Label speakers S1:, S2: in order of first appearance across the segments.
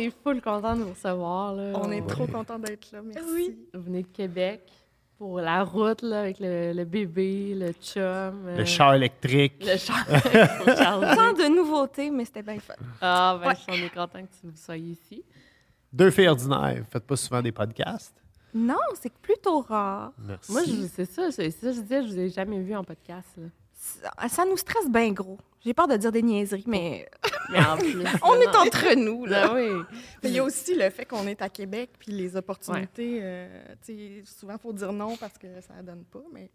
S1: est full content de vous recevoir. Là.
S2: On est trop content d'être là, merci.
S1: Oui. Vous venez de Québec pour la route là, avec le, le bébé, le chum.
S3: Le
S1: euh,
S3: char électrique.
S1: Le char.
S2: Tant de nouveautés, mais c'était bien fun.
S1: Ah, ben,
S2: Ouais.
S1: on est content que tu soyez ici.
S3: Deux filles ordinaires. Vous faites pas souvent des podcasts.
S2: Non, c'est plutôt rare.
S3: Merci.
S1: Moi, je- c'est ça, c'est ça, je disais, je vous ai jamais vu en podcast. là.
S2: Ça, ça nous stresse bien gros. J'ai peur de dire des niaiseries, mais
S1: Mais en plus.
S2: on est entre nous. Là.
S1: Ben oui.
S2: Il y a aussi le fait qu'on est à Québec, puis les opportunités. euh, tu sais, souvent, il faut dire non parce que ça ne donne pas, mais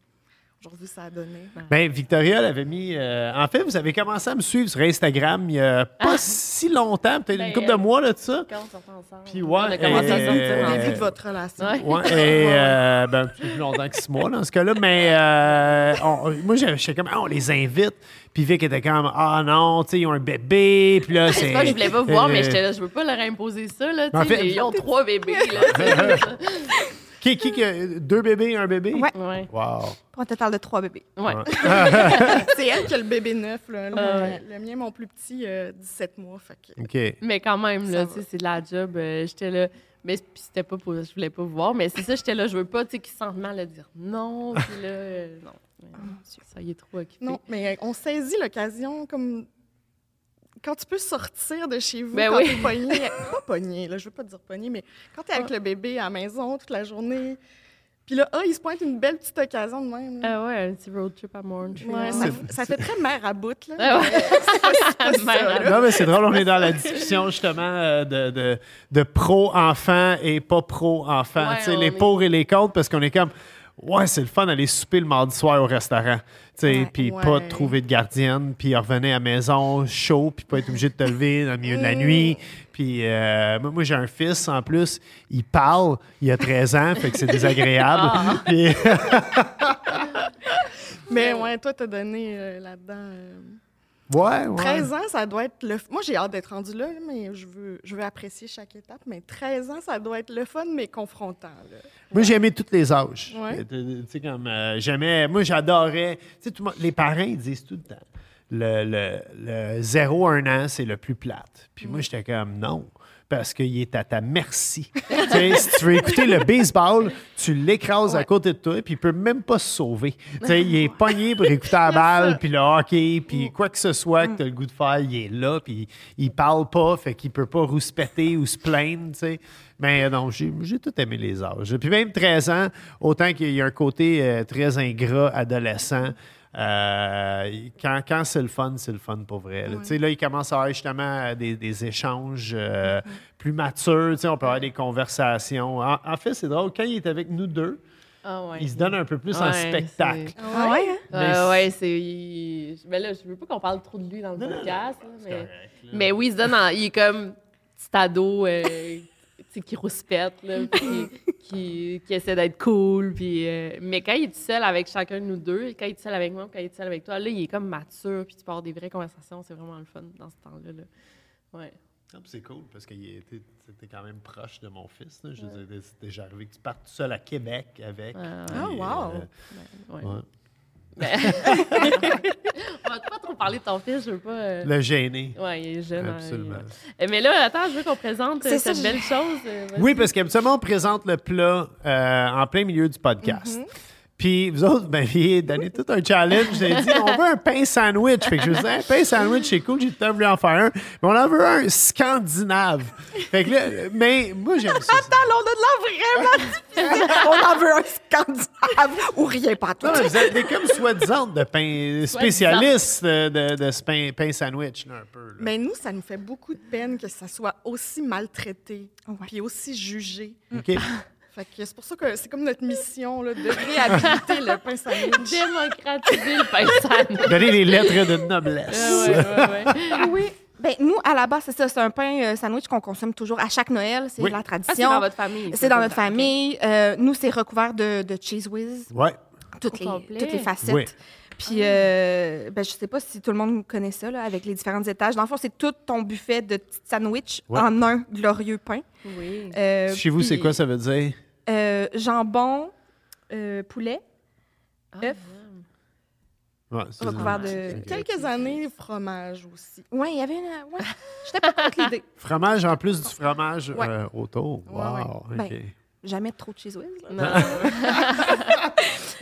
S2: aujourd'hui, ça a donné.
S3: Ben, Victoria l'avait mis. euh, en fait, vous avez commencé à me suivre sur Instagram il y a pas si longtemps, peut-être
S1: Ben,
S3: une couple de mois là, de ça.
S1: Quand on sortait ensemble.
S3: Puis ouais,
S1: on a commencé à
S3: euh,
S1: sortir
S2: Au début de votre relation.
S1: Ouais.
S3: Ouais, et euh, ben, un petit peu plus longtemps que six mois dans ce cas-là, mais euh, on- moi j'avais- j'étais comme ah, on les invite, puis Vic était comme ah non, tu sais ils ont un bébé, puis là c'est.
S1: C'est pas que je voulais pas voir, mais
S3: euh,
S1: j'étais là, je veux pas leur imposer ça. Là, tu
S3: En
S1: sais,
S3: fait-
S1: ils ont trois bébés. Là.
S3: Qui, qui, qui- deux bébés, un bébé?
S2: Ouais.
S1: ouais.
S3: Wow.
S2: Pour un total de trois bébés.
S1: Ouais.
S2: c'est elle qui a le bébé neuf. Là. Le,
S1: Ah
S2: le mien, mon plus petit, euh, 17 mois. Fait que...
S3: Ok.
S1: Mais quand même, là, c'est de la job. euh, j'étais là. Mais c'était pas pour. Je voulais pas vous voir, mais c'est ça, j'étais là. Je veux pas, tu sais, qu'ils se sentent mal à dire non. Puis là, euh, non. Mais Ça y est trop occupé.
S2: Non, mais on saisit l'occasion comme quand tu peux sortir de chez vous,
S1: Ben
S2: quand
S1: oui.
S2: t'es pogné, pas pogné, là, je veux pas dire pogné, mais quand t'es avec le bébé à la maison toute la journée, puis là, ah, il se pointe une belle petite occasion de même.
S1: Ah ouais, un petit road trip à Montreal.
S2: Ouais, ça, ça fait très mère à bout, là.
S1: Ah ouais.
S2: C'est ça,
S1: Mère à
S2: là.
S3: Non, mais c'est drôle, on est dans la discussion justement euh, de, de, de pro-enfant et pas pro-enfant.
S1: Ouais,
S3: Tu sais, les
S1: est-
S3: pour et les contre, parce qu'on est comme, ouais, c'est le fun d'aller souper le mardi soir au restaurant. Tu puis
S2: Ouais.
S3: pas trouver de gardienne, puis revenir à la maison chaud, puis pas être obligé de te lever dans le milieu de la
S2: Mm.
S3: nuit. Puis euh, moi, j'ai un fils, en plus, il parle, il a 13 ans, fait que c'est désagréable.
S1: Ah.
S2: Mais ouais, toi, t'as donné euh, là-dedans. euh,
S3: ouais, ouais.
S2: 13 ans, ça doit être le. Moi, j'ai hâte d'être rendue là, mais je veux, je veux apprécier chaque étape. Mais 13 ans, ça doit être le fun, mais confrontant. là.
S3: Moi, j'ai aimé tous les âges.
S2: Ouais.
S3: Euh, Tu sais, comme, euh, j'aimais, moi, j'adorais. Tu sais, les parents, ils disent tout le temps le, le, le 0-1 an, c'est le plus plate. Puis moi, j'étais comme non. Parce qu'il est à ta merci. tu sais, si tu veux écouter le baseball, tu l'écrases à côté de toi, puis il peut même pas se sauver. Tu sais, il est pogné pour écouter la balle, puis le hockey, puis quoi que ce soit que tu as le goût de faire, il est là, puis il parle pas, fait qu'il peut pas rouspéter ou se plaindre, tu sais. Mais non, j'ai j'ai tout aimé les âges. Puis même 13 ans, autant qu'il y a un côté euh, très ingrat adolescent, euh, quand quand c'est le fun, c'est le fun pour vrai. là. Tu sais, là, il commence à avoir justement des, des échanges euh, plus matures. Tu sais, on peut avoir des conversations. En, en fait, c'est drôle, quand il est avec nous deux,
S1: Ah ouais.
S3: il se donne un peu plus en spectacle.
S1: c'est-
S2: Ah ouais? hein?
S3: Mais
S1: Euh, ouais, c'est. Mais là, je veux pas qu'on parle trop de lui dans le
S3: Non, non, non,
S1: podcast. là, mais...
S3: correct, là.
S1: mais oui, il se donne en- Il est comme petit ado euh, qui rouspète, là, puis qui, qui, qui essaie d'être cool. Puis, euh, Mais quand il est tout seul avec chacun de nous deux, quand il est tout seul avec moi, quand il est tout seul avec toi, là, il est comme mature, puis tu peux avoir des vraies conversations. C'est vraiment le fun dans ce temps-là. Là. Ouais.
S3: Ah, C'est cool parce que c'était quand même proche de mon fils. là. Je déjà arrivé que tu partes tout seul à Québec avec.
S1: Euh,
S2: Ah, wow!
S3: euh,
S1: ouais.
S3: ouais.
S1: On va pas trop parler de ton fils, je veux pas. euh,
S3: Le gêner.
S1: Ouais, il est jeune. hein,
S3: Absolument.
S1: il- Euh, Mais là, attends, je veux qu'on présente euh,
S4: ça,
S1: cette
S4: je-
S1: belle chose. euh.
S3: Oui, parce qu'habituellement, on présente le plat euh, en plein milieu du podcast. Puis vous autres, ben, m'aviez donné tout un challenge. Vous avez dit, on veut un pain sandwich. Fait que je me disais, un pain sandwich, c'est cool, j'ai tout le temps voulu en faire un. Mais on en veut un scandinave. Fait que là, mais moi, j'aime ça.
S4: Attends, là, on a de l'air vraiment on en veut un scandinave ou rien, pas tout.
S3: Non, vous êtes des comme soi-disant de pain spécialistes de, de, de ce pain, pain sandwich, là, un peu. là.
S2: Mais nous, ça nous fait beaucoup de peine que ça soit aussi maltraité
S4: Ouais.
S2: puis aussi jugé.
S3: OK?
S2: Fait que c'est pour ça que c'est comme notre mission là, de réhabiliter le pain sandwich.
S1: Démocratiser le pain sandwich.
S3: Donner les lettres de noblesse.
S1: Ah ouais, ouais, ouais.
S4: Oui. Ben, nous, à la base, c'est ça. C'est un pain euh, sandwich qu'on consomme toujours à chaque Noël. C'est
S3: Oui.
S4: la
S1: Ah, c'est
S4: tradition.
S1: dans votre famille.
S4: C'est dans notre famille. Euh, nous, c'est recouvert de, de cheese whiz,
S3: Ouais.
S4: toutes, les,
S1: complet.
S4: toutes les facettes.
S3: Oui.
S4: Puis, euh, ben, je sais pas si tout le monde connaît ça, là, avec les différents étages. Dans le fond, c'est tout ton buffet de petits sandwichs
S3: Ouais.
S4: en un glorieux pain.
S1: Oui.
S4: Euh,
S3: Chez vous, c'est quoi ça veut dire?
S4: Euh, jambon, euh, poulet,
S1: Ah,
S4: œuf.
S3: Ouais, c'est-
S4: Recouvert de-.
S2: Quelques années, fromage aussi.
S4: Oui, il y avait une. Ouais, j'étais pas contre l'idée.
S3: Fromage en plus du fromage
S2: Ouais.
S3: euh, autour.
S2: Ouais, ouais.
S3: Wow,
S4: Ben,
S3: OK.
S4: Jamais trop de cheese whiz. là.
S1: Non.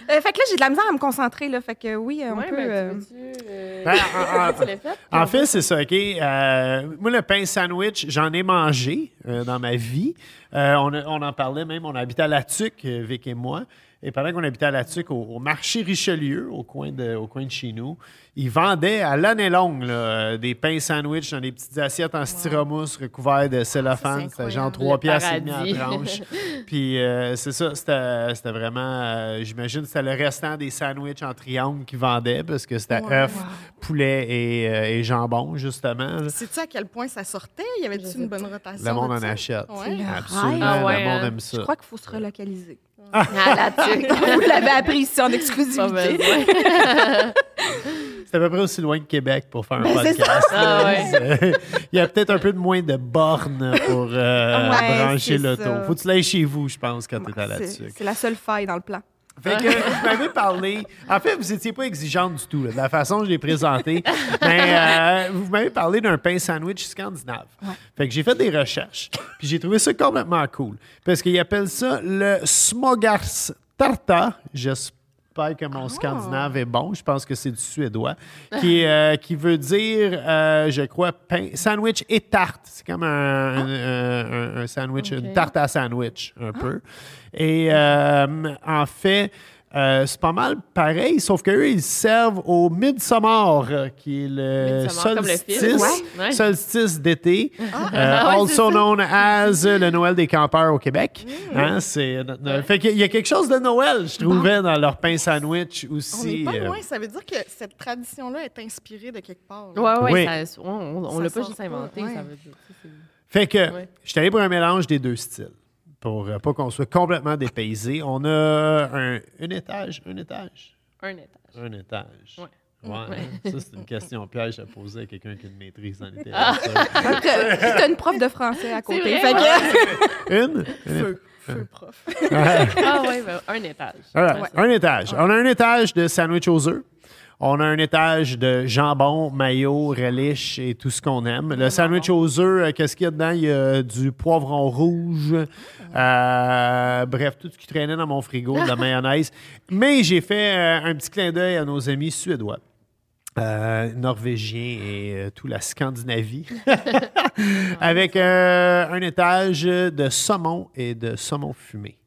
S4: Euh, fait que là, j'ai de la misère à me concentrer. Là, fait que oui, on
S1: Ouais,
S4: peut.
S1: ben,
S4: euh,
S1: tu euh,
S3: Ben, en-
S1: fait?
S3: En fait, c'est ça, OK? Euh, moi, le pain sandwich, j'en ai mangé euh, dans ma vie. Euh, on, a- on en parlait même, on habitait à La Tuque, Vic et moi. Et pendant qu'on habitait à La Tuque, au, au marché Richelieu, au coin, de, au coin de chez nous, ils vendaient à l'année longue là, euh, des pains sandwich dans des petites assiettes en styromousse recouverts de cellophane. C'était genre
S2: incroyable.
S3: 3
S1: Le
S3: piastres et demi en tranche. Puis euh, c'est ça, c'était c'était vraiment, euh, j'imagine, c'était le restant des sandwichs en triangle qu'ils vendaient parce que c'était
S2: Ouais.
S3: œuf, poulet et, euh, et jambon, justement.
S2: Sais-tu à quel point ça sortait? Y
S1: Je
S2: avait-tu une bonne rotation?
S3: Le monde
S2: de
S3: en achète.
S2: Ouais.
S4: Le
S3: Absolument,
S4: rêve.
S1: Ah ouais,
S3: le monde aime ça.
S4: Je crois qu'il faut se relocaliser.
S1: Ah, là-dessus.
S4: Vous l'avez appris ici en exclusivité.
S3: C'est à peu près aussi loin que Québec pour faire un
S4: Ben,
S3: podcast.
S1: Ah ouais.
S3: Il y a peut-être un peu de moins de bornes pour euh,
S4: Ouais,
S3: brancher l'auto. Faut que tu l'ailles chez vous, je pense, quand tu es à tuque.
S4: c'est la seule faille dans le plan.
S3: Fait que vous m'avez parlé. En fait, vous n'étiez pas exigeante du tout, là, de la façon dont je l'ai présenté. Mais euh, vous m'avez parlé d'un pain sandwich scandinave. Fait que j'ai fait des recherches. Puis j'ai trouvé ça complètement cool. Parce qu'ils appellent ça le smogars tarta. J'espère que mon scandinave est bon. Je pense que c'est du suédois. Qui, euh, qui veut dire, euh, je crois, pain, sandwich et tarte. C'est comme un, un- un- un sandwich, une
S1: Ok.
S3: tarte à sandwich, un peu. Et euh, en fait, euh, c'est pas mal pareil, sauf qu'eux, ils servent au Midsommar, euh, qui est le
S1: Midsommar,
S3: solstice,
S1: Ouais. Ouais.
S3: solstice d'été, euh,
S1: Ah ouais,
S3: also known as le Noël des campeurs au Québec.
S1: Mm.
S3: Hein, c'est notre. Fait qu'il y a quelque chose de Noël, je trouvais, dans leur pain sandwich
S2: On
S3: aussi.
S2: n'est pas loin. Ça veut dire que cette tradition-là est inspirée de quelque part. là.
S1: Ouais, ouais,
S3: Oui.
S1: ça- on, on, on
S2: Ça
S1: l'a pas juste inventé,
S2: ouais.
S1: ça veut dire. ça, c'est-
S3: Fait que
S1: Ouais.
S3: je suis allé pour un mélange des deux styles. Pour euh, pas qu'on soit complètement dépaysé. On a un, un étage, un étage,
S1: Un étage.
S3: un étage.
S1: Ouais.
S3: Ouais,
S1: Ouais.
S3: hein? ça c'est une question piège à poser à quelqu'un qui a une maîtrise en
S1: Ah.
S3: littérature.
S4: Euh, t'as une prof de français à côté.
S1: vrai,
S4: Fait que-
S3: Une? Une
S2: Feu, feu prof.
S1: Ah oui, ben, un étage.
S3: Voilà,
S1: Ouais.
S3: un étage. On a un étage de sandwich aux œufs. On a un étage de jambon, mayo, relish et tout ce qu'on aime. Le sandwich aux œufs, euh, qu'est-ce qu'il y a dedans? Il y a du poivron rouge. euh, bref, tout ce qui traînait dans mon frigo, de la mayonnaise. Mais j'ai fait euh, un petit clin d'œil à nos amis suédois. euh, norvégiens et euh, tout la Scandinavie, avec euh, un étage de saumon et de saumon fumé.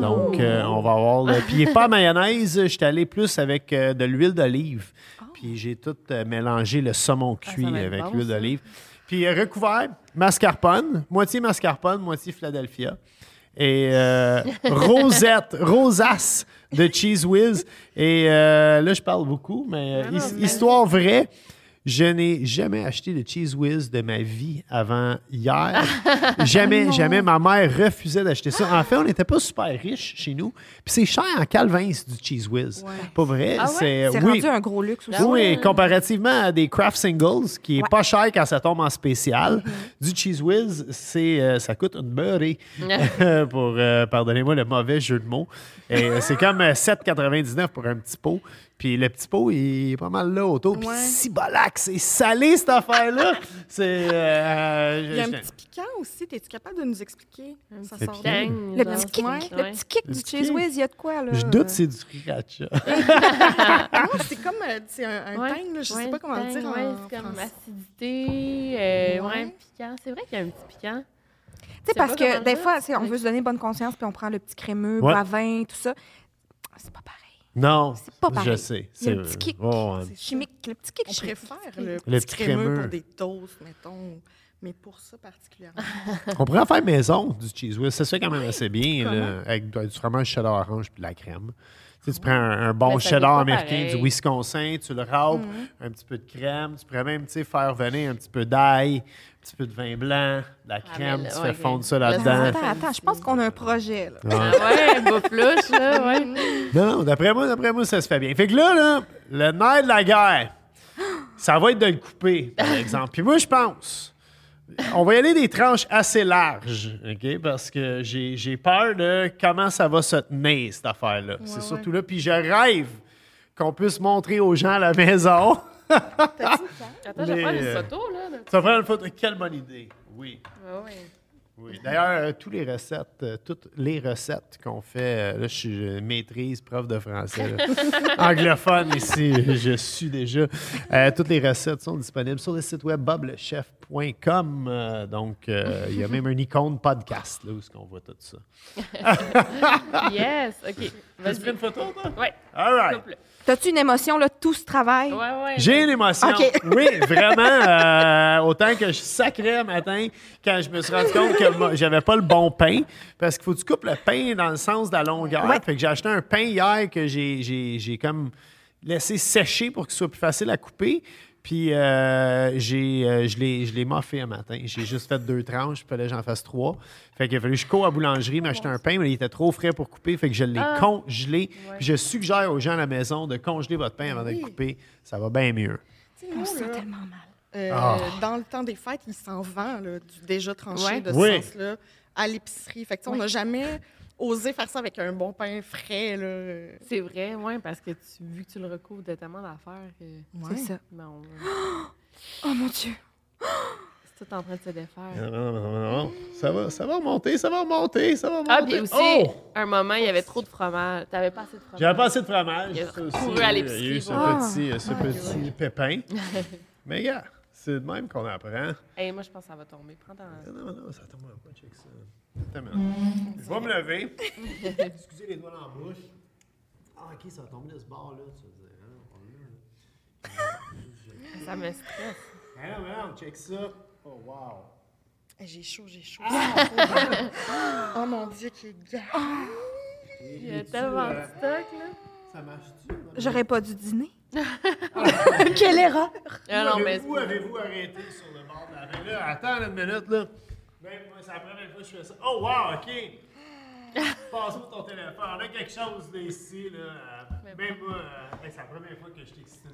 S3: Donc, euh, on va avoir. le- Puis, il n'est pas à mayonnaise. Je suis allé plus avec euh, de l'huile d'olive. Puis, j'ai tout euh, mélangé le saumon cuit
S1: Ah, être
S3: avec
S1: bon,
S3: l'huile d'olive. Puis, recouvert, mascarpone, moitié mascarpone, moitié Philadelphia. Et rosette, rosace de Cheese Whiz. Et euh, là, je parle beaucoup, mais
S1: Ah non,
S3: histoire vraie. Je n'ai jamais acheté de Cheese Whiz de ma vie avant hier. jamais, jamais. Ma mère refusait d'acheter ça. En fait, on n'était pas super riches chez nous. Puis c'est cher en Calvins du Cheese Whiz. Pas vrai?
S1: Ah ouais?
S3: C'est oui.
S4: rendu un gros luxe aussi.
S3: Oui, comparativement à des craft singles, qui est
S4: Ouais.
S3: pas cher quand ça tombe en spécial,
S1: Mm-hmm.
S3: du Cheese Whiz, c'est, euh, ça coûte une beurrée. pour, euh, pardonnez-moi le mauvais jeu de mots. Et euh, c'est comme euh, 7,99 pour un petit pot. Puis le petit pot, il est pas mal là autour. Puis
S2: Ouais.
S3: si bolac, c'est salé cette affaire-là. C'est. euh,
S2: Il y a un petit piquant aussi. Es-tu capable de nous expliquer? Ça sort d'où?
S4: Le petit kick,
S2: Ouais.
S4: le petit kick
S3: Le
S4: du Cheese. Whiz, il y a de quoi, là?
S3: Je doute c'est du sriracha.
S2: C'est comme euh, c'est un, un
S1: Ouais,
S2: tang, là, je sais pas comment le
S1: tang,
S2: dire
S1: ouais, c'est comme acidité, euh, ouais.
S2: Ouais.
S1: piquant. C'est vrai qu'il y a un petit piquant.
S4: Tu sais, parce que des fois, on veut se donner bonne conscience, puis on prend le petit crémeux, bavin, tout ça. C'est pas pareil.
S3: Non,
S4: C'est
S3: je sais. C'est
S4: un petit kick.
S3: Oh, ouais.
S2: C'est
S4: Chimique, le petit kick
S2: On
S4: chimique.
S2: préfère le,
S3: Le
S2: petit crémeux,
S3: crémeux.
S2: pour des toasts, mettons. Mais pour ça particulièrement.
S3: On pourrait en faire maison du cheese whiz. Ça se fait quand même assez bien, là, avec du du fromage cheddar orange puis de la crème. Tu, sais, tu prends un, un bon cheddar américain
S1: pareil.
S3: du Wisconsin, tu le râpes,
S2: Mm-hmm.
S3: un petit peu de crème. Tu pourrais même tu sais, faire venir un petit peu d'ail, un petit peu de vin blanc, de la crème,
S1: mais là,
S3: tu
S1: ouais,
S3: fais fondre ça
S1: là,
S3: là-dedans.
S4: Attends, attends, je pense qu'on a un projet, là.
S3: Ouais.
S1: Ah ouais, bouffe louche, là, ouais.
S3: Non, non, d'après moi, d'après moi, ça se fait bien. Fait que là, là, le nerf de la guerre, ça va être de le couper, par exemple. Puis moi, je pense, on va y aller des tranches assez larges, OK? Parce que j'ai j'ai peur de comment ça va se tenir, cette affaire-là. C'est
S2: ouais.
S3: surtout là. Puis je rêve qu'on puisse montrer aux gens à la maison.
S1: Attends, je vais faire une
S3: euh,
S1: photo, là.
S3: Ça ferait une photo. Quelle bonne idée. Oui.
S1: Ouais.
S3: Oui. D'ailleurs, euh, tous les recettes, euh, toutes les recettes qu'on fait, euh, là, je suis maîtrise, prof de français, là. anglophone ici, je suis déjà. Toutes les recettes sont disponibles sur le site web boblechef.com. Donc, il y a même un icône podcast, là, où est-ce qu'on voit tout ça.
S1: Yes, OK.
S3: Tu
S1: Vas-y.
S3: une photo, toi?
S1: Ouais,
S3: All right.
S4: T'as-tu une émotion, là, tout ce travail?
S1: Ouais, ouais.
S3: J'ai une émotion.
S4: OK.
S3: Oui, vraiment. euh, autant que je sacrais un matin quand je me suis rendu compte que j'avais pas le bon pain. Parce qu'il faut que tu coupes le pain dans le sens de la longueur.
S4: Ouais.
S3: Fait que j'ai acheté un pain hier que j'ai, j'ai, j'ai comme laissé sécher pour qu'il soit plus facile à couper. Puis euh, j'ai, euh, je, l'ai, je l'ai moffé un matin. J'ai juste fait deux tranches, puis fallait que j'en fasse trois. Fait qu'il a fallu que je cours à la boulangerie, m'acheter un pain, mais il était trop frais pour couper. Fait que je l'ai
S1: Ah.
S3: congelé. Puis je suggère aux gens à la maison de congeler votre pain avant de le
S2: Oui.
S3: couper. Ça va bien mieux.
S2: Tu sais,
S4: On se sent
S2: là,
S4: tellement mal.
S2: euh,
S3: Ah.
S2: Dans le temps des fêtes, il s'en vend là, du déjà tranché
S1: Ouais.
S2: de
S3: Oui.
S2: ce sens-là à l'épicerie. Fait que, tu sais, on n'a jamais osé faire ça avec un bon pain frais. Là.
S1: C'est vrai, ouais, parce que tu, vu que tu le recouvres de tellement d'affaires, que,
S2: Ouais.
S4: C'est ça.
S1: ben, on-
S4: Oh, mon Dieu.
S1: c'est tout en train de se défaire.
S3: Non, non, non, non. Ça va, ça va remonter, ça va remonter, ça va remonter.
S1: Ah, puis aussi,
S3: Oh!
S1: un moment, il y avait trop de fromage. T'avais pas assez de fromage.
S3: J'avais pas assez de fromage.
S1: Il a
S3: ça aussi,
S1: à
S3: Il y a eu ce
S4: Ah.
S3: petit, ce petit pépin. Mais gars, c'est de même qu'on apprend.
S1: Hey, moi, je pense que ça va tomber. Prends ton...
S3: Non, non, non, ça tombe pas, check ça. Attends minute. Je vais me lever. Excusez les doigts dans la bouche. Ah, ok, ça va tomber de ce bord-là. Tu vas dire, hein, on l'a.
S1: Ça me stresse.
S3: Ah non, check ça. Oh, wow.
S2: J'ai chaud, j'ai chaud.
S3: Ah!
S2: oh mon Dieu, qui est gars.
S1: Il y a tellement de stock, là.
S3: Ça marche-tu?
S4: J'aurais pas dû dîner. Quelle erreur!
S1: Ah non, mais...
S3: Où avez-vous arrêté sur le bord de la main? Là, attends une minute, là. Ben, moi, c'est la première fois que je fais ça. Oh, wow, OK. Passe-moi ton téléphone. On a quelque chose là, ici, là. Euh, Même moi, euh, ben, c'est la première fois que je t'excite.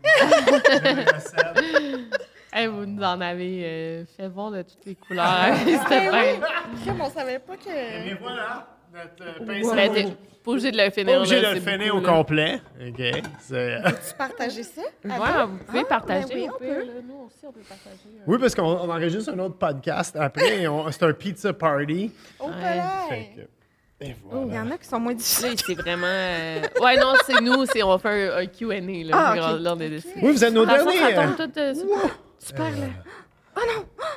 S1: Hey, vous nous en avez euh, fait voir de toutes les couleurs. C'était bien.
S2: Crème, on savait pas que.
S3: Et voilà, notre euh,
S1: Ben,
S3: savoureux.
S1: t'es pas obligé de le
S3: Pas
S1: finir.
S3: obligé
S1: là,
S3: de le finir
S1: beaucoup,
S3: au
S1: là.
S3: complet. OK. C'est, euh,
S2: Tu partageais ça?
S1: Ouais,
S2: avant?
S1: vous pouvez partager.
S2: ben oui,
S1: au
S2: on peut.
S1: Nous aussi, on peut partager. euh.
S3: Oui, parce qu'on on enregistre un autre podcast après. C'est un pizza party.
S2: Oh,
S1: Ouais.
S2: palais!
S3: Et
S4: Il y
S3: voilà.
S4: en a qui sont moins difficiles.
S1: C'est vraiment. euh, Ouais, non, c'est nous, c'est on va faire un, un QA. Là,
S4: Ah,
S1: Genre,
S4: ok.
S1: là, on est décidé.
S3: Oui, vous êtes nos
S1: façon,
S3: derniers.
S1: ça
S3: euh,
S1: tombe tout euh.
S4: Super, là.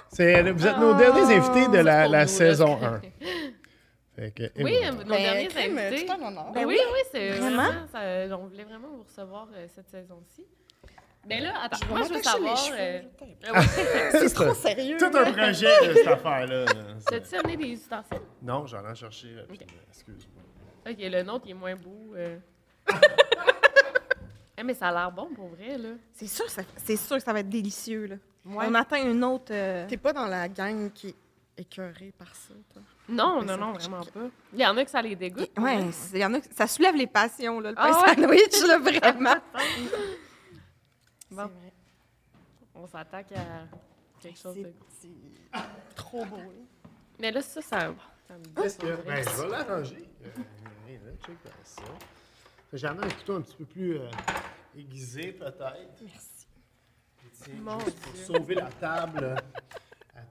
S3: c'est- vous êtes nos derniers invités de la,
S1: Ah,
S3: la
S1: nous, là.
S3: saison 1. Fait que,
S1: Oui,
S3: voilà.
S1: nos
S2: Ben,
S1: derniers invités.
S2: tout un honneur.
S1: Ben oui, oui, c'est
S4: Vraiment?
S1: vraiment. ça- on voulait vraiment vous recevoir euh, cette saison-ci. Mais là, attends,
S2: Je
S1: moi, je veux savoir. euh,
S2: vais
S3: C'est
S2: trop sérieux.
S3: Tout un projet, cette affaire-là. là.
S1: T'as-tu amené des ustensiles?
S3: Non, j'en ai cherché rapidement. Excuse-moi.
S1: Ok, le nôtre, il est moins beau. euh. Eh, mais ça a l'air bon pour vrai, là.
S4: C'est sûr, ça- c'est sûr que ça va être délicieux, là.
S1: Ouais.
S4: On atteint une autre... euh,
S2: T'es pas dans la gang qui est écœurée par ça, toi?
S1: Non, non, non, vraiment pas. Il y en a que ça les dégoûte.
S4: Ouais, c'est- il y en a, que- ça soulève les passions, là, le pain
S1: Ah ouais?
S4: sandwich, là, vraiment.
S1: Bon. On s'attaque à quelque chose de.
S2: C'est c'est trop beau. là.
S1: Mais là, ça, ça. ça me
S3: Qu'est-ce que. Ben, je vais l'arranger. Euh, dans ça. J'ai amené un couteau un petit peu plus, euh, aiguisé, peut-être.
S2: Merci.
S3: Tiens,
S1: Mon
S3: juste pour
S1: Dieu.
S3: sauver la table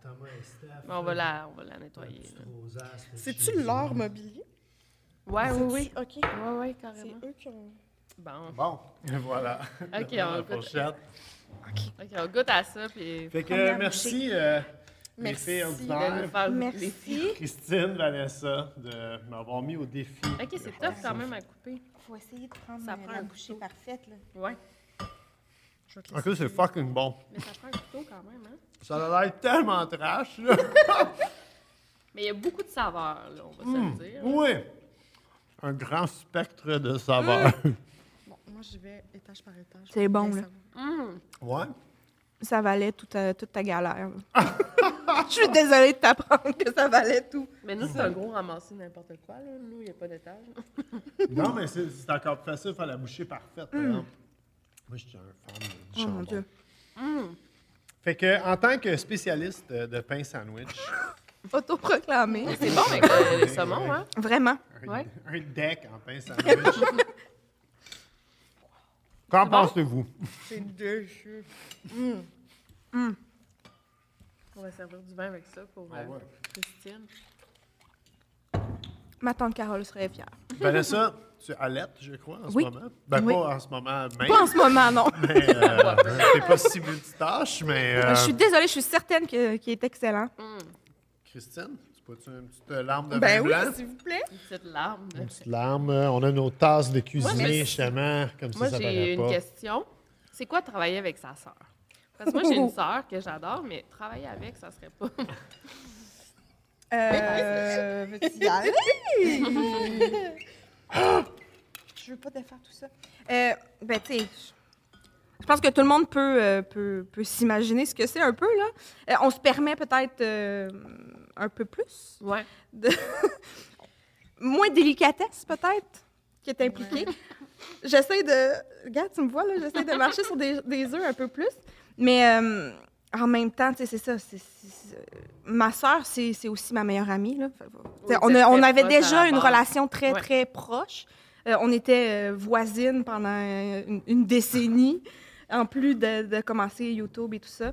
S3: Thomas et Steph.
S1: On va la, on va la nettoyer.
S2: C'est-tu leur mobilier?
S1: Ouais, oui, oui.
S2: OK.
S1: Ouais, ouais,
S2: C'est
S1: carrément.
S2: eux qui ont...
S1: Bon.
S3: Bon, voilà.
S1: Ok,
S3: La
S1: on goûte. Ok, on goûte à ça, puis
S3: Fait que merci, euh, les
S2: Merci
S3: filles ordinaires.
S4: Merci.
S3: Christine, Vanessa, de m'avoir mis au défi.
S1: Ok, c'est tough quand même à couper.
S4: faut essayer de prendre
S1: Ça prend
S4: la
S1: un
S4: bouchée parfaite. Là.
S1: Ouais.
S2: Je vais te laisser.
S3: c'est fucking bon.
S1: Mais ça prend un couteau quand même, hein.
S3: Ça a l'air tellement trash, là.
S1: Mais il y a beaucoup de saveurs, là, on va
S3: Hmm.
S1: se le dire.
S3: Oui. Un grand spectre de saveurs.
S2: Bon, moi, j'y vais étage par étage.
S4: C'est bon,
S2: Bien
S4: là.
S2: savoir.
S1: Hum.
S3: Ouais.
S4: Ça valait toute ta, toute ta galère. là. Je suis désolée de t'apprendre que ça valait tout.
S1: Mais nous, c'est un gros ramasser n'importe quoi, là. Nous, il n'y a pas d'étage.
S3: Non, mais c'est c'est encore plus facile de faire la bouchée parfaite. par exemple. Moi, je suis un fan du
S4: Oh
S3: jambon.
S4: mon Dieu.
S3: Fait que, en tant que spécialiste de, pain sandwich,
S4: Autoproclamé.
S1: C'est bon avec le, saumon, hein?
S4: Vraiment.
S3: un,
S1: Ouais.
S3: un deck en pain sandwich. Qu'en pensez-vous?
S2: C'est délicieux.
S1: On va servir du vin avec ça pour
S3: Ah
S1: euh,
S3: ouais.
S1: Christine.
S4: Ma tante Carole serait fière.
S3: Vanessa, tu allaites, je crois, en
S4: Oui.
S3: ce moment? Ben,
S4: Oui.
S3: pas en ce moment même,
S4: Pas en ce moment, non.
S3: mais euh, t'es pas si multitâche, mais... euh,
S4: Je suis désolée, je suis certaine qu'il est excellent.
S3: Christine, tu peux-tu une petite larme de
S2: Ben
S3: vin
S2: oui,
S3: blanc?
S2: s'il vous plaît.
S1: Une petite larme.
S3: Une petite larme. euh, On a nos tasses de cuisiner, justement, comme
S1: Moi,
S3: ça, ça
S1: j'ai une
S3: pas.
S1: question. C'est quoi travailler avec sa sœur? Parce que moi, j'ai une sœur que j'adore, mais travailler avec, ça serait pas.
S4: Euh, veux-tu y aller? Je veux pas défaire tout ça. Euh, ben, tu sais, je pense que tout le monde peut, euh, peut, peut s'imaginer ce que c'est un peu, là. Euh, on se permet peut-être un peu plus.
S1: Ouais.
S4: Moins de délicatesse, peut-être, qui est impliquée. J'essaie de... Regarde, tu me vois, là, j'essaie de marcher sur des, des œufs un peu plus. Mais en même temps, c'est ça. c'est- ma sœur, c'est aussi ma meilleure amie. Là.
S1: Oui,
S4: on, a- avait déjà une relation très,
S1: Ouais.
S4: très proche. Euh, on était euh, voisines pendant euh, une, une décennie, en plus de, de commencer YouTube et tout ça.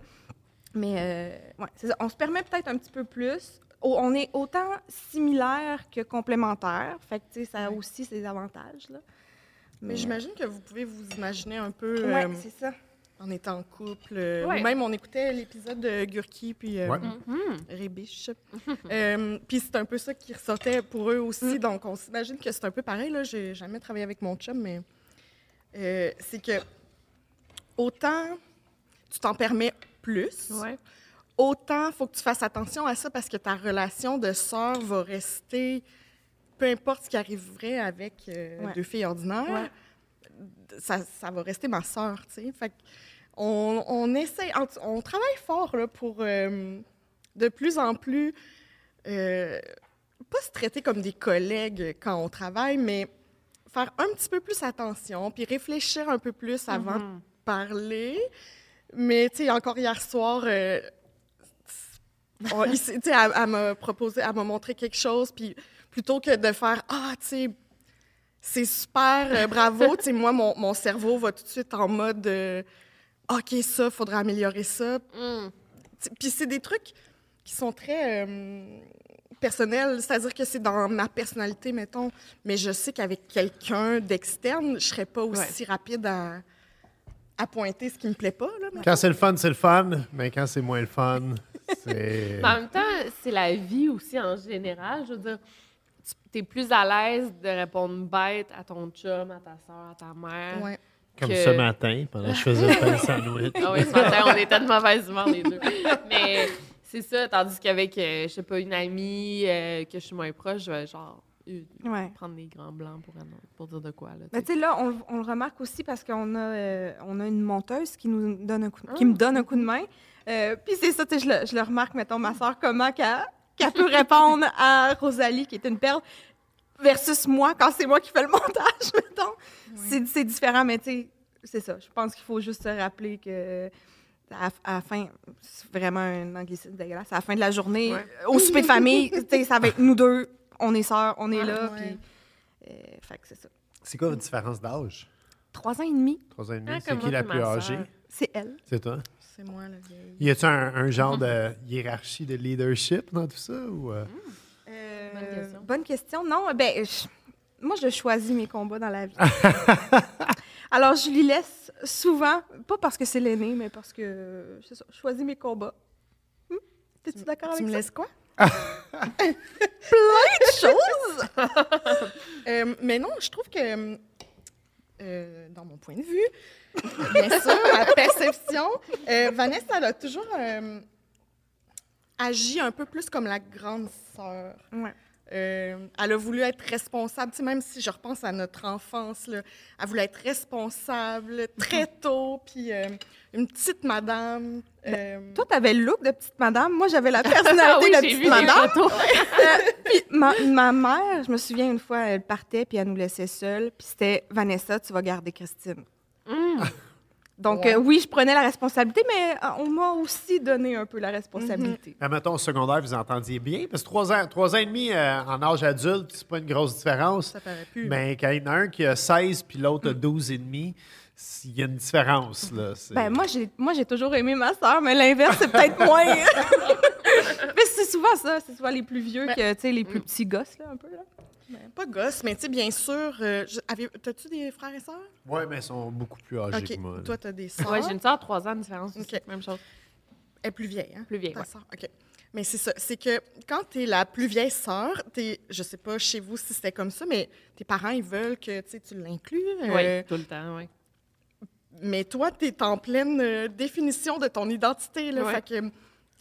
S4: Mais euh, ouais, c'est ça. On se permet peut-être un petit peu plus. O- On est autant similaires que complémentaires. Fait que, ça a aussi ses avantages. Là.
S2: Mais j'imagine que vous pouvez vous imaginer un peu euh,
S4: c'est ça.
S2: En étant en couple. euh,
S1: Ouais.
S2: Ou même, on écoutait l'épisode de Gurki puis euh,
S3: Ouais.
S1: Mhm.
S2: Rébiche. Euh, puis c'est un peu ça qui ressortait pour eux aussi. Donc, on s'imagine que c'est un peu pareil. Là. J'ai jamais travaillé avec mon chum, mais euh, c'est que autant tu t'en permets plus,
S1: Ouais.
S2: autant faut que tu fasses attention à ça parce que ta relation de sœur va rester, peu importe ce qui arriverait avec euh,
S4: Ouais.
S2: deux filles ordinaires,
S4: Ouais.
S2: ça, ça va rester ma sœur, tu sais. Fait que on, on essaie, travaille fort là, pour euh, de plus en plus euh, pas se traiter comme des collègues quand on travaille, mais faire un petit peu plus attention, puis réfléchir un peu plus avant de parler. Mais, tu sais, encore hier soir, euh, on- elle, elle m'a proposé, elle m'a montré quelque chose, puis plutôt que de faire Ah, tu sais, c'est super, euh, bravo, tu sais, moi, mon, mon cerveau va tout de suite en mode euh, OK, ça, faudra améliorer ça.
S1: Mm.
S2: Puis c'est des trucs qui sont très euh, personnels, c'est-à-dire que c'est dans ma personnalité, mettons, mais je sais qu'avec quelqu'un d'externe, je serais pas aussi rapide à, à pointer ce qui me plaît pas. Là.
S3: Quand c'est le fun, c'est le fun, mais quand c'est moins le fun, c'est...
S1: En même temps, c'est la vie aussi en général. Je veux dire, tu es plus à l'aise de répondre bête à ton chum, à ta soeur, à ta mère.
S2: Ouais.
S3: Comme
S1: que-
S3: ce matin, pendant que je faisais le pain sandwich.
S1: Ah oui, ce matin, on était de mauvaise humeur, les deux. Mais c'est ça, tandis qu'avec, euh, je sais pas, une amie euh, que je suis moins proche, je vais genre euh,
S4: Ouais.
S1: prendre des grands blancs pour, pour dire de quoi. Là,
S4: Mais
S1: tu
S4: sais, là, on, on le remarque aussi parce qu'on a, euh, on a une monteuse qui, nous donne un coup, qui me donne un coup de main. Euh, Puis c'est ça, tu sais, je le, je le remarque, mettons, ma soeur, comment qu'elle qu'elle peut répondre à Rosalie, qui est une perle, versus moi, quand c'est moi qui fais le montage, mettons. C'est- C'est différent, mais tu sais, c'est ça. Je pense qu'il faut juste se rappeler que à, à la fin, c'est vraiment un anglicisme dégueulasse, à la fin de la journée,
S1: Ouais.
S4: au souper de famille, tu sais, ça va être nous deux, on est sœurs, on est là,
S2: Ouais.
S4: puis... euh, fait que c'est ça.
S3: C'est quoi votre différence d'âge?
S4: trois ans et demi.
S3: Trois ans et demi.
S1: Ah,
S3: c'est qui la plus âgée?
S4: C'est elle.
S3: C'est toi?
S2: C'est moi, la vieille.
S3: Y a-tu un, un genre de hiérarchie de leadership dans tout ça? Ou, euh?
S4: Euh,
S1: Bonne question.
S4: bonne question. Non, ben, je- moi, je choisis mes combats dans la vie. Alors, je lui laisse souvent, pas parce que c'est l'aîné, mais parce que c'est ça, je choisis mes combats. Hmm? T'es-tu d'accord
S2: Tu me laisses quoi?
S4: chose?
S2: Euh, mais non, je trouve que, euh, dans mon point de vue, bien sûr, ma perception, euh, Vanessa, elle a toujours euh, agi un peu plus comme la grande sœur.
S4: Ouais.
S2: Euh, elle a voulu être responsable, tu sais, même si je repense à notre enfance, là, elle voulait être responsable très tôt, puis euh, une petite madame. euh,
S4: Toi, t'avais le look de petite madame. Moi, j'avais la
S1: Ah
S4: personnalité
S1: oui,
S4: de
S1: j'ai
S4: petite
S1: vu
S4: madame.
S1: photos.
S4: Puis ma, ma mère, je me souviens une fois, elle partait puis elle nous laissait seuls. Puis c'était Vanessa, tu vas garder Christine.
S1: Hum.
S4: Donc
S2: Ouais.
S4: euh, oui, je prenais la responsabilité, mais euh, on m'a aussi donné un peu la responsabilité.
S3: Ah, mettons, au secondaire, vous entendiez bien? Parce que trois ans, trois ans et demi euh, en âge adulte, c'est pas une grosse différence.
S2: ça paraît plus.
S3: Mais quand il y en a un qui a 16 puis l'autre a 12 et demi, il y a une différence. Là. C'est-
S4: Ben moi, j'ai moi j'ai toujours aimé ma sœur, mais l'inverse c'est peut-être moins. mais c'est souvent ça, c'est souvent les plus vieux
S2: Ben,
S4: que tu sais les plus petits gosses là un peu là.
S2: Pas gosse, mais tu sais, bien sûr, euh, t'as-tu des frères et sœurs?
S3: Ouais, mais ils sont beaucoup plus âgés que moi. là.
S2: Toi, t'as des sœurs.
S1: Ouais, j'ai une sœur, trois ans de différence. aussi. Même chose.
S2: Elle est plus vieille, hein?
S1: Plus vieille,
S2: Ta
S1: ouais.
S2: sœur, OK. Mais c'est ça. C'est que quand tu es la plus vieille sœur, t'es, je sais pas chez vous si c'était comme ça, mais tes parents, ils veulent que tu sais, tu l'inclues. euh,
S1: Oui, tout le temps, oui.
S2: Mais toi, tu es en pleine euh, définition de ton identité. Là,
S1: Ouais.
S2: Fait que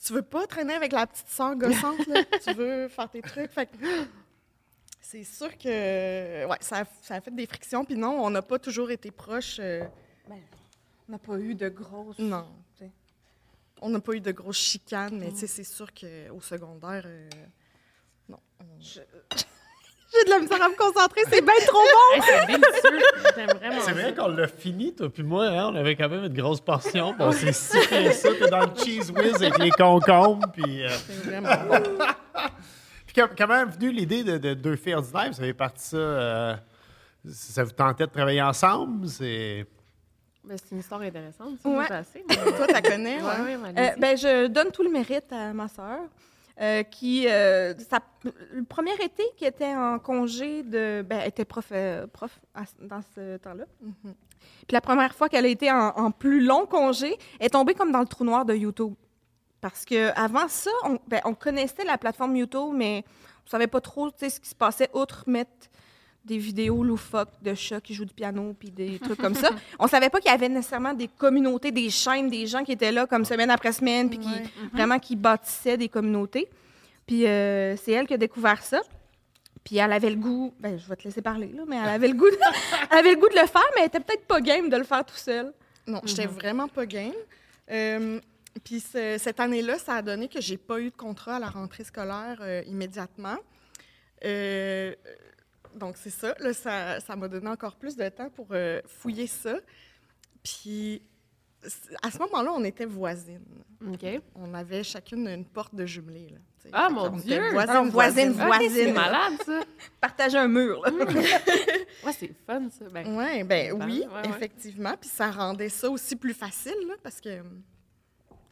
S2: tu veux pas traîner avec la petite sœur gossante. là? tu veux faire tes trucs. Fait que c'est sûr que ouais, ça, a, ça a fait des frictions. Puis non, on n'a pas toujours été proches. euh,
S4: On n'a pas eu de grosses.
S2: non. On n'a pas eu de grosses chicanes, mais tu sais, c'est sûr qu'au secondaire, euh, non. on-
S4: J'ai de la misère à me concentrer, c'est bien trop bon.
S1: Hey, c'est délicieux. J'aime vraiment
S3: C'est
S1: ça.
S3: vrai qu'on l'a fini, toi puis moi, hein, on avait quand même une grosse portion. puis on s'est sifflé ça, t'es dans le cheese whiz avec les concombres. Puis, euh,
S2: C'est vraiment bon.
S3: puis quand- comment est venue l'idée de, de deux filles ordinaires? Vous avez parti ça... euh, ça vous tentait de travailler ensemble? C'est...
S1: Ben, c'est une histoire intéressante, ça,
S4: Ouais.
S1: passé. mais-
S2: Toi, tu la connais,
S1: Ouais,
S2: ouais?
S1: ouais,
S4: Euh,
S1: allez-y.
S4: ben, je donne tout le mérite à ma sœur, euh, qui, euh, sa- le premier été qui était en congé de, ben, elle était prof, euh, prof à dans ce temps-là.
S2: Mhm.
S4: Puis la première fois qu'elle a été en, en plus long congé, elle est tombée comme dans le trou noir de YouTube. Parce que avant ça, on, ben, on connaissait la plateforme YouTube, mais on savait pas trop ce qui se passait, outre mettre des vidéos loufoques de chats qui jouent du piano puis des trucs comme ça. On savait pas qu'il y avait nécessairement des communautés, des chaînes, des gens qui étaient là comme semaine après semaine puis qui
S2: Ouais.
S4: vraiment qui bâtissaient des communautés. Puis euh, c'est elle qui a découvert ça. Puis elle avait le goût, ben je vais te laisser parler là, mais elle avait le goût, de, elle avait le goût de le faire, mais elle était peut-être pas game de le faire tout seul.
S2: Non, j'étais vraiment pas game. Euh, Puis ce- cette année-là, ça a donné que j'ai pas eu de contrat à la rentrée scolaire euh, immédiatement. Euh, donc c'est ça, là, ça, ça m'a donné encore plus de temps pour euh, fouiller ça. Puis à ce moment-là, on était voisines.
S1: OK.
S2: On avait chacune une porte de jumelée. Là.
S1: Ah,
S2: Fait
S1: mon Dieu!
S2: Voisines.
S1: Ok, c'est
S4: Voisine.
S1: malade, ça.
S4: Partager un mur. là.
S1: Ouais, c'est fun, ça. Ben,
S2: Oui, ben oui,
S1: ouais, ouais.
S2: effectivement. Puis ça rendait ça aussi plus facile, là, parce que,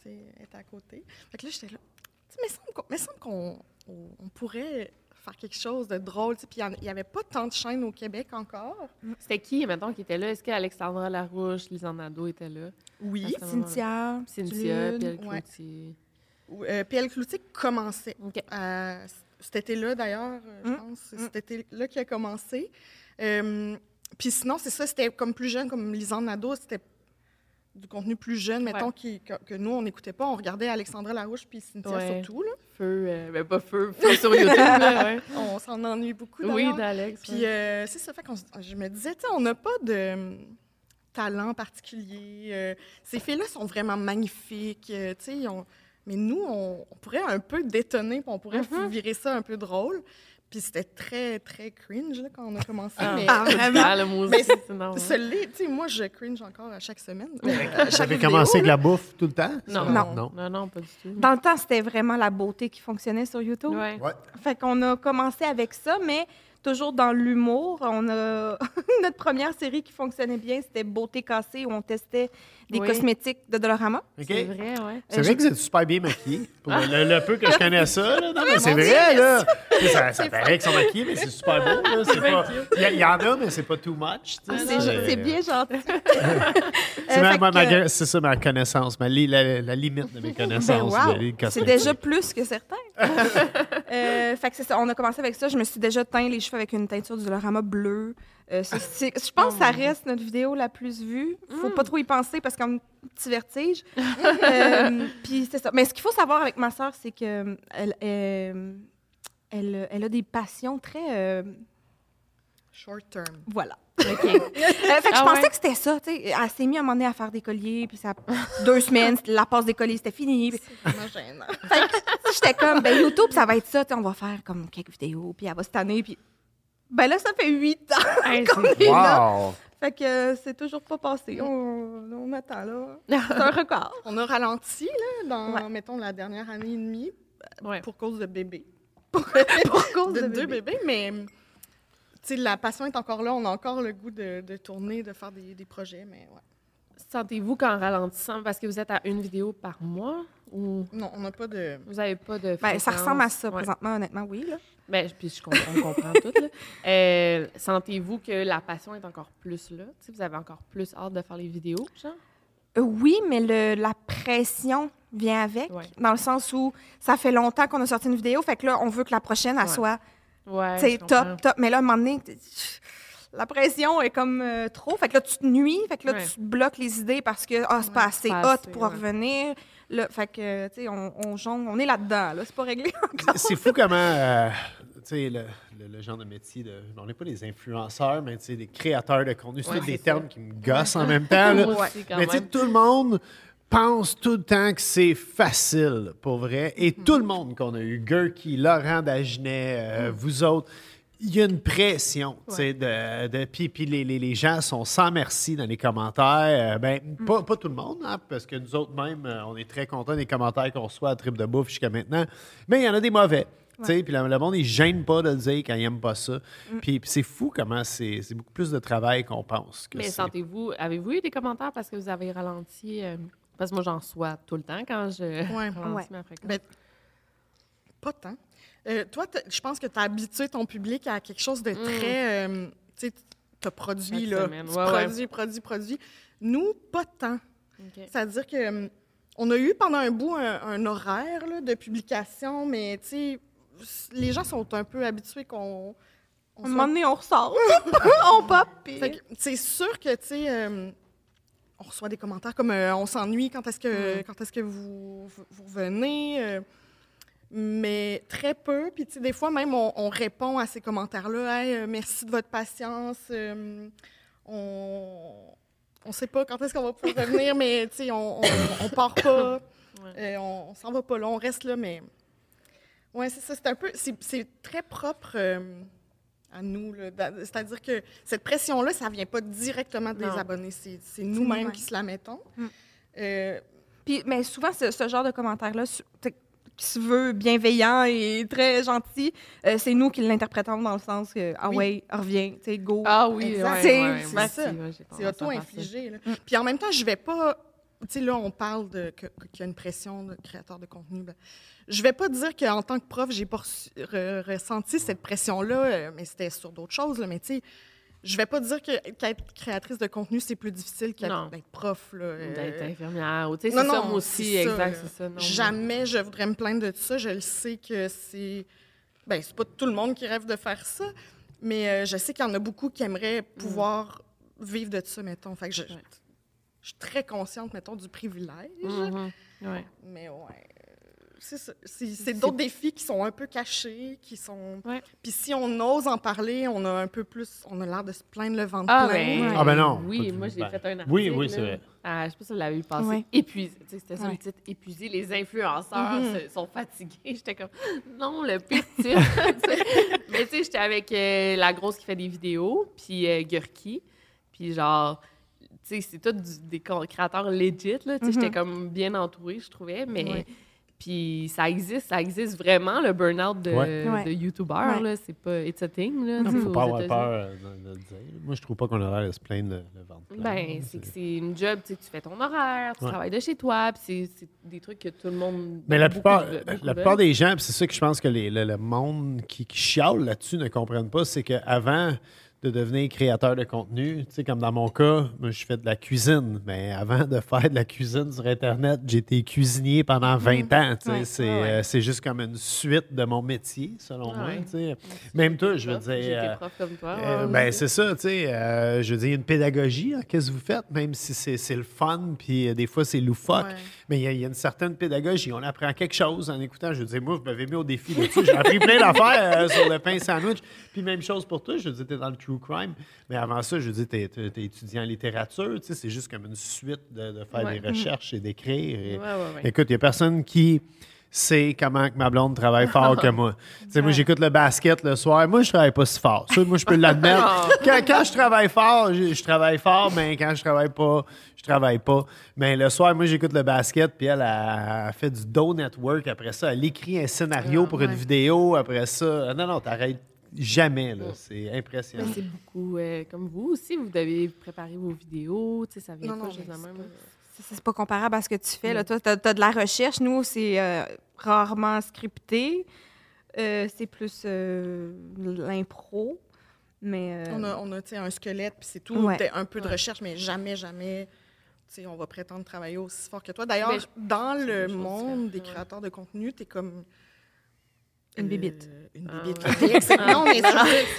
S2: sais, était à côté. Fait que là, j'étais là. Tu sais, mais il semble qu'on- on, pourrait faire quelque chose de drôle. Puis il n'y avait pas tant de chaînes au Québec encore.
S1: C'était qui, mettons, qui était là? Est-ce qu'Alexandra Larouche, Lisanne Nadeau était là?
S2: Oui.
S4: Cynthia.
S1: Cynthia,
S4: Jude.
S1: Pierre
S2: ouais.
S1: Cloutier.
S2: Euh, PL Cloutier commençait.
S1: OK.
S2: Euh, cet été-là, d'ailleurs, euh, je
S4: Mm.
S2: pense. Cet été-là qui a commencé. Euh, puis sinon, c'est ça, c'était comme plus jeune, comme Lisanne Nadeau, c'était du contenu plus jeune, mettons,
S1: Ouais.
S2: qui- que, que nous, on n'écoutait pas. On regardait Alexandra Larouche puis Cynthia
S1: Ouais.
S2: surtout. Là.
S1: Feu, euh, ben pas feu, feu sur YouTube, là, ouais.
S2: On s'en ennuie beaucoup,
S1: Oui, d'Alex.
S2: Puis euh, c'est ça, fait qu'on je me disais, tu sais, on n'a pas de hum, talent particulier. euh, ces filles-là sont vraiment magnifiques, euh, ils ont- mais nous, on, on pourrait un peu détonner, puis on pourrait
S1: Mm-hmm.
S2: virer ça un peu drôle. Puis c'était très, très cringe là, quand on a commencé. mais
S1: ah, vraiment? le mot
S2: Mais tu sais, moi, je cringe encore à chaque semaine. Vidéo,
S3: commencé avec la bouffe tout le temps?
S1: Non.
S4: non.
S3: Non,
S1: non, pas du tout.
S4: Dans le temps, c'était vraiment la beauté qui fonctionnait sur YouTube.
S1: Ouais.
S3: Ouais.
S4: Fait qu'on a commencé avec ça, mais toujours dans l'humour. On a notre première série qui fonctionnait bien, c'était Beauté cassée, où on testait des
S1: Oui.
S4: cosmétiques de Dolorama.
S1: C'est vrai, ouais.
S3: C'est
S4: Euh,
S3: vrai que vous êtes super bien maquillés. Pour le, le peu que je connais ça, là. Non, mais c'est vrai, là. Ça, ça paraît qu'ils sont maquillés, mais c'est super beau, là. C'est pas... Il y, a- il y en a, mais c'est pas too much.
S4: Ah, C'est
S3: C'est-
S4: c'est bien gentil.
S3: C'est
S4: Euh,
S3: ma-
S4: fait
S3: ma-
S4: que-
S3: ma- c'est ça ma connaissance, ma li- la, la limite de mes
S4: Ben,
S3: connaissances.
S4: wow. C'est déjà plus que certains. euh, fait que c'est ça. On a commencé avec ça. Je me suis déjà teint les cheveux avec une teinture du Dolorama bleu. Euh, c'est- je pense que ça reste notre vidéo la plus vue. Faut pas trop y penser parce qu'on a un petit vertige. Euh, Puis c'est ça. Mais ce qu'il faut savoir avec ma sœur, c'est que elle, elle, elle- elle a des passions très. euh,
S2: Short term.
S4: voilà.
S1: OK.
S4: Euh, fait que je
S1: Ah
S4: pensais
S1: ouais?
S4: que c'était ça. tu sais. Elle s'est mise à un moment donné à faire des colliers. Puis ça, deux semaines, la passe des colliers, c'était fini. Puis-
S2: gênant.
S4: Fait que j'étais comme, ben YouTube, ça va être ça, tu sais, on va faire comme quelques vidéos, puis elle va cette année, puis... Ben là, ça fait huit ans
S1: Hey,
S4: qu'on est là. Fait que euh, c'est toujours pas passé. On, on attend, là. C'est un record.
S2: On a ralenti, là, dans,
S4: Ouais.
S2: mettons, la dernière année et demie,
S1: Ouais.
S2: pour cause de bébés.
S4: Pour cause
S2: de,
S4: de,
S2: deux
S4: bébé.
S2: bébés, mais tu sais, la passion est encore là. On a encore le goût de, de tourner, de faire des, des projets, mais ouais.
S1: Sentez-vous qu'en ralentissant, parce que vous êtes à une vidéo par mois ou?
S2: Non, on n'a pas de.
S1: vous n'avez pas de.
S4: Ben, ça ressemble à ça,
S1: Ouais.
S4: présentement, honnêtement, oui. Là.
S1: Ben, puis je comprends, on comprend tout. là. Euh, Sentez-vous que la passion est encore plus là? Tu sais, vous avez encore plus hâte de faire les vidéos, genre?
S4: Euh, oui, mais le, la pression vient avec,
S1: Ouais.
S4: dans le sens où ça fait longtemps qu'on a sorti une vidéo, fait que là, on veut que la prochaine, elle
S1: Ouais.
S4: soit
S1: Ouais.
S4: top, top. Mais là, à un moment donné, la pression est comme euh, trop. Fait que là, tu te nuis. Fait que là,
S1: Ouais.
S4: tu bloques les idées parce que ah, c'est pas
S2: Ouais,
S4: assez
S1: pas
S4: hot
S1: assez,
S4: pour
S1: ouais.
S4: revenir. Là, fait que, tu sais, on, on jongle. On est là-dedans, là. C'est pas réglé encore.
S3: C'est fou comment, euh, tu sais, le, le- le genre de métier de. On n'est pas des influenceurs, mais tu sais, des créateurs de contenu. C'est des termes qui me gossent en même temps. là. Mais tu sais, tout le monde pense tout le temps que c'est facile, pour vrai. Et tout le monde qu'on a eu, Gurky, Laurent Dagenet, euh, vous autres, il y a une pression, tu sais, de, de- puis, puis les, les- les gens sont sans merci dans les commentaires. Euh, ben, pas, pas tout le monde, hein, parce que nous autres même, euh, on est très contents des commentaires qu'on reçoit à Trip de Bouffe jusqu'à maintenant. Mais il y en a des mauvais. tu sais, Puis le, le monde, il ne gêne pas de le dire quand il n'aime pas ça. Puis, puis c'est fou comment c'est c'est beaucoup plus de travail qu'on pense. que
S1: Mais sentez-vous, avez-vous eu des commentaires parce que vous avez ralenti? euh, parce que moi, j'en reçois tout le temps quand je
S2: Ouais.
S1: ralentis
S4: Ouais.
S1: ma fréquence?
S2: Ben, pas tant. Euh, toi, je pense que tu as habitué ton public à quelque chose de très. euh, tu sais, tu as produit, là.
S1: semaine.
S2: Tu
S1: Ouais, ouais.
S2: produis, produis, produis. Nous, pas tant. C'est-à-dire que euh, on a eu pendant un bout un, un horaire là, de publication, mais tu sais, les gens sont un peu habitués qu'on. on
S4: À un
S2: soit-
S4: moment donné, on ressort. on pop. puis-
S2: Fait que c'est sûr que, tu sais, euh, on reçoit des commentaires comme euh, on s'ennuie, quand est-ce que, quand est-ce que vous, vous, euh, mais très peu. Puis, tu sais, des fois, même, on, on répond à ces commentaires-là. Hey, euh, merci de votre patience. euh, on ne sait pas quand est-ce qu'on va pouvoir revenir, mais, tu sais, on, on, on part pas. euh, on, on s'en va pas là, on reste là, mais. Ouais, c'est ça. C'est un peu. C'est très propre. euh, à nous. C'est-à-dire que cette pression-là, ça vient pas directement des
S1: Non.
S2: abonnés. C'est nous-mêmes qui se la mettons.
S4: Mm. Puis, mais souvent, ce, ce genre de commentaires-là, se veut bienveillant et très gentil, euh, c'est nous qui l'interprétons dans le sens que, ah
S2: Oui.
S4: ouais, reviens, tu sais, go.
S1: Ah oui,
S4: C'est-
S1: ouais,
S2: ça. c'est auto-infligé. là. Puis en même temps, je vais pas. Tu sais, là, on parle qu'il y a une pression de créateur de contenu. Ben, je vais pas dire qu'en tant que prof, j'ai pas reçu- re- ressenti cette pression-là, euh, mais c'était sur d'autres choses. Là, mais tu sais, je vais pas dire que- qu'être créatrice de contenu, c'est plus difficile qu'être prof. Euh,
S1: D'être infirmière. ou
S2: Non,
S1: c'est ça,
S2: non,
S1: moi aussi. exact, c'est ça. non.
S2: Jamais je voudrais me plaindre de ça. Je le sais que c'est. Ben, c'est pas tout le monde qui rêve de faire ça, mais euh, je sais qu'il y en a beaucoup qui aimeraient pouvoir vivre de ça, mettons. Fait que je,
S1: Ouais.
S2: je suis très consciente, mettons, du privilège.
S1: Mhm. Ouais.
S2: Mais ouais. C'est d'autres défis qui sont un peu cachés, qui sont.
S1: Ouais.
S2: Puis si on ose en parler, on a un peu plus. On a l'air de se plaindre le ventre
S1: Ah,
S2: plein.
S1: ben,
S3: Ah, ben non.
S1: Oui, moi, j'ai
S3: ben,
S1: fait un article.
S3: oui, oui, c'est vrai.
S1: Ah, je sais pas si vous l'avez vu passer.
S4: Ouais.
S1: Épuisé. Tu sais, C'était ça
S4: Ouais.
S1: le titre. Épuisé. Les influenceurs
S2: Mhm.
S1: se- sont fatigués. J'étais comme, non, le sais. Mais tu sais, j'étais avec euh, la grosse qui fait des vidéos, puis euh, Gurki. Puis genre, tu sais, c'est tous du- des créateurs legit. Là. Tu sais, J'étais comme bien entourée, je trouvais. Mais
S4: Ouais.
S1: Puis ça existe, ça existe vraiment, le burn-out de,
S3: Ouais.
S1: De. C'est pas... It's a thing, là.
S3: Il
S1: sais,
S3: faut pas avoir peur euh, de, de le dire. Moi, je trouve pas qu'on a l'air de se plaindre le, le ventre plein.
S1: Ben, c'est que c'est une job, tu sais, tu fais ton horaire, tu
S3: Ouais.
S1: travailles de chez toi, puis c'est- des trucs que tout le monde.
S3: Mais la plupart,
S1: beaucoup
S3: la plupart des gens, puis c'est ça que je pense que les- le, le monde qui, qui chiale là-dessus ne comprennent pas, c'est qu'avant de devenir créateur de contenu, tu sais, comme dans mon cas, moi, je fais de la cuisine, mais avant de faire de la cuisine sur Internet, été cuisinier pendant 20 ans. tu sais.
S4: Ouais.
S3: C'est
S1: Ouais, ouais.
S3: euh, c'est juste comme une suite de mon métier, selon
S1: Ouais.
S3: moi. tu sais. Même toi, je veux
S1: Prof,
S3: dire... euh,
S1: prof comme toi.
S3: euh, ben, c'est ça, tu sais. euh, je veux dire, une pédagogie à qu'est-ce que vous faites, même si c'est c'est le fun, puis euh, des fois, c'est loufoque. Mais il y, a- il y a une certaine pédagogie. On apprend quelque chose en écoutant. Je veux dire, moi, vous m'avez mis au défi là-dessus. J'ai appris plein d'affaires sur le pain sandwich. Puis même chose pour toi. Je veux dire, t'es dans le true crime. Mais avant ça, je veux dire, t'es, t'es- t'es étudiant en littérature. Tu sais, c'est juste comme une suite de, de faire
S1: Ouais.
S3: des recherches et d'écrire. Et-
S1: Ouais, ouais, ouais.
S3: Écoute, il n'y a personne qui sait comment que ma blonde travaille fort que moi. Tu sais, moi, j'écoute le basket le soir. Moi, je travaille pas si fort. Ça, moi, je peux l'admettre. quand, quand je travaille fort, je, je travaille fort, mais quand je travaille pas, je travaille pas. Mais le soir, moi, j'écoute le basket, puis elle a, fait du Do Network après ça. Elle écrit un scénario pour une vidéo après ça. Non, non, t'arrêtes jamais, là. C'est impressionnant.
S1: Mais c'est beaucoup. euh, comme vous aussi, vous devez préparer vos vidéos, ça vient
S2: Non,
S1: pas
S2: non,
S1: juste de
S2: c'est
S1: même.
S2: pas-
S4: C'est c'est pas comparable à ce que tu fais. Là. Toi, tu as, de la recherche. Nous, c'est euh, rarement scripté. Euh, c'est plus euh, l'impro. Mais euh,
S2: On a, on a tu sais, un squelette, puis c'est tout.
S4: Ouais.
S2: Un peu de
S1: Ouais.
S2: recherche, mais jamais, jamais, tu sais, on va prétendre travailler aussi fort que toi. D'ailleurs,
S1: Ben,
S2: dans le monde des
S1: ouais.
S2: créateurs de contenu, tu es comme...
S4: Une bibite.
S2: euh, une
S1: Ah,
S2: bibite.
S1: ouais.
S2: excellente. Non, mais
S1: Ah,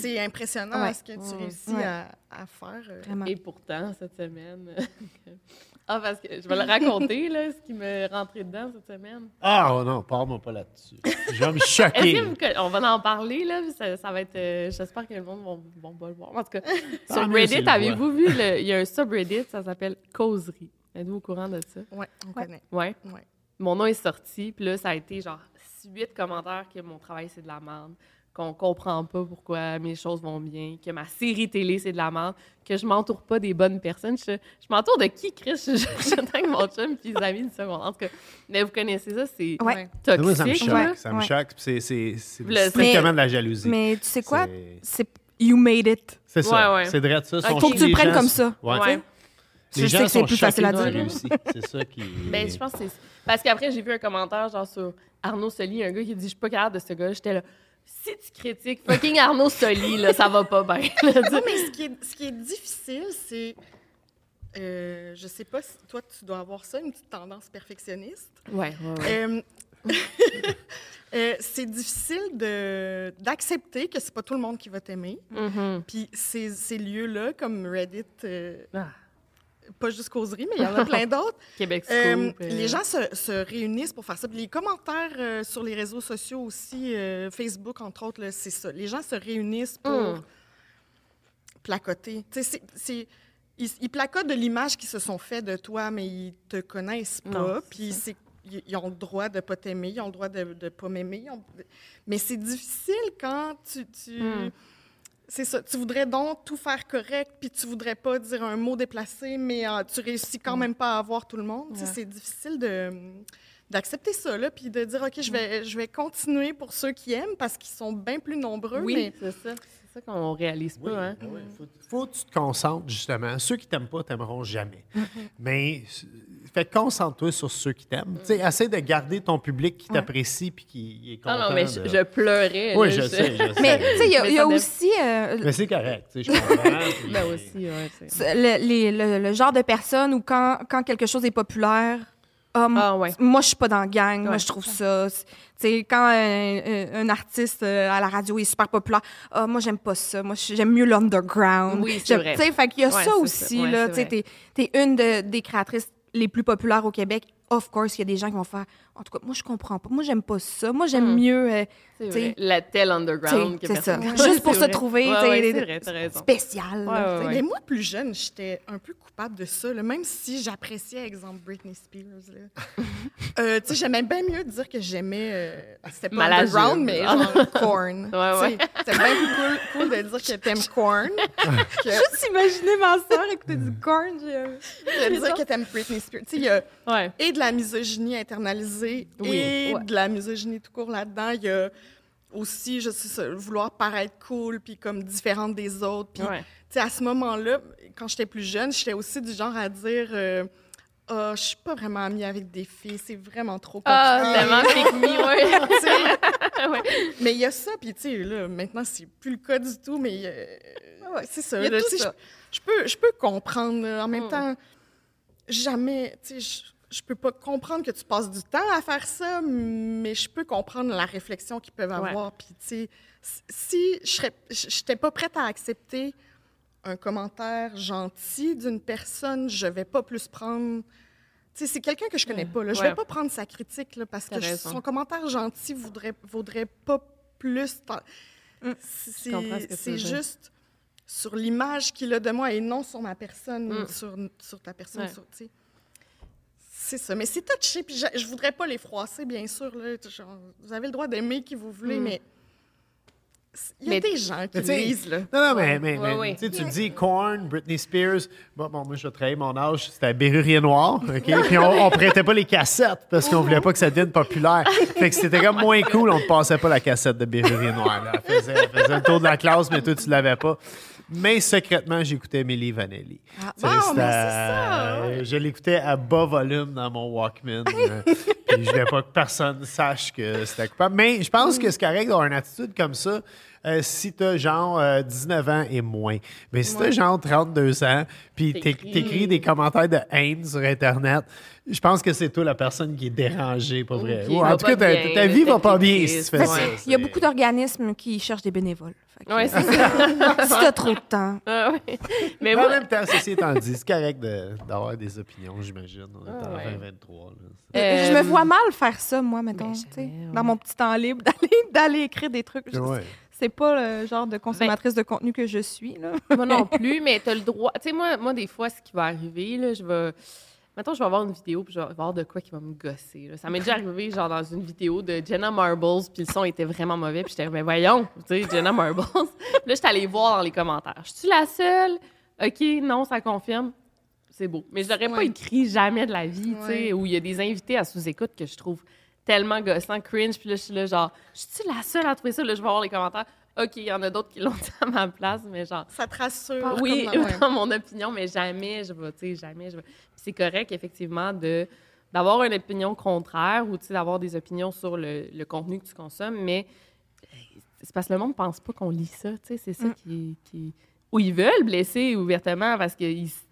S2: c'est- impressionnant
S4: Ouais.
S2: ce que tu
S1: Ouais.
S2: réussis
S4: Ouais.
S2: à, à faire. euh.
S4: vraiment.
S1: Et pourtant, cette semaine. ah, parce que je vais le raconter, là, ce qui m'est rentré dedans cette semaine.
S3: Ah, oh non, parle-moi pas là-dessus. Je vais me choquer.
S1: on va en parler, là, puis ça, ça va être... euh, J'espère que le monde va, le voir. En tout cas, sur Reddit, avez-vous vu, le- il y a un subreddit, ça s'appelle Causerie. Êtes-vous au courant de ça?
S2: Ouais, on
S4: Ouais.
S2: connaît.
S1: Ouais.
S2: Ouais.
S1: Mon nom est sorti, puis là, ça a été genre huit commentaires que mon travail, c'est de la merde, qu'on comprend pas pourquoi mes choses vont bien, que ma série télé, c'est de la merde, que je m'entoure pas des bonnes personnes. Je, je m'entoure de qui, Chris? Je, je, je mon chum puis les amis du secondaire. En tout cas, mais vous connaissez ça, c'est
S4: Ouais.
S1: toxique.
S3: Moi, ça me choque.
S1: là.
S3: Ça me
S4: Ouais.
S3: choque. C'est, c'est, c'est
S1: Le-
S3: strictement de la jalousie.
S4: Mais tu sais quoi?
S3: C'est-
S4: you made it.
S3: C'est ça.
S1: Ouais, ouais.
S3: C'est vrai de ça. Son.
S4: Faut que tu le prennes
S3: gens
S4: comme ça.
S3: Ouais.
S1: Ouais.
S4: Je
S3: Les
S4: sais
S3: gens
S4: que c'est plus facile à dire.
S3: C'est ça qui.
S1: Ben, je pense que c'est. Parce qu'après, j'ai vu un commentaire, genre, sur Arnaud Soli, un gars qui dit Je suis pas capable de ce gars. J'étais là. Si tu critiques fucking Arnaud Soli, là, ça va pas bien.
S2: Non, mais ce qui est, ce qui est difficile, c'est. Euh, je sais pas si toi, tu dois avoir ça, une petite tendance perfectionniste.
S1: ouais, ouais, ouais.
S2: Euh, euh, c'est difficile de- d'accepter que c'est pas tout le monde qui va t'aimer.
S1: Mhm.
S2: Puis ces, ces lieux-là, comme Reddit, euh,
S1: Ah.
S2: Pas juste causerie, mais il y en a plein d'autres.
S1: Québec Scoop.
S2: Euh,
S1: euh,
S2: les gens se, se réunissent pour faire ça. Puis les commentaires euh, sur les réseaux sociaux aussi, euh, Facebook entre autres, c'est ça. Les gens se réunissent pour
S1: Mm.
S2: placoter. C'est- ils, ils placotent de l'image qu'ils se sont fait de toi, mais ils te connaissent pas. Puis c'est- ils, ont le droit de pas t'aimer, ils ont le droit de ne pas m'aimer. ont- Mais c'est difficile quand tu... tu-
S1: Mm.
S2: C'est ça. Tu voudrais donc tout faire correct, puis tu voudrais pas dire un mot déplacé, mais euh, tu réussis quand même pas à avoir tout le monde.
S1: Ouais.
S2: C'est difficile de d'accepter ça, là, puis de dire, OK, je vais, je vais continuer pour ceux qui aiment, parce qu'ils sont bien plus nombreux,
S1: Oui,
S2: mais
S1: c'est ça. Ça qu'on réalise pas,
S3: Oui,
S1: hein?
S3: oui, faut, faut que tu te concentres, justement. Ceux qui t'aiment pas t'aimeront jamais. Mais fait que concentre-toi sur ceux qui t'aiment. Tu sais, Essaie de garder ton public qui t'apprécie puis qui est content.
S1: Ah non, mais je,
S3: de-
S1: je pleurais.
S3: Oui,
S1: là,
S3: je sais, je sais.
S4: Mais tu sais, il y a, y aussi euh,
S3: Mais c'est correct, je comprends. puis-
S1: Ben aussi, ouais.
S4: le, les- le- le genre de personne où quand, quand quelque chose est populaire, ah,
S1: Ah ouais.
S4: moi, je suis pas dans la gang. Moi, je trouve ça. sais, quand un, artiste euh, à la radio est super populaire, ah, moi, j'aime pas ça. Moi, j'aime mieux l'underground.
S1: Oui, c'est vrai.
S4: Tu sais, fait qu'il y a
S1: Ouais,
S4: ça aussi,
S1: ça.
S4: Là. Tu t'es, t'es une de- des créatrices les plus populaires au Québec. Of course, il y a des gens qui vont faire. En tout cas, moi, je comprends pas. Moi, j'aime pas ça. Moi, j'aime
S1: Mm.
S4: mieux. euh,
S1: vrai. La telle underground que
S4: c'est ça.
S1: personne-
S4: Juste pour se
S1: vrai.
S4: trouver,
S1: Ouais,
S4: spécial.
S1: ouais.
S2: Mais moi, plus jeune, j'étais un peu coupable de ça. là. Même si j'appréciais, exemple, Britney Spears. là. Euh, tu sais, j'aimais bien mieux dire que j'aimais. euh, c'était pas
S1: Malajube.
S2: underground, mais
S1: Ah.
S2: genre Korn.
S1: Ouais, ouais.
S2: Tu sais, C'était bien plus cool, cool de dire que t'aimes que
S4: Juste imaginer ma soeur écouter du corn. j'ai, euh,
S2: de dire que t'aimes Britney Spears. Tu sais, il y a
S1: Ouais.
S2: et de la misogynie internalisée
S1: Oui,
S2: et
S1: ouais.
S2: de la misogynie tout court là-dedans. Il y a aussi, je sais vouloir paraître cool, puis comme différente des autres. Puis,
S1: Ouais.
S2: tu sais, à ce moment-là, quand j'étais plus jeune, j'étais aussi du genre à dire euh, Ah, je suis pas vraiment amie avec des filles, c'est vraiment trop compliqué.
S1: Ah, tellement me, ouais.
S2: Mais il y a ça, puis tu sais, là, maintenant, c'est plus le cas du tout, mais euh,
S4: Ouais.
S2: c'est ça. Je, peux, je peux comprendre. là. En même
S1: Mm.
S2: temps, jamais, tu sais, je, peux pas comprendre que tu passes du temps à faire ça, mais je peux comprendre la réflexion qu'ils peuvent avoir. Puis, tu sais, si je serais, je n'étais pas prête à accepter un commentaire gentil d'une personne, je vais pas plus prendre. C'est quelqu'un que je connais pas. Là. Je
S1: Ouais.
S2: vais pas prendre sa critique là, parce que je- son commentaire gentil vaudrait, vaudrait pas plus.
S4: Mm.
S2: C'est
S1: ce
S2: juste sur l'image qu'il a de moi et non sur ma personne ou
S1: Mm.
S2: sur, sur ta personne.
S1: Ouais.
S2: sur-. C'est ça. Mais c'est touché. Puis je, je voudrais pas les froisser, bien sûr. Là. Genre, vous avez le droit d'aimer qui vous voulez,
S1: Mm.
S2: mais il y a
S1: Mais-
S2: des gens qui
S3: Mais tu sais,
S2: lisent. Là.
S3: Non, non, mais,
S1: Ouais,
S3: mais,
S1: ouais,
S3: mais,
S1: ouais.
S3: tu tu dis Korn, Britney Spears. Bon, bon moi, je vais trahir mon âge. C'était à Berrurier Noir. OK? Puis on, on prêtait pas les cassettes parce qu'on voulait pas que ça devienne populaire. Fait que c'était comme moins cool. On ne passait pas la cassette de Berrurier Noir. Là. Elle, faisait, elle faisait le tour de la classe, mais toi, tu l'avais pas. Mais secrètement, j'écoutais Milli Vanilli.
S2: Ah, bon, mais ça.
S3: euh, Je l'écoutais à bas volume dans mon Walkman. euh, puis je voulais pas que personne sache que c'était coupable. Mais je pense que c'est correct d'avoir une attitude comme ça euh, si tu as genre euh, 19 ans et moins. Mais si tu as genre 32 ans, puis
S1: T'écris.
S3: des commentaires de haine sur Internet, je pense que c'est toi la personne qui est dérangée, pour vrai. Ou en tout cas, ta, vie va pas bien si tu fais ça.
S4: Il y a beaucoup d'organismes qui cherchent des bénévoles.
S1: Ouais, c'est ça.
S4: si t'as trop de temps.
S1: Ah, ouais. Mais
S3: Mais en
S1: moi,
S3: même temps, ceci étant dit, c'est correct de- d'avoir des opinions, j'imagine. On est
S1: Ah,
S3: en
S1: ouais.
S3: 2023. là.
S1: Euh,
S4: je me vois mal faire ça, moi, mettons.
S1: ouais.
S4: Dans mon petit temps libre, d'aller, d'aller écrire des trucs. Je-
S3: Ouais.
S4: C'est pas le genre de consommatrice de contenu que je suis. Là.
S1: moi non plus, mais tu as le droit. Tu sais, moi, moi, des fois, ce qui va arriver, là, je vais. Mettons, je vais avoir une vidéo, puis je vais avoir de quoi qui va me gosser. là. Ça m'est déjà arrivé, genre, dans une vidéo de Jenna Marbles, puis le son était vraiment mauvais, puis j'étais, mais voyons, tu sais, Jenna Marbles. Puis là, j'étais allée voir dans les commentaires. Je suis la seule? OK, non, ça confirme. C'est beau. Mais je l'aurais pas
S2: Ouais.
S1: écrit jamais de la vie, tu sais,
S2: Ouais.
S1: où il y a des invités à sous-écoute que je trouve tellement gossant, cringe, puis là, je suis là, genre, je suis la seule à trouver ça? Là, je vais voir les commentaires. OK, il y en a d'autres qui l'ont dit à ma place, mais genre,
S2: Ça te rassure.
S1: oui,
S2: dans- ouais.
S1: dans mon opinion, mais jamais je vais, tu sais, jamais je vais. Puis c'est correct, effectivement, de d'avoir une opinion contraire ou, tu sais, d'avoir des opinions sur le, le contenu que tu consommes, mais euh, c'est parce que le monde pense pas qu'on lit ça, tu sais, c'est ça
S4: Mm.
S1: qui, qui... Ou ils veulent blesser ouvertement parce que,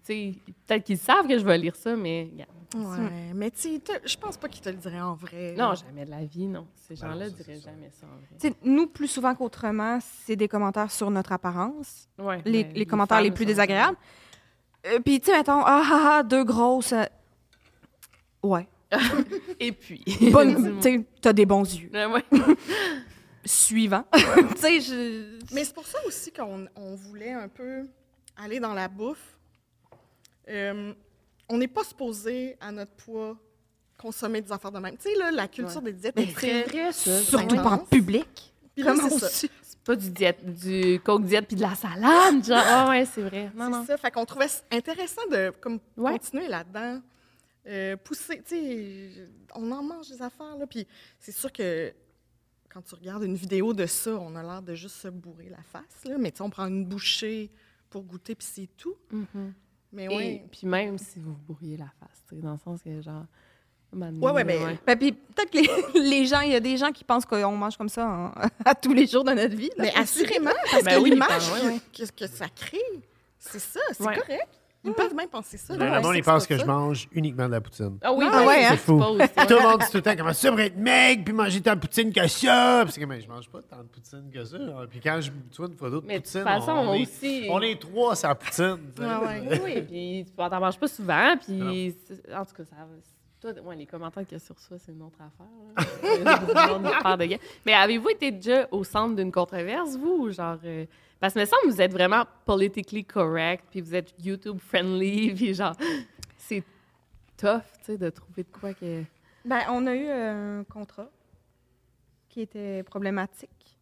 S1: peut-être qu'ils savent que je vais lire ça, mais regarde.
S2: Ouais, mais tu je pense pas qu'ils te le diraient en vrai.
S1: non,
S2: là.
S1: jamais de la vie, non. Ces
S3: Ben
S1: gens-là diraient
S3: ça.
S1: jamais ça en vrai.
S4: Tu sais, nous, plus souvent qu'autrement, c'est des commentaires sur notre apparence.
S1: Ouais,
S4: Les,
S1: mais
S4: les commentaires les plus désagréables. Euh, Puis, tu sais, mettons, ah, ah, ah, deux grosses. euh, Ouais.
S1: Et puis.
S4: Bonne, tu sais, t'as des bons yeux.
S1: Ouais, ouais.
S4: Suivant. tu sais, je.
S2: Mais c'est pour ça aussi qu'on on voulait un peu aller dans la bouffe. Euh, on n'est pas supposé, à notre poids, consommer des affaires de même. Tu sais, là, la culture des diètes est
S1: C'est
S2: très...
S1: vrai, ça.
S4: Surtout pas en public.
S2: Puis là,
S4: Comment
S2: c'est ça.
S4: on-
S1: C'est pas du diète, du coke diète puis de la salade, genre. Ah ouais, c'est vrai. Non,
S2: ça. Fait qu'on trouvait intéressant de comme,
S1: Ouais.
S2: continuer là-dedans. Euh, pousser, tu sais, on en mange des affaires, là. Puis c'est sûr que quand tu regardes une vidéo de ça, on a l'air de juste se bourrer la face, là. Mais tu sais, on prend une bouchée pour goûter, puis c'est tout.
S1: Mhm.
S2: Mais
S1: Et
S2: oui.
S1: puis même si vous bourriez la face, tu sais, dans le sens que genre. moment donné,
S2: Ouais, ouais,
S1: là,
S2: mais-
S4: Ben, puis peut-être que les, les gens, il y a des gens qui pensent qu'on mange comme ça en- à tous les jours de notre vie. là.
S2: Mais assurément, parce
S1: Ben
S2: que
S1: oui,
S2: l'image
S1: ben ouais,
S2: que, ça crée, c'est ça, c'est
S1: Ouais.
S2: correct. Ils peuvent même penser ça.
S3: Le
S2: là,
S3: monde, il pense que
S2: ça.
S3: je mange uniquement de la poutine.
S1: Ah oui,
S4: Ah ouais, hein?
S3: C'est fou.
S1: suppose,
S3: Puis
S1: ouais.
S3: tout le monde dit tout le temps comment ça pour être maigre puis manger tant de poutine que ça? Puis c'est comme, Mais je mange pas tant de poutine que ça. Puis quand je tu vois une photo de poutine,
S1: toute façon,
S3: on,
S1: on
S3: est,
S1: aussi.
S3: on est trois sur la poutine. sais.
S2: Ouais.
S1: Oui, oui, puis tu t'en manges pas souvent, puis en tout cas, ça toi, ouais, les commentaires qu'il y a sur ça, c'est une autre affaire. là. De. Mais avez-vous été déjà au centre d'une controverse, vous, ou genre... euh, Parce que me semble que vous êtes vraiment politically correct, puis vous êtes YouTube friendly, puis genre... C'est tough, tu sais, de trouver de quoi que...
S4: Ben, on a eu un contrat qui était problématique.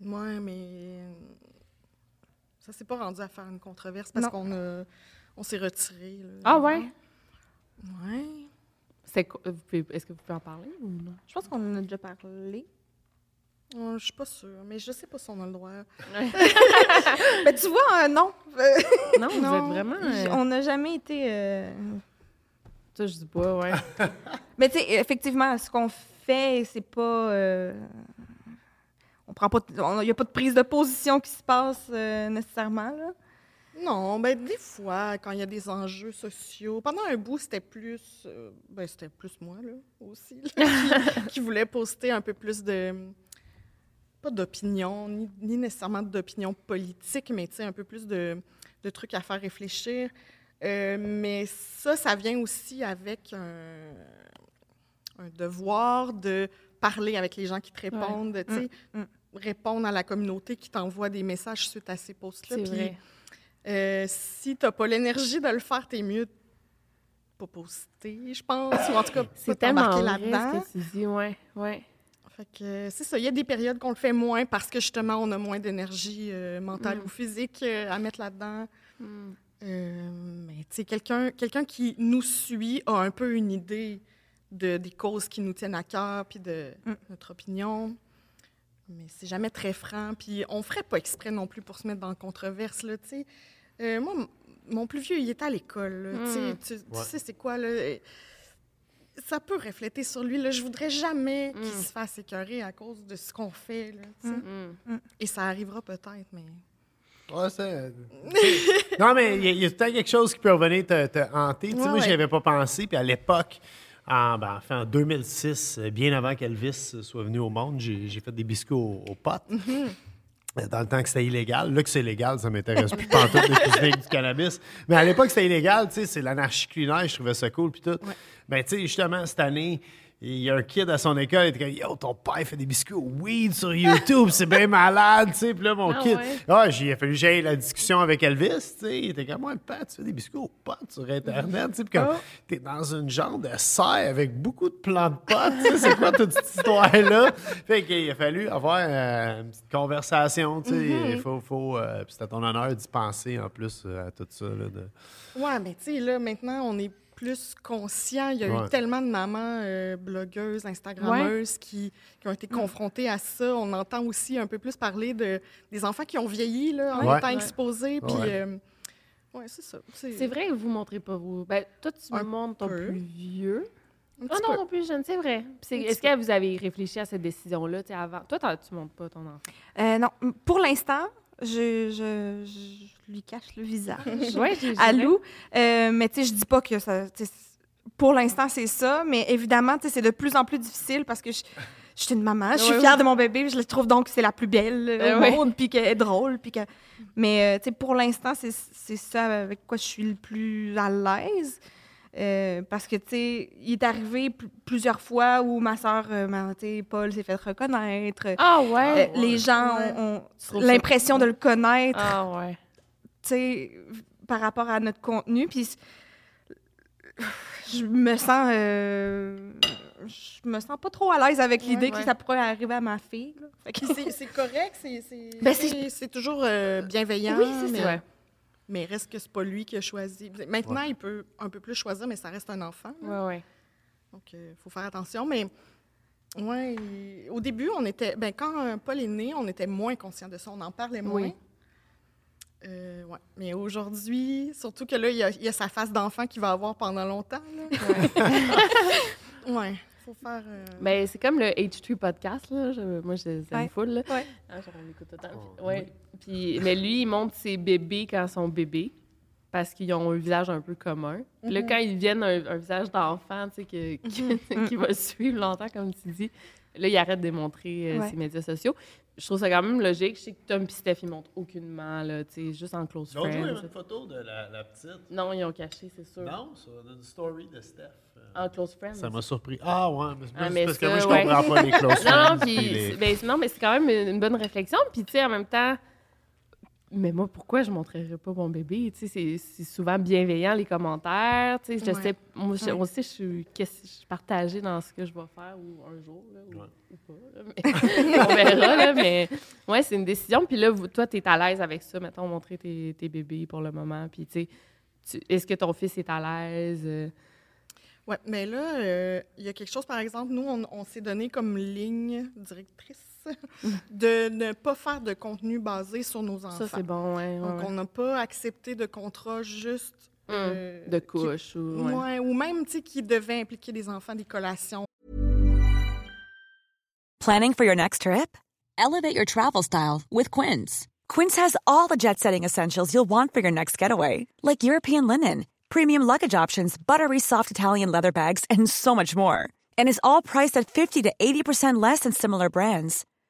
S2: Ouais, mais ça s'est pas rendu à faire une controverse parce qu'on a, on s'est retiré. là.
S1: Ah ouais?
S2: Ouais.
S1: C'est Est-ce que vous pouvez en parler ou non?
S4: Je pense qu'on en a déjà parlé.
S2: Euh, je suis pas sûre, mais je sais pas si on a le droit.
S4: Ben, tu vois, euh, non.
S1: Non, vous
S2: Non.
S1: êtes vraiment. euh,
S4: On n'a jamais été. euh,
S1: Ça, je dis pas, ouais.
S4: Mais tu sais, effectivement, ce qu'on fait, c'est pas. euh, On prend pas. Il n'y a pas de prise de position qui se passe euh, nécessairement, là.
S2: Non, ben des fois, quand il y a des enjeux sociaux, pendant un bout, c'était plus, euh, ben c'était plus moi là aussi, là, qui, qui voulait poster un peu plus de, pas d'opinion, ni, ni nécessairement d'opinion politique, mais tu sais un peu plus de, de trucs à faire réfléchir. Euh, mais ça, ça vient aussi avec un, un devoir de parler avec les gens qui te répondent, tu sais,
S4: Mm, mm.
S2: répondre à la communauté qui t'envoie des messages suite à ces posts-là.
S1: C'est
S2: Puis, euh, si t'as pas l'énergie de le faire, t'es mieux de pas poster, je pense, ou en tout cas, pas
S1: C'est tellement
S2: t'embarquer là-dedans.
S1: ce que tu dis, ouais, ouais.
S2: Fait que c'est ça, il y a des périodes qu'on le fait moins parce que justement, on a moins d'énergie euh, mentale
S1: Mm.
S2: ou physique euh, à mettre là-dedans.
S1: Mm.
S2: Euh, mais tu sais, quelqu'un quelqu'un qui nous suit a un peu une idée de, des causes qui nous tiennent à cœur, puis de
S4: Mm.
S2: notre opinion. Mais c'est jamais très franc. Puis on ferait pas exprès non plus pour se mettre dans la controverse, là, tu sais. Euh, moi, m- mon plus vieux, il était à l'école, là, tu sais.
S1: Mm.
S2: Tu, tu
S3: Ouais.
S2: sais c'est quoi, là? Euh, Ça peut refléter sur lui, là. Je voudrais jamais qu'il
S1: Mm.
S2: se fasse écœurer à cause de ce qu'on fait, là, sais.
S1: Mm.
S2: Et ça arrivera peut-être, mais...
S3: Ouais, c'est. non, mais il y, a- a tout le temps quelque chose qui peut revenir te, te hanter. Tu sais,
S2: Ouais,
S3: moi,
S2: ouais.
S3: j'y avais pas pensé. Puis à l'époque, en, ben, enfin, en 2006, euh, bien avant qu'Elvis soit venu au monde, j'ai fait des biscuits aux, aux potes. Euh, Dans le temps que c'était illégal. Là que c'est légal, ça m'intéresse plus pantoute de cuisiner du cannabis. Mais à l'époque, c'était illégal, tu sais, c'est l'anarchie culinaire, je trouvais ça cool, puis tout. Ben, tu sais, justement, cette année, il y a un kid à son école, il était comme, Yo, ton père fait des biscuits au weed sur YouTube, c'est bien malade, tu sais. Puis là, mon
S1: Ah
S3: kid,
S1: ouais?
S3: ah, j'ai fallu j'aille la discussion avec Elvis, tu sais. Il était comme, moi, le père, tu fais des biscuits aux potes sur Internet, tu sais. Puis comme, t'es dans une genre de serre avec beaucoup de plants de potes, tu sais. C'est quoi toute cette histoire-là? Fait qu'il a fallu avoir euh, une petite conversation, tu sais.
S1: Mm-hmm.
S3: Il faut, faut, euh, puis c'était à ton honneur d'y penser en plus euh, à tout ça, là. De...
S2: Ouais, mais tu sais, là, maintenant, on est plus conscient. Il y a
S3: Ouais.
S2: eu tellement de mamans euh, blogueuses, Instagrammeuses qui, qui ont été confrontées à ça. On entend aussi un peu plus parler de, des enfants qui ont vieilli là, en
S3: Ouais.
S2: étant
S1: Ouais.
S2: exposés. Puis,
S3: Ouais.
S2: euh, ouais, c'est ça.
S1: C'est vrai que vous montrez pas vous. Ben, toi, tu me
S2: Un
S1: montres ton
S2: peu.
S1: plus vieux. Ah
S2: petit
S1: non, non plus jeune, c'est vrai. Est-ce que vous avez réfléchi à cette décision-là, avant? Toi, tu montres pas ton enfant.
S4: Euh, non, pour l'instant, je, je, je lui cache le visage.
S1: Ouais,
S4: à Lou. Euh, mais tu sais, je dis pas que ça. Pour l'instant, c'est ça. Mais évidemment, tu sais, c'est de plus en plus difficile parce que je, je suis une maman. Je suis
S1: Ouais,
S4: fière de mon bébé. Je le trouve donc que c'est la plus belle euh,
S1: Euh,
S4: au monde, puis qu'elle est drôle. Puis que... Mais euh, tu sais, pour l'instant, c'est ça avec quoi je suis le plus à l'aise. Euh, parce que, tu sais, il est arrivé pl- plusieurs fois où ma soeur, Paul, s'est fait reconnaître.
S1: Ah
S4: Euh,
S1: ouais?
S4: les gens ont, ont l'impression de le connaître
S1: Ah ouais.
S4: Par rapport à notre contenu. Puis je me sens, euh, je me sens pas trop à l'aise avec l'idée
S1: Ouais,
S4: que
S1: ouais.
S4: ça pourrait arriver à ma fille.
S2: c'est- correct, c'est c'est-
S4: Ben,
S2: toujours euh, bienveillant.
S4: Oui, c'est
S2: mais,
S1: Ouais.
S2: mais reste que c'est pas lui qui a choisi. Maintenant, il peut un peu plus choisir, mais ça reste un enfant.
S1: Ouais, ouais.
S2: Donc, il faut faire attention. Mais ouais, il- au début, on était. Ben, quand euh, Paul est né, on était moins conscient de ça. On en parlait moins.
S1: Oui.
S2: Euh, ouais. Mais aujourd'hui, surtout que là, il y, a, il y a sa face d'enfant qu'il va avoir pendant longtemps. Là. ouais. faut faire. euh,
S1: Ben, c'est comme le H3 podcast, là. Je- moi, je aime
S4: Ouais.
S1: full, là.
S4: Ouais.
S1: Ah, genre, on l'écoute tout le temps.
S3: Oh,
S1: Puis- ouais. Puis, mais lui, il montre ses bébés quand ils sont bébés parce qu'ils ont un visage un peu commun. Puis là,
S2: Mhm.
S1: quand ils deviennent un, un visage d'enfant, tu sais, que- que- qui va suivre longtemps, comme tu dis, là, il arrête de montrer euh,
S4: Ouais.
S1: ses médias sociaux. Je trouve ça quand même logique. Je sais que Tom et Steph, ils montrent aucunement, là, tu sais, juste en close
S3: L'autre jour, il y
S1: friends.
S3: avait une photo de la, la petite.
S1: Non, ils ont caché, c'est sûr.
S3: Non, sur une story de Steph. Euh,
S1: En close friends.
S3: Ça m'a surpris. Ah ouais, mais, c'est
S1: Ah,
S3: parce
S1: mais
S3: que
S1: ça,
S3: moi, je
S1: ouais.
S3: comprends pas les close
S1: Non,
S3: friends.
S1: puis,
S3: puis les-
S1: ben, non, mais c'est quand même une, une bonne réflexion. Puis, tu sais, en même temps, mais moi, pourquoi je montrerais pas mon bébé? Tu sais, c'est- c'est souvent bienveillant, les commentaires. Tu sais, je
S2: Ouais.
S1: sais, moi, je,
S4: Ouais.
S1: on sait, je suis, qu'est-ce- je suis partagée dans ce que je vais faire ou un jour, là, ou,
S3: Ouais.
S1: ou pas. là, mais on verra, là, mais ouais, c'est une décision. Puis là, vous- toi, tu es à l'aise avec ça, mettons, montrer tes, tes bébés pour le moment. Puis, tu sais, est-ce que ton fils est à l'aise? Euh,
S2: Oui, mais là, euh, il y a quelque chose, par exemple, nous, on, on s'est donné comme ligne directrice de ne pas faire de contenu basé sur nos enfants.
S1: Ça, c'est bon, ouais. ouais,
S2: Donc, on n'a pas accepté de contrat juste. euh,
S1: De
S2: qui-
S1: couches ou. ouais.
S2: Ouais, ou même, tu sais, qui devait impliquer des enfants, des collations.
S5: Planning for your next trip? Elevate your travel style with Quince. Quince has all the jet setting essentials you'll want for your next getaway, like European linen, premium luggage options, buttery soft Italian leather bags, and so much more. And is all priced at 50 to 80% less than similar brands.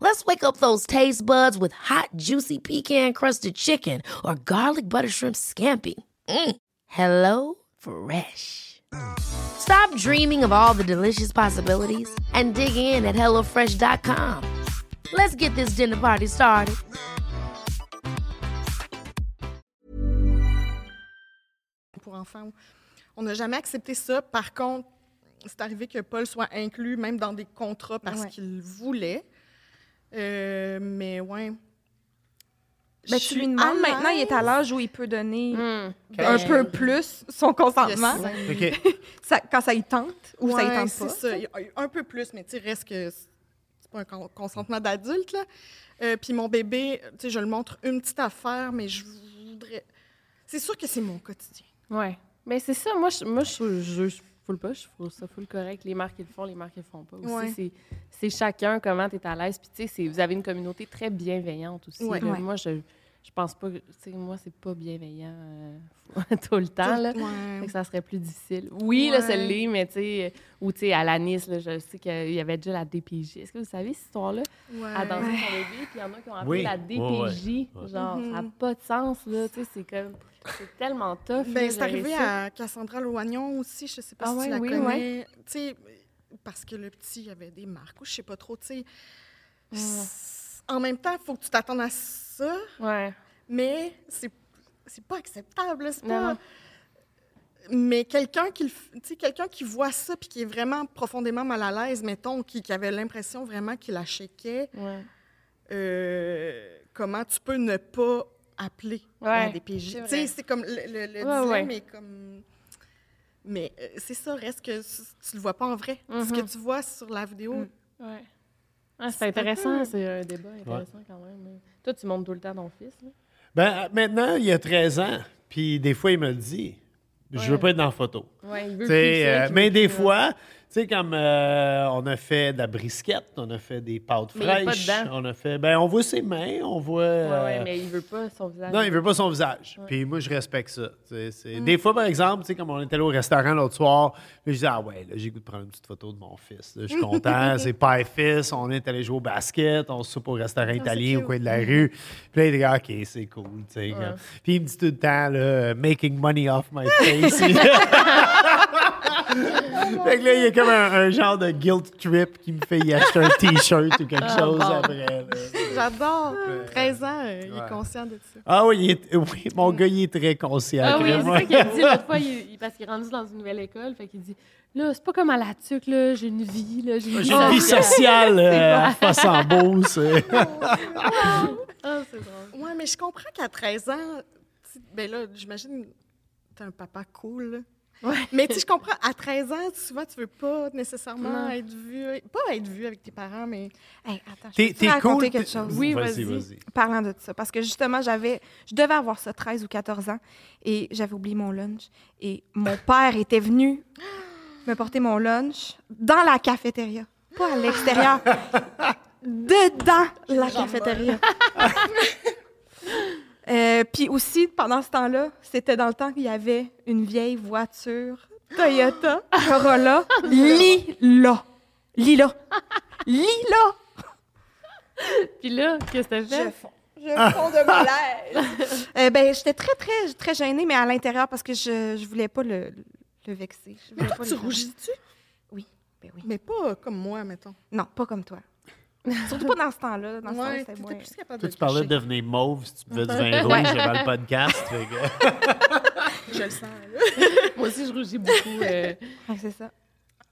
S6: Let's wake up those taste buds with hot, juicy pecan-crusted chicken or garlic butter shrimp scampi. Mm. Hello Fresh. Stop dreaming of all the delicious possibilities and dig in at HelloFresh.com. Let's get this dinner party started.
S2: pour enfants. On n'a jamais accepté ça. Par contre, c'est arrivé que Paul soit inclus même dans des contrats parce
S4: Ouais.
S2: qu'il voulait. Euh, mais ouais.
S4: Ben,
S2: Je
S4: tu lui demandes maintenant, il est à l'âge où il peut donner
S1: Hmm.
S4: un
S2: Ben,
S4: peu plus son consentement.
S2: cinq-
S3: OK.
S4: Ça- quand ça y tente ou ça y tente
S2: c'est
S4: pas.
S2: ça. Un peu plus, mais tu sais, reste que c'est pas un con- consentement d'adulte, là. Euh, Puis mon bébé, tu sais, je le montre une petite affaire, mais je voudrais... C'est sûr que c'est mon quotidien.
S1: Ouais. Mais c'est ça, moi, je, moi, je, je, je full pas, je trouve ça full correct. Les marques, ils le font, les marques, ils le font pas. Aussi,
S2: Ouais.
S1: c'est, chacun comment tu es à l'aise. Puis, tu sais, vous avez une communauté très bienveillante aussi.
S2: Ouais.
S1: là.
S4: Ouais.
S1: Moi, je, je pense pas, que- tu sais, moi, c'est pas bienveillant euh, tout le temps, là.
S2: Ouais.
S1: que ça serait plus difficile. Oui, là,
S2: Ouais.
S1: c'est l'est, mais tu sais, ou tu sais, à la Nice, là, je sais qu'il y avait déjà la DPJ. Est-ce que vous savez cette histoire-là?
S2: Ouais.
S1: À danser son bébé, puis il y en a qui ont appelé
S3: Oui.
S1: la DPJ.
S3: ouais.
S1: Genre, ça n'a
S2: Mhm.
S1: pas de sens, là. Tu sais, c'est comme. C'est tellement tough. là,
S2: Ben, c'est arrivé
S1: ça.
S2: à Cassandra Loignon aussi, je sais pas
S1: Ah
S2: si
S1: ouais,
S2: tu la
S1: oui,
S2: connais. Tu sais, parce que le petit avait des marques ou je sais pas trop, tu sais. C'est- En même temps, il faut que tu t'attendes à ça,
S1: Ouais.
S2: mais c'est c'est pas acceptable, c'est pas...
S1: non.
S2: Mais quelqu'un qui, le f- tu sais, quelqu'un qui voit ça puis qui est vraiment profondément mal à l'aise, mettons, qui, qui avait l'impression vraiment qu'il la chéquait,
S1: Ouais.
S2: euh, comment tu peux ne pas appeler
S1: Ouais,
S2: la DPJ?
S1: c'est
S2: Tu
S1: vrai.
S2: sais, c'est comme le, le, le
S1: Ouais,
S2: dilemme
S1: ouais.
S2: est comme... Mais euh, c'est ça, reste que tu le vois pas en vrai. Ce
S1: Mhm.
S2: que tu vois sur la vidéo,
S4: Mm.
S1: Ah,
S2: C'est
S1: intéressant,
S2: peu-
S1: c'est un débat intéressant quand même. hein. Toi, tu montres tout le temps ton fils. Là.
S3: Ben, maintenant, il y a 13 ans, puis des fois, il me le dit. Je veux pas être dans la photo.
S1: Ouais, il veut plus ça,
S3: euh, mais des fois, sais, comme euh, on a fait de la brisquette, on a fait des pâtes
S1: pas
S3: fraîches, on a fait. Ben, on voit ses mains, on voit.
S1: Ouais,
S3: euh,
S1: ouais, mais il veut pas son visage.
S3: Non, il veut pas son visage. Puis moi, je respecte ça. tu c'est- Des fois, par exemple, tu sais, comme on était allé au restaurant l'autre soir, je dis Ah ouais, là, j'ai goût de prendre une petite photo de mon fils. Je suis content, c'est père fils, on est allé jouer au basket, on se soupe au restaurant italien au coin de la rue. Puis là, il dit Ah, OK, c'est cool. tu. Puis il me dit tout le temps, là, making money off my face. fait que là, il y a comme un, un genre de guilt trip qui me fait y acheter un T-shirt ou quelque
S1: Ah,
S3: chose
S1: bon.
S3: après.
S2: j'adore. 13 ans, euh, il
S3: Ouais.
S2: est conscient de ça.
S3: Ah oui, il est- oui, mon gars, il est très conscient.
S1: Ah oui, c'est ça qu'il a dit l'autre fois, il- parce qu'il est rendu dans une nouvelle école. Fait qu'il dit Là, c'est pas comme à la tuque, là, j'ai une vie, là, j'ai une
S3: J'ai une vie sociale euh, face en euh.
S1: Ah, c'est drôle.
S2: Ouais, mais je comprends qu'à 13 ans, tu sais, ben là, j'imagine t'es un papa cool. là.
S1: Ouais.
S2: Mais tu sais, je comprends, à 13 ans, souvent, tu veux pas nécessairement
S1: Non.
S2: être vu, pas être vu avec tes parents, mais
S4: Hey, attends, je peux te raconter
S3: cool.
S4: quelque chose?
S1: Oui,
S3: vas-y,
S1: vas-y.
S3: vas-y.
S4: Parlant de ça, parce que justement, j'avais, je devais avoir ça 13 ou 14 ans et j'avais oublié mon lunch. Et mon père était venu me porter mon lunch dans la cafétéria, pas à l'extérieur, dedans la cafétéria. Euh, Puis aussi, pendant ce temps-là, c'était dans le temps qu'il y avait une vieille voiture Toyota Corolla lila. Lila. Lila.
S1: Puis là, qu'est-ce que t'as
S4: Je
S1: fait?
S4: fonds. Je fonds de malaise. Euh, ben, j'étais très, très, très gênée, mais à l'intérieur parce que je, je voulais pas le, le vexer. Je
S2: mais toi,
S4: pas
S2: tu rougis-tu?
S4: Oui, ben oui.
S2: Mais pas comme moi, mettons.
S4: Non, pas comme toi. Surtout pas dans ce temps-là. Dans ce
S2: Ouais,
S4: temps-là, moins...
S2: plus capable
S3: Toi,
S2: de
S3: tu parlais de devenir mauve si tu buvais du vin rouge avant le podcast. que-
S2: Je le sens, là.
S1: Moi aussi, je rougis beaucoup. euh.
S4: Ouais, c'est ça.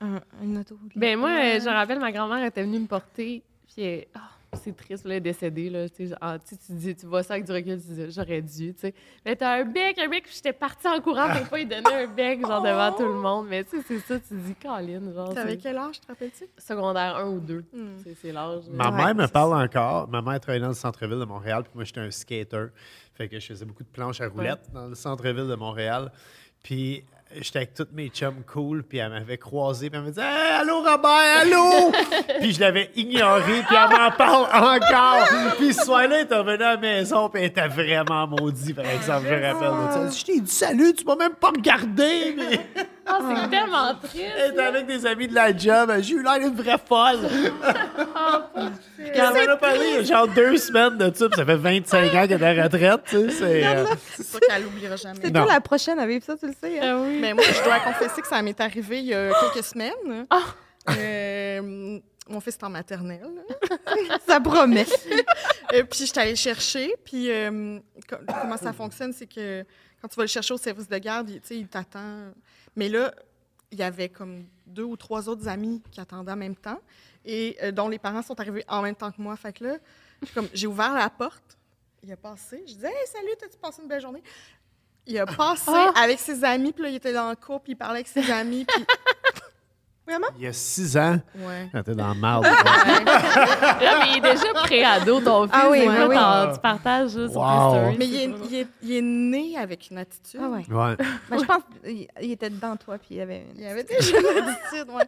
S4: Un, une auto.
S1: Ben moi, euh, je me rappelle, ma grand-mère était venue me porter, puis elle- ah, c'est triste, là, elle est décédée, là, tu sais, genre, tu sais, tu dis, tu vois ça avec du recul, tu dis, j'aurais dû, tu sais. Mais t'as un bec, un bec, puis j'étais partie en courant pour pas lui donner un bec, genre, devant tout le monde. Mais tu sais, c'est ça, tu dis, Caroline, genre,
S2: T'avais quel âge, te rappelles-tu?
S1: secondaire 1 ou 2.
S2: Hmm.
S1: C'est l'âge.
S3: Ma
S4: Ouais,
S3: mère me parle encore. Ma mère travaillait dans le centre-ville de Montréal, puis moi, j'étais un skater. Fait que je faisais beaucoup de planches à roulettes dans le centre-ville de Montréal. Puis j'étais avec tous mes chums cool, puis elle m'avait croisé, puis elle me dit hey, Allô, Robert, allô? Puis je l'avais ignoré, puis elle m'en parle encore. Puis ce soir-là, elle est revenue à la maison, puis elle était vraiment maudite, par exemple. Je me rappelle de ça. Je t'ai dit salut, tu m'as même pas regardé. Mais...
S1: Ah, c'est tellement
S3: Elle
S1: triste!
S3: était avec des amis de la job. J'ai eu l'air d'une vraie folle. Puis quand elle m'en a parlé, il y a genre deux semaines de ça, puis ça fait 25 ans qu'elle est à la retraite. Tu sais, c'est, euh,
S2: C'est ça qu'elle oubliera jamais.
S4: C'est toi la prochaine à vivre ça, tu le sais. hein?
S1: Ah oui.
S2: Mais moi, je dois confesser que ça m'est arrivé il y a quelques semaines. Euh, mon fils est en maternelle.
S4: Ça promet.
S2: Euh, puis j'étais allée le chercher. Puis euh, co- comment ça fonctionne, c'est que quand tu vas le chercher au service de garde, il, tu sais, il t'attend. Mais là, il y avait comme deux ou trois autres amis qui attendaient en même temps et euh, dont les parents sont arrivés en même temps que moi. Fait que là, j'ai comme- j'ai ouvert la porte. Il a passé. Je disais, hey, salut, t'as-tu passé une belle journée? Il a passé avec ses amis, puis là, il était dans le cours, puis il parlait avec ses amis. Puis... Vraiment?
S3: il y a six ans,
S2: Ouais.
S3: quand t'es dans le marde.
S1: Là, mais il est déjà pré-ado, ton fils.
S4: Ah oui,
S1: Tu partages sur
S3: Wow.
S1: stories,
S2: Mais
S1: c'est
S2: il est, il, est, il est né avec une attitude.
S4: Ah ouais.
S3: Ouais.
S4: Ben, je pense qu'il il était dedans toi, puis il y avait.
S2: Il y avait déjà une attitude, ouais.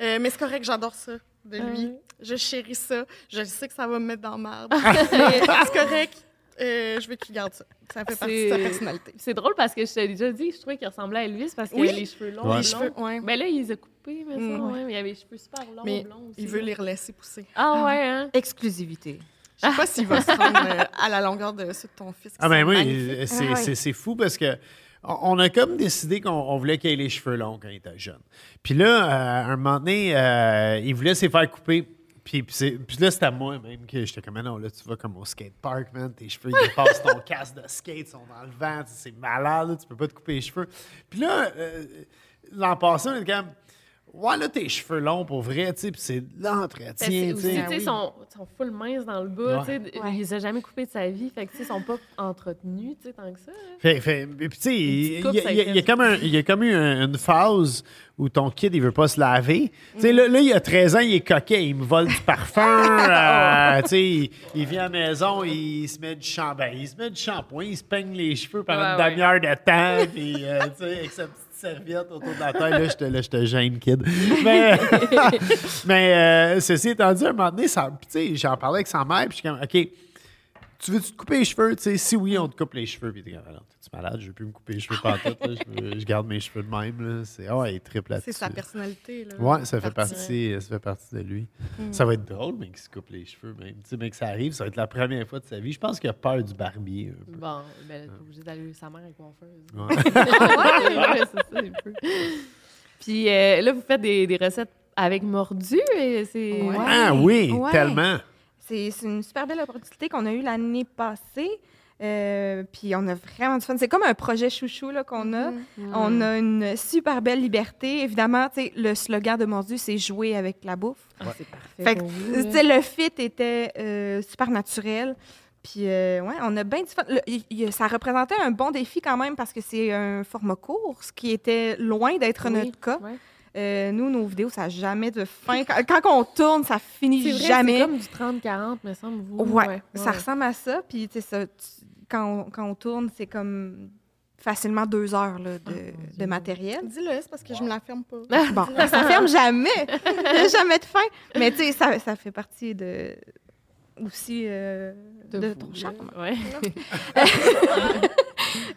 S2: Euh, mais c'est correct, j'adore ça de lui.
S1: Ouais.
S2: Je chéris ça. Je sais que ça va me mettre dans la merde. mais c'est correct. Euh, je veux qu'il garde ça. Ça fait partie de sa
S1: C'est-
S2: personnalité.
S1: C'est drôle parce que je t'ai déjà dit, je trouvais qu'il ressemblait à Elvis parce qu'il
S2: Oui.
S1: avait les cheveux longs.
S3: Ouais.
S2: Les
S1: blonds.
S2: cheveux, ouais.
S1: Ben là, il les a coupés, mais ça,
S2: Mm.
S1: ouais, mais il avait les cheveux super longs,
S2: Mais
S1: blonds aussi.
S2: il veut les relaisser pousser.
S1: Ah ouais, hein?
S4: Exclusivité.
S2: Je sais pas s'il va se rendre euh, à la longueur de ceux de ton fils.
S3: Ah ben oui, c'est,
S4: Ah
S3: c'est- c'est fou parce que on a comme décidé qu'on on voulait qu'il ait les cheveux longs quand il était jeune. Puis là, euh, un moment donné, euh, il voulait se faire couper. Puis, puis, c'est- puis là, c'était à moi même que j'étais comme, Ah non, là, tu vas comme au skatepark, man, tes cheveux, ils dépassent ton casque de skate, ils sont dans le vent, c'est malade, là, tu peux pas te couper les cheveux. Puis là, euh, l'an passé, on était comme, ouais, là, tes cheveux longs pour vrai, tu sais, puis c'est de
S1: Ben,
S3: l'entretien,
S1: c'est
S3: tu sais.
S1: tu sais, ils sont, ils sont full minces dans le bas,
S3: Ouais.
S1: tu sais.
S4: Ouais.
S1: Il les a jamais coupés de sa vie, fait que, tu sais, ils sont pas entretenus, tu sais, tant que ça. hein.
S3: Fait, fait- puis, tu sais, il y, a- y y comme, un- il y a comme eu un- une phase où ton kid, il veut pas se laver. Tu sais, là, là, il y a 13 ans, il est coquet, il me vole du parfum. euh, tu sais, il, il vient à la maison, il se met du shampoing, il se met du shampoing, il se peigne les cheveux pendant
S1: Ouais,
S3: une
S1: ouais.
S3: demi-heure de temps, puis, euh, tu sais, avec sa petite serviette autour de la tête. Là, je te, là, je te gêne, kid. Mais, mais euh, ceci étant dit, à un moment donné, ça- puis tu sais, j'en parlais avec sa mère, puis je suis comme, OK, tu veux-tu te couper les cheveux? Tu sais, si oui, on te coupe les cheveux. Puis t'es comme, alors, t'es-tu malade? Je veux plus me couper les cheveux par. Je, garde mes cheveux de même. Là. C'est, ah ouais, il triple là-dessus.
S2: C'est sa personnalité. Là,
S3: Ouais, ça fait
S2: Partie.
S3: partie, ça fait partie de lui. Ça va être drôle, mais qu'il se coupe les cheveux même. Tu sais, mais que ça arrive, ça va être la première fois de sa vie. Je pense qu'il a peur du barbier. un peu.
S1: Bon, ben, t'es obligé d'aller sa mère avec coiffeuse.
S3: Ouais.
S1: ouais, c'est ça, un peu. Puis euh, là, vous faites des, des recettes avec mordu et c'est.
S4: Ouais.
S3: Ah oui,
S4: Ouais.
S3: tellement.
S4: C'est c'est une super belle opportunité qu'on a eue l'année passée. Euh, puis on a vraiment du fun. C'est comme un projet chouchou là, qu'on a. On a une super belle liberté. Évidemment, tu sais, le slogan de Mordu, c'est jouer avec la bouffe.
S1: Ah, c'est parfait.
S4: Fait que,
S1: vous,
S4: le fit était euh, super naturel. Puis, euh, ouais, on a bien du fun. Le- il- il- ça représentait un bon défi quand même parce que c'est un format court, ce qui était loin d'être
S1: Oui,
S4: notre cas.
S1: ouais.
S4: Euh, nous, nos vidéos, ça n'a jamais de fin. Quand, quand on tourne, ça finit
S1: C'est vrai,
S4: jamais.
S1: c'est comme du 30-40, me semble, vous.
S4: Ouais, ça
S1: ouais.
S4: ressemble à ça. Puis, tu sais, ça, tu- quand, on, quand on tourne, c'est comme facilement deux heures là,
S1: Ah,
S4: de, de matériel.
S2: Dis-le, c'est parce que je me la ferme pas.
S4: Bon, ça ferme jamais. Jamais de fin. Mais tu sais, ça, ça fait partie de aussi euh, de, ton charme.
S1: Ouais.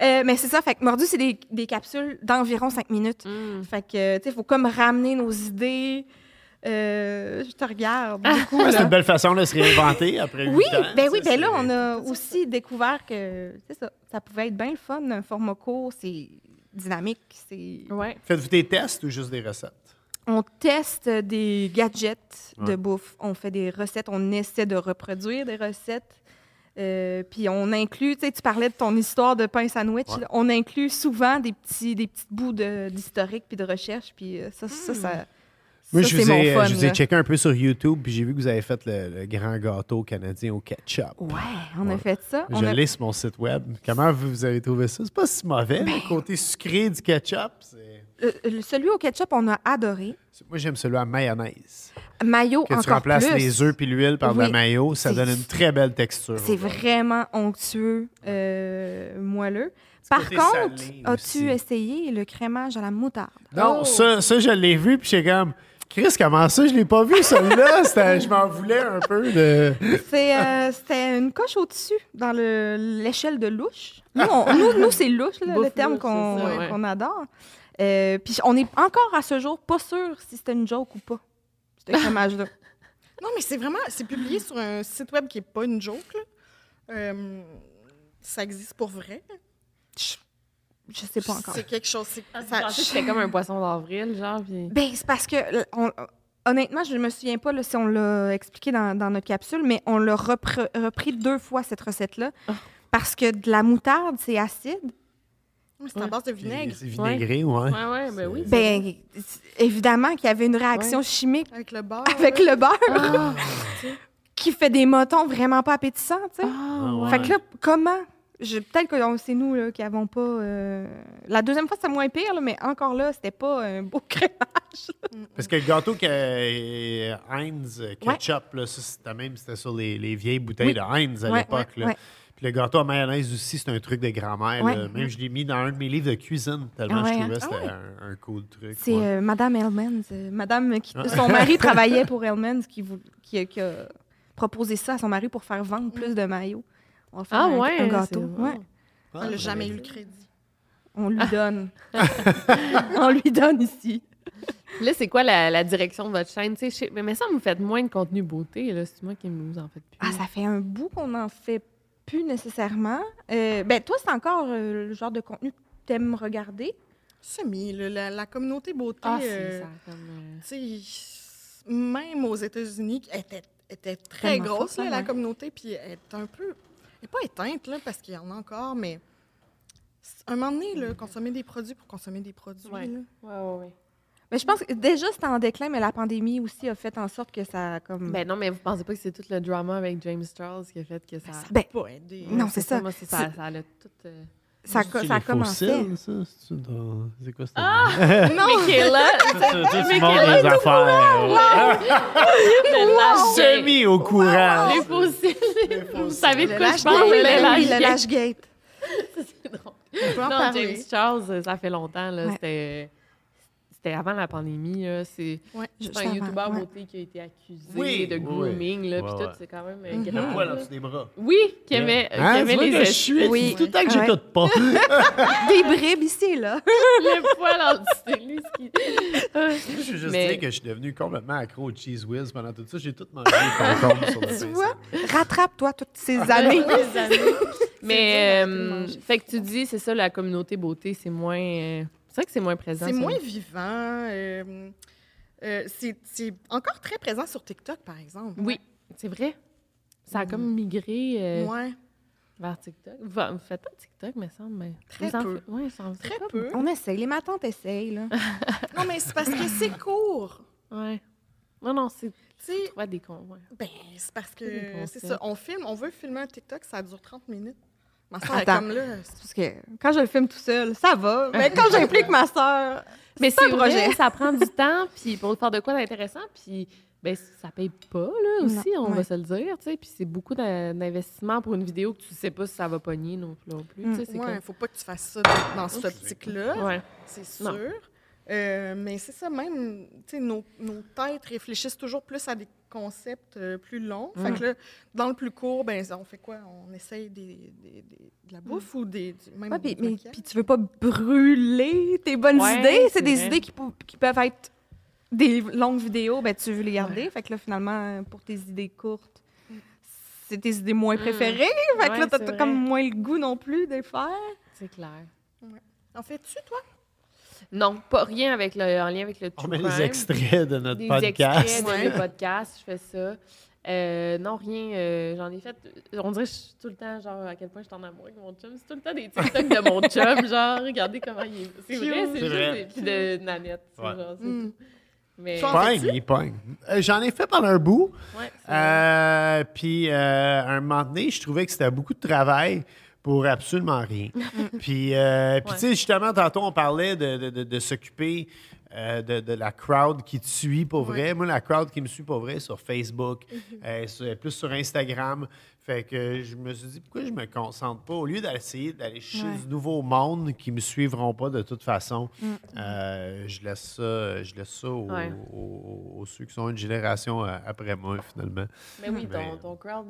S4: Euh, mais c'est ça, fait que Mordu, c'est des, des capsules d'environ cinq minutes.
S1: Mm.
S4: Fait que, tu sais, il faut comme ramener nos idées. Euh, je te regarde.
S3: Ouais, c'est une belle façon de se réinventer après
S4: Oui,
S3: ans,
S4: ben oui, ben là, on a aussi découvert que, c'est ça, ça pouvait être bien le fun, un format court, c'est dynamique, c'est...
S1: Ouais.
S3: Faites-vous des tests ou juste des recettes?
S4: On teste des gadgets de
S3: Ouais.
S4: bouffe. On fait des recettes. On essaie de reproduire des recettes. Euh, puis on inclut, tu sais, tu parlais de ton histoire de pain sandwich.
S3: Ouais.
S4: On inclut souvent des petits, des petits bouts d'historique puis de recherche. Puis euh, ça, ça, ça,
S3: Moi,
S4: ça,
S3: je vous,
S4: mon
S3: ai,
S4: fun.
S3: je vous ai
S4: là.
S3: checké un peu sur YouTube, puis j'ai vu que vous avez fait le, le grand gâteau canadien au ketchup.
S4: Ouais, on a fait ça.
S3: Je
S4: a-
S3: l'ai sur mon site web. Comment vous, vous avez trouvé ça? C'est pas si mauvais.
S4: Ben
S3: Le côté sucré du ketchup, c'est...
S4: Euh, le- celui au ketchup, on a adoré.
S3: Moi, j'aime celui à mayonnaise.
S4: Mayo
S3: Que
S4: encore
S3: tu remplaces
S4: plus.
S3: les œufs puis l'huile par de la
S4: Oui.
S3: mayo, ça
S4: C'est-
S3: donne une très belle texture.
S4: C'est vraiment onctueux, euh, moelleux. Par contre, as-tu essayé le crémage à la moutarde?
S3: Non,
S1: Oh!
S3: ça, ça, je l'ai vu, puis j'étais comme... Chris, comment ça, je l'ai pas vu, celui-là? Je m'en voulais un peu de...
S4: C'est, euh, C'était une coche au-dessus dans le- l'échelle de louche. Nous, on- nous, nous, c'est louche, là, le terme
S1: ouais.
S4: qu'on adore. Euh, Puis on est encore à ce jour pas sûr si c'était une joke ou pas, ce crémage-là.
S2: Non, mais c'est vraiment, c'est publié sur un site web qui n'est pas une joke. là. Euh, ça existe pour vrai.
S4: Je sais pas encore.
S2: C'est quelque chose. c'est-
S1: Je c'était comme un poisson d'avril, genre. Puis...
S4: Ben, c'est parce que, euh, on- honnêtement, je me souviens pas là, si on l'a expliqué dans, dans notre capsule, mais on l'a repre- repris deux fois, cette recette-là.
S1: Ah.
S4: Parce que de la moutarde, c'est acide.
S2: Ouais, c'est à base de vinaigre
S3: C'est vinaigré, ouais.
S1: Ouais, ouais, ben oui.
S4: Ben, évidemment qu'il y avait une réaction chimique
S2: avec le beurre.
S4: avec le beurre
S1: Ah,
S4: qui fait des motons vraiment pas appétissants, tu sais.
S1: ah, ouais.
S3: ouais.
S4: Fait que là, comment? Peut-être que c'est nous là, qui avons pas. euh, La deuxième fois, c'était moins pire, là, mais encore là, c'était pas un beau crémage.
S3: Parce que le gâteau que euh, Heinz euh, ketchup, là, ça, c'était même c'était sur les, les vieilles bouteilles
S4: Oui.
S3: de Heinz à
S4: Ouais,
S3: l'époque.
S4: ouais,
S3: là.
S4: ouais.
S3: Puis le gâteau à mayonnaise aussi, c'est un truc de grand-mère.
S4: Ouais.
S3: Même je l'ai mis dans un de mes livres de cuisine tellement
S4: Ah ouais,
S3: je
S4: hein?
S3: trouvais que
S2: Ah
S3: c'était
S2: ouais?
S3: un, un cool truc.
S4: C'est
S3: ouais.
S4: euh, Madame Hellmans. euh, Madame qui,
S3: Ah.
S4: son mari travaillait pour Hellmans qui, a- qui a proposé ça à son mari pour faire vendre plus de maillots. On va faire
S1: Ah
S4: un,
S1: ouais,
S4: un
S1: c'est
S4: gâteau.
S1: bon.
S3: Ah,
S2: On n'a
S3: ouais.
S2: jamais eu le crédit.
S4: On lui donne. On lui donne ici.
S1: Là, c'est quoi la, la direction de votre chaîne? Mais, ça, vous faites moins de contenu beauté. C'est moi qui vous en faites plus.
S4: Ah, ça fait un bout qu'on n'en fait plus nécessairement. Euh, ben, toi, c'est encore euh, le genre de contenu que tu aimes regarder?
S2: Semi, la, la communauté beauté.
S1: Ah, c'est
S2: euh,
S1: ça. Comme, euh,
S2: tu sais, même aux États-Unis, elle était, était très
S4: Tellement
S2: grosse, là, la
S4: ouais.
S2: communauté, puis elle est un peu. Elle n'est pas éteinte, là, parce qu'il y en a encore, mais. Un moment donné, là, consommer des produits pour consommer des produits.
S1: Ouais, ouais, ouais.
S4: Mais je pense que déjà, c'était en déclin, mais la pandémie aussi a fait en sorte que ça a comme.
S1: Ben non, mais vous pensez pas que c'est tout le drama avec James Charles qui a fait que ça.
S4: Ben,
S2: Pas aider.
S4: Non, c'est ça.
S1: Moi, c'est ça, ça a tout. euh,
S4: ça, a-
S3: C'est-tu
S4: ça a commencé.
S3: C'est-tu dans- C'est quoi ça?
S1: Ah!
S2: Non!
S1: Michaela!
S3: tu montres les affaires.
S1: gate.
S3: Semi au courant.
S1: Les fossiles. Vous savez de quoi je parle? Le
S2: Ben
S1: lâche
S4: oui, le
S1: gate.
S4: lâche gate.
S1: C'est drôle. Non. James Charles, euh, ça fait longtemps. là.
S4: Ouais.
S1: C'était. C'était avant la pandémie. là. C'est
S2: Ouais.
S1: un YouTuber
S4: ouais.
S1: beauté qui a été accusé
S3: Oui,
S1: de
S3: oui,
S1: grooming. Là, puis
S3: Ouais,
S1: tout, c'est quand même euh, grave.
S3: Le poil en dessous des bras.
S1: Oui, qui aimait, qui
S3: Hein,
S1: aimait les
S3: que je suis?
S4: Oui.
S3: tout le temps que
S4: Ouais.
S3: j'écoute pas.
S4: Des bribes ici, là.
S1: le poil en dessous de lui, ce qui-
S3: je veux juste
S1: Mais-
S3: dire que je suis devenu complètement accro au cheese whiz pendant tout ça. J'ai tout mangé les concombres sur le
S4: Tu vois? Rattrape-toi toutes ces années.
S1: Des années. Mais, euh, fait que tu dis, c'est ça, la communauté beauté, c'est moins. C'est vrai que c'est moins présent.
S2: C'est moins vivant. euh, euh, c'est encore très présent sur TikTok, par exemple.
S1: Oui, c'est vrai. Ça a comme migré euh,
S2: Ouais,
S1: vers TikTok. Vous, vous faites pas de TikTok, me semble. Mais
S2: Très
S1: vous
S2: peu.
S1: faites- ouais, ça en fait
S2: très
S1: pas
S2: peu.
S4: On essaye. Les matantes essayent, là.
S2: Non, mais c'est parce que c'est court.
S1: Ouais. Non, non, c'est.
S2: Tu
S1: des cons. Ouais.
S2: ben, c'est parce que
S1: C'est
S2: ça. On filme, on veut filmer un TikTok, ça dure 30 minutes. Ma soeur est
S4: Attends.
S2: comme là.
S4: Parce que quand je le filme tout seul, ça va. Mais quand j'implique ma sœur,
S1: Mais
S4: c'est un
S1: vrai,
S4: projet.
S1: ça prend du temps, puis pour faire de quoi d'intéressant, puis ben, ça paye pas, là, aussi,
S4: Non,
S1: on va se le dire, tu sais, puis c'est beaucoup d'in- d'investissement pour une vidéo que tu sais pas si ça va pogner non plus, non plus,
S2: Ouais,
S1: comme-
S2: faut pas que tu fasses ça dans, cette optique-là.
S1: Ouais.
S2: C'est sûr. Euh, mais c'est ça, même, tu sais, nos, nos têtes réfléchissent toujours plus à des concepts euh, plus longs. Fait que là, dans le plus court, ben, on fait quoi? On essaye des, des- des- de la bouffe ou des, du- même
S4: Ouais, puis, mais,
S2: maquillage?
S4: puis tu veux pas brûler tes bonnes
S1: Ouais,
S4: idées.
S1: c'est
S4: des
S1: vrai.
S4: idées qui, peuvent être des longues vidéos, ben tu veux les garder. Fait que là, finalement, pour tes idées courtes, c'est tes idées moins préférées. Fait que
S1: Ouais,
S4: là, t'as comme moins le goût non plus de les faire.
S1: C'est clair.
S2: En fais-tu, toi?
S1: Non, pas rien avec le, en lien avec le
S3: On met
S1: crime.
S3: les extraits de notre
S1: Des
S3: podcast.
S1: extraits de
S2: Ouais.
S1: mes podcasts, je fais ça. Euh, non, rien. euh, J'en ai fait. On dirait que je suis tout le temps, genre, à quel point je suis en amour avec mon chum. C'est tout le temps des TikTok de mon chum, genre, regardez comment il est. C'est vrai, c'est juste
S3: vrai.
S1: des puis de Nanette. c'est
S3: Ouais.
S1: genre, c'est
S2: Mm.
S1: tout. Mais.
S3: Pogne, il pogne. Euh, J'en ai fait pendant un bout. Euh, puis, euh, un moment donné, je trouvais que c'était beaucoup de travail pour absolument rien. puis, euh, puis
S1: Ouais.
S3: tu sais, justement, tantôt, on parlait de, de- de- de s'occuper euh, de, de la crowd qui te suit pour vrai. Moi, la crowd qui me suit pour vrai sur Facebook, euh, sur- plus sur Instagram. Fait que je me suis dit, pourquoi je me concentre pas? Au lieu d'essayer d'aller chercher
S4: Ouais.
S3: du nouveau monde qui me suivront pas de toute façon, euh, je laisse ça, je laisse ça aux,
S1: Ouais.
S3: aux- aux ceux qui sont une génération euh, après moi, finalement.
S1: Mais oui, ton,
S3: Mais-
S1: ton crowd,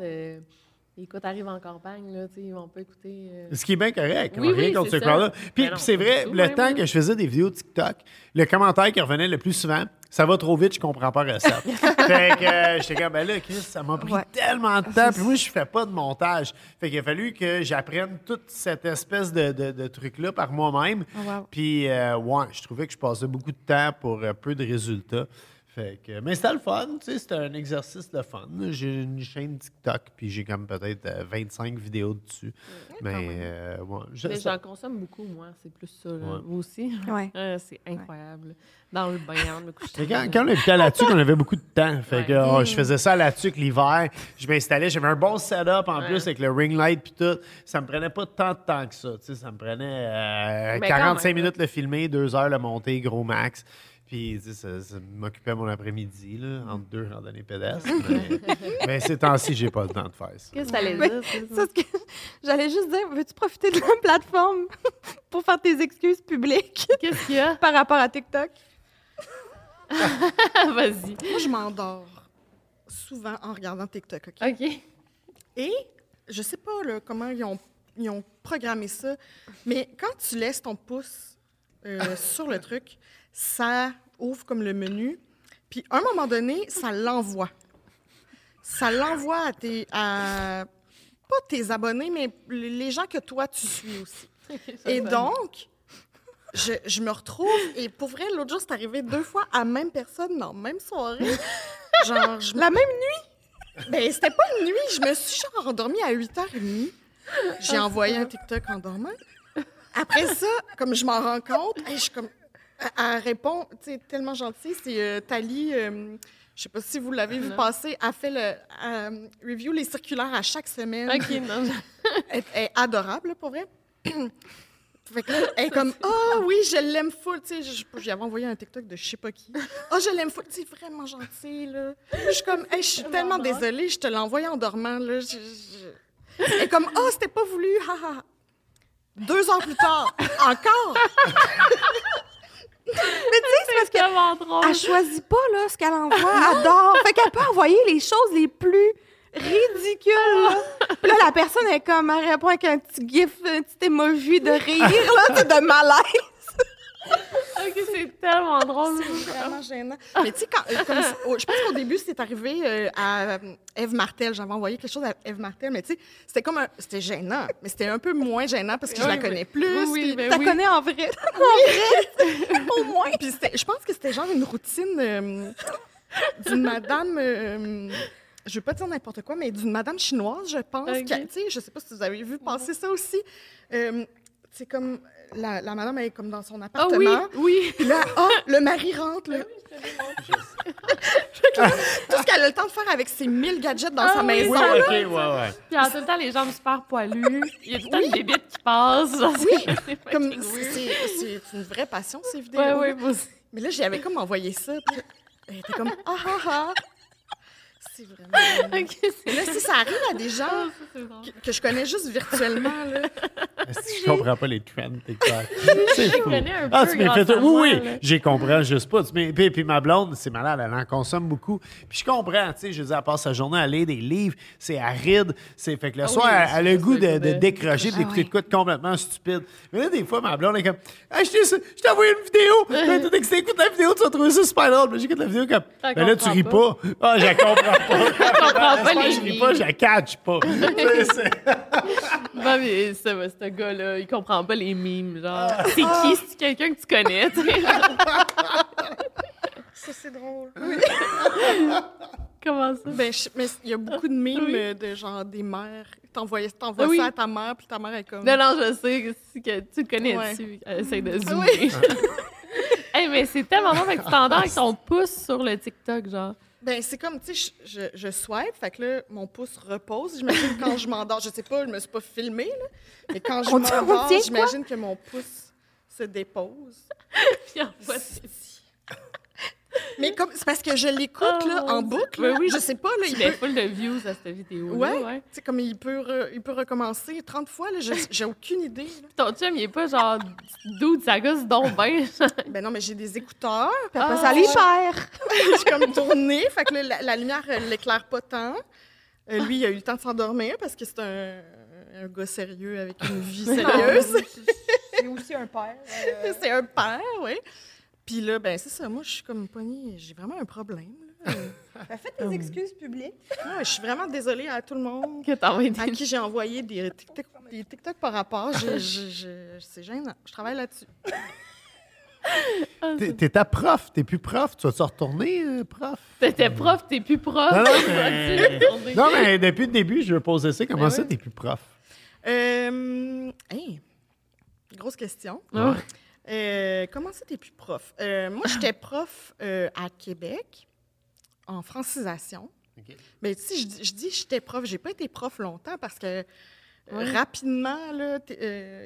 S1: écoute, arrive en campagne, là, ils vont pas écouter. euh,
S3: Ce qui est bien correct.
S1: Oui,
S3: rien
S1: oui,
S3: contre ce crowd-là. Puis, puis c'est vrai, le
S1: même,
S3: temps
S1: là.
S3: que je faisais des vidéos TikTok, le commentaire qui revenait le plus souvent, ça va trop vite, je comprends pas recette. fait que euh, j'étais comme, ben là, Chris, ça m'a pris
S4: Ouais.
S3: tellement de temps. Puis moi, je fais pas de montage. Fait qu'il a fallu que j'apprenne toute cette espèce de, de- de truc-là par moi-même.
S4: Oh, wow.
S3: Puis, euh, ouais, je trouvais que je passais beaucoup de temps pour euh, peu de résultats. Fait que, mais c'était le fun, tu sais, c'était un exercice de fun. J'ai une chaîne TikTok, puis j'ai comme peut-être euh, 25 vidéos dessus. mais, euh, ouais, je-
S1: Mais
S3: ça-
S1: j'en consomme beaucoup, moi. C'est plus ça. là.
S3: Ouais.
S1: Vous aussi?
S4: Ouais.
S1: C'est incroyable. Dans le bain, on me couche.
S3: Mais quand, quand on habitait à la tuque, on avait beaucoup de temps. Fait que oh, je faisais ça à la tuque l'hiver. Je m'installais, j'avais un bon setup en
S1: Ouais.
S3: plus avec le ring light puis tout. Ça me prenait pas tant de temps que ça. tu sais, Ça me prenait euh,
S1: Mais quand
S3: 45
S1: même,
S3: minutes le filmer, deux heures le monter, gros max. Puis tu sais, ça, ça m'occupait mon après-midi là, entre deux randonnées pédestres. mais mais ces temps-ci, j'ai pas le temps de faire ça.
S1: Qu'est-ce que t'allais dire? c'est
S4: Ça,
S1: ça?
S4: ce que- J'allais juste dire, veux-tu profiter de la plateforme pour faire tes excuses publiques
S1: Qu'est-ce qu'il y a?
S4: par rapport à TikTok?
S1: Vas-y.
S2: Moi, je m'endors souvent en regardant TikTok. OK?
S1: OK.
S2: Et je sais pas là, comment ils ont, ils ont programmé ça, mais quand tu laisses ton pouce euh, sur le truc, ça ouvre comme le menu. Puis à un moment donné, ça l'envoie. Ça l'envoie à tes. À, pas tes abonnés, mais les gens que toi, tu suis aussi. Et donc, je, je me retrouve, et pour vrai, l'autre jour, c'est arrivé deux fois à la même personne dans la même soirée. Genre, je
S4: La même nuit?
S2: ben, c'était pas une nuit. Je me suis genre endormie à 8h30. J'ai envoyé un TikTok en dormant. Après ça, comme je m'en rends compte, hey, je suis comme. Elle- répond, tu tellement gentille. C'est euh, Thalie, euh, je sais pas si vous l'avez vu
S1: Non.
S2: passer, elle fait le euh, review les circulaires à chaque semaine.
S1: OK, non.
S2: Elle, elle est adorable, pour vrai. Fait que là, elle est comme, oh oui, je l'aime full. Tu sais, je- j'avais envoyé un TikTok de je sais pas qui. Oh, je l'aime full. Tu sais, vraiment gentil, là. Je suis comme, Hey, je suis tellement désolée, je te l'ai envoyé en dormant, là. Je- je- Elle est comme, oh, c'était pas voulu, ha, ha, ha. Deux heures plus tard, encore.
S1: C'est tellement drôle.
S4: Elle choisit pas là, ce qu'elle envoie, elle dort. Fait qu'elle peut envoyer les choses les plus ridicules. Là. Puis là, la personne est comme, elle répond avec un petit gif, un petit emoji de rire, là, tu sais, de malaise.
S1: C'est tellement drôle.
S2: C'est vraiment gênant. Mais tu sais, quand- euh, comme- oh, je pense qu'au début, c'est arrivé euh, à euh, Eve Martel. J'avais envoyé quelque chose à Eve Martel, mais tu sais, c'était comme un... C'était gênant, mais c'était un peu moins gênant parce que je la connais plus.
S1: Oui, ben
S4: Tu la
S1: oui.
S4: connais en vrai?
S2: au moins. Puis c'était- je pense que c'était genre une routine euh, d'une madame. je veux pas dire n'importe quoi, mais d'une madame chinoise, je pense.
S1: Ok.
S2: qui a- Tu sais, je sais pas si vous avez vu passer ça aussi. Euh, c'est comme la, la madame elle est comme dans son
S1: Ah
S2: appartement.
S1: oui, oui.
S2: Puis là, ah, le mari rentre. Là. Que là, tout ce qu'elle a le temps de faire avec ses 1000 gadgets dans
S1: Ah
S2: sa
S1: oui,
S2: maison.
S3: Oui,
S2: là.
S3: OK, ouais, ouais.
S1: Puis en tout temps, les jambes super poilues. Il y a tout le temps une bébite qui passe. Genre,
S2: Oui,
S1: c'est
S2: Comme une vraie passion, ces vidéos.
S1: Moi aussi.
S2: Mais là, j'avais comme envoyé ça. Puis elle était comme Ah ah ah. C'est vraiment. Mais là, si ça arrive à des gens
S1: Ah, drôle.
S2: que, que je connais juste virtuellement, là.
S3: Si je comprends pas les trends TikTok. C'est fou.
S1: connais un
S3: Ah,
S1: peu
S3: tu m'as fait Oui, oui, j'ai comprends juste pas. Tu m'as- Puis, puis ma blonde, c'est malade, elle en consomme beaucoup. Puis je comprends, tu sais, je veux dire, elle passe sa journée à lire des livres, c'est aride, c'est fait que le
S1: Ah
S3: soir,
S1: oui,
S3: elle, elle a le goût de, de décrocher,
S4: Ah
S3: d'écouter de quoi de complètement stupide. Mais là, des fois, ma blonde est comme Hey, je t'ai envoyé une vidéo, tu t'es excité, écoute la vidéo, tu vas trouver ça super drôle. Puis j'écoute la vidéo comme Ben là, tu ris pas. Ah, je la comprends
S1: comprends pas les
S3: je ris pas, je la catch pas.
S1: Non, mais ça, va, ce gars-là, il comprend pas les mimes. Genre,
S3: Ah.
S1: c'est qui? C'est quelqu'un que tu connais?
S2: Ça, c'est drôle.
S1: Comment ça?
S2: Ben, je- mais il y a beaucoup de mimes
S1: Oui.
S2: de genre des mères. T'envoies t'envoies
S1: Oui.
S2: ça à ta mère, puis ta mère est comme.
S1: Non, non, je sais que, tu le connais
S2: Ouais.
S1: dessus. Elle essaie de
S2: Ah
S1: zoomer.
S2: oui.
S1: hey, mais c'est tellement bon, fait que tu t'endors avec ton pouce sur le TikTok, genre.
S2: Ben, c'est comme, tu sais, je, je, je swipe, fait que là, mon pouce repose. J'imagine quand je m'endors, je sais pas, je me suis pas filmée, là, mais quand je m'endors, j'imagine que mon pouce se dépose.
S1: Puis en
S2: Mais comme, c'est parce que je l'écoute, là,
S1: Oh,
S2: en
S1: Dieu.
S2: boucle.
S1: Ben
S2: là.
S1: oui,
S2: je sais pas, là,
S1: il
S2: il
S1: fait
S2: peut...
S1: full de views à cette vidéo.
S2: Ouais,
S1: ouais.
S2: tu sais, comme il peut, re- il peut recommencer 30 fois, là, je- j'ai aucune idée. là.
S1: Ton chum, il est pas genre dude, ça gosse donc ben.
S2: Ben non, mais j'ai des écouteurs,
S4: Puis après
S1: Ah,
S4: ça, les perd.
S2: comme tournée, fait que là, la, la lumière, l'éclaire pas tant. Euh, lui, il a eu le temps de s'endormir parce que c'est un, un gars sérieux avec une vie sérieuse.
S4: C'est aussi un père. euh,
S2: c'est un père, oui. Puis là, ben c'est ça, moi, je suis comme poignée, j'ai vraiment un problème. là.
S4: Ben, fais tes excuses publiques.
S2: Ah, je suis vraiment désolée à tout le monde
S1: que
S2: à
S1: des...
S2: qui j'ai envoyé des TikTok, des TikTok par rapport. Je- je- je- c'est gênant. Je travaille là-dessus.
S1: Ah,
S3: T'es t'es ta prof, t'es plus prof. Tu vas-te retourner, euh, prof?
S1: T'étais prof, t'es plus prof.
S3: Non, mais-
S1: vas-tu retourner?
S3: Non, mais depuis le début, je veux poser ça. Comment
S1: Ben
S3: ça, t'es plus prof?
S2: Euh, hey, grosse question.
S1: Ah.
S2: Euh, comment ça, t'es plus prof? Euh, moi, j'étais prof euh, à Québec en francisation. Mais sais, je, dis- je dis j'étais prof. J'ai pas été prof longtemps parce que rapidement, là,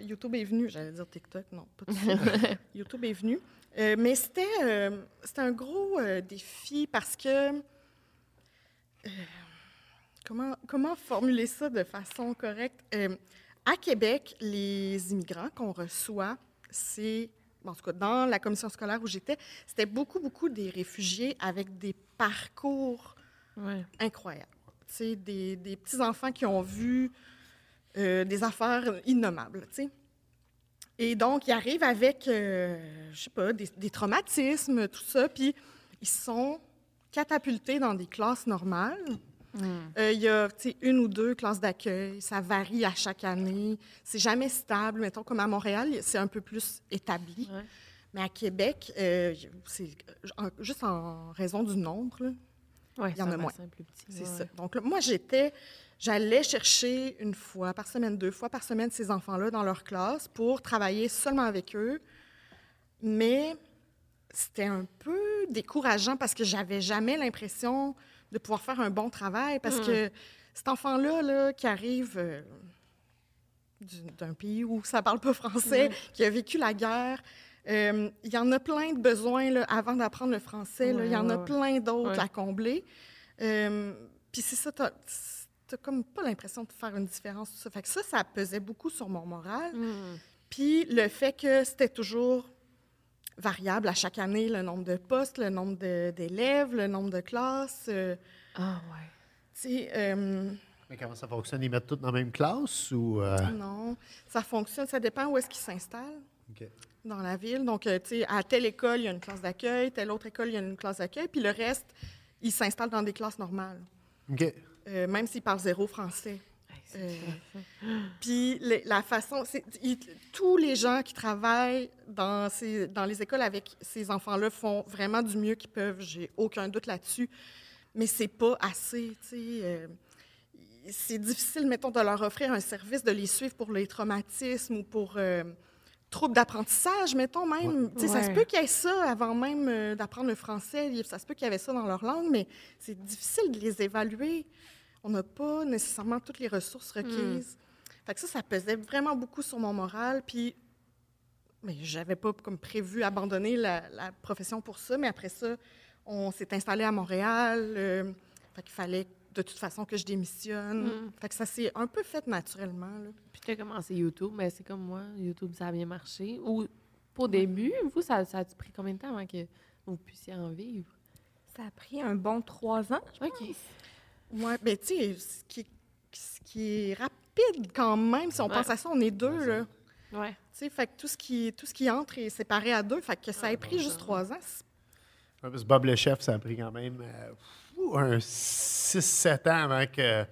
S2: YouTube est venu. J'allais dire TikTok, non, pas. YouTube est venu. Mais c'était un gros défi parce que. comment, comment formuler ça de façon correcte? À Québec, les immigrants qu'on reçoit, c'est. En tout cas, dans la commission scolaire où j'étais, c'était beaucoup, beaucoup des réfugiés avec des parcours
S1: Ouais.
S2: incroyables. Des, des petits-enfants qui ont vu euh, des affaires innommables, tu sais. Et donc, ils arrivent avec, euh, je sais pas, des, des traumatismes, tout ça, puis ils sont catapultés dans des classes normales. Euh, Il y a, une ou deux classes d'accueil, ça varie à chaque année. C'est jamais stable. Mettons, comme à Montréal, c'est un peu plus établi.
S1: Ouais.
S2: Mais à Québec, euh, c'est en- juste en raison du nombre, là,
S1: Ouais,
S2: Il y en a moins. c'est
S1: ouais.
S2: ça. Donc, là, moi, j'étais, j'allais chercher une fois par semaine, deux fois par semaine ces enfants-là dans leur classe pour travailler seulement avec eux. Mais c'était un peu décourageant parce que j'avais jamais l'impression de pouvoir faire un bon travail parce que cet enfant-là, là, qui arrive euh, du- d'un pays où ça parle pas français, qui a vécu la guerre, euh, il y en a plein de besoins là, avant d'apprendre le français. là. il y en a
S1: Ouais,
S2: plein d'autres
S1: Ouais.
S2: à combler. Euh, Puis c'est ça, t'as comme pas l'impression de faire une différence. Tout ça. Fait que ça, ça pesait beaucoup sur mon moral.
S1: Mm.
S2: Puis le fait que c'était toujours variable à chaque année, le nombre de postes, le nombre d'élèves, le nombre de classes. euh,
S1: Ah ouais.
S2: tu sais, euh,
S3: Mais comment ça fonctionne? Ils mettent toutes dans la même classe ou. euh,
S2: non, ça fonctionne, ça dépend où est-ce qu'ils s'installent
S3: OK.
S2: dans la ville. Donc, euh, tu sais, à telle école, il y a une classe d'accueil, telle autre école, il y a une classe d'accueil, puis le reste, ils s'installent dans des classes normales,
S3: OK.
S2: euh, même s'ils parlent zéro français. Euh. Puis les- la façon, tous les gens qui travaillent dans, ces, dans les écoles avec ces enfants-là font vraiment du mieux qu'ils peuvent. J'ai aucun doute là-dessus. Mais c'est pas assez, tu sais. euh, c'est difficile, mettons, de leur offrir un service, de les suivre pour les traumatismes ou pour euh, troubles d'apprentissage, mettons même. Ça se peut qu'il y ait ça avant même euh, d'apprendre le français. Ça se peut qu'il y avait ça dans leur langue, mais c'est difficile de les évaluer. On n'a pas nécessairement toutes les ressources requises. Fait que ça, ça pesait vraiment beaucoup sur mon moral. Puis, mais j'avais pas comme prévu abandonner la, la profession pour ça. Mais après ça, on s'est installé à Montréal. euh, fait qu'il fallait de toute façon que je démissionne.
S1: Mm.
S2: Fait que ça s'est un peu fait naturellement. là.
S1: Puis tu as commencé YouTube, mais c'est comme moi, YouTube, ça a bien marché. Ou pour début, vous, ça, ça a pris combien de temps avant que vous puissiez en vivre?
S4: Ça a pris un bon trois ans.
S1: OK.
S2: Ouais, mais tu sais, ce qui, ce qui est rapide quand même, si on
S1: Ouais.
S2: pense à ça, on est deux, là.
S1: Ouais.
S2: Tu sais, fait que tout ce, qui, tout ce qui entre est séparé à deux. Fait que ça a pris juste trois ans.
S3: Ouais, parce que Bob le chef, ça a pris quand même. euh, un 6-7 ans avant que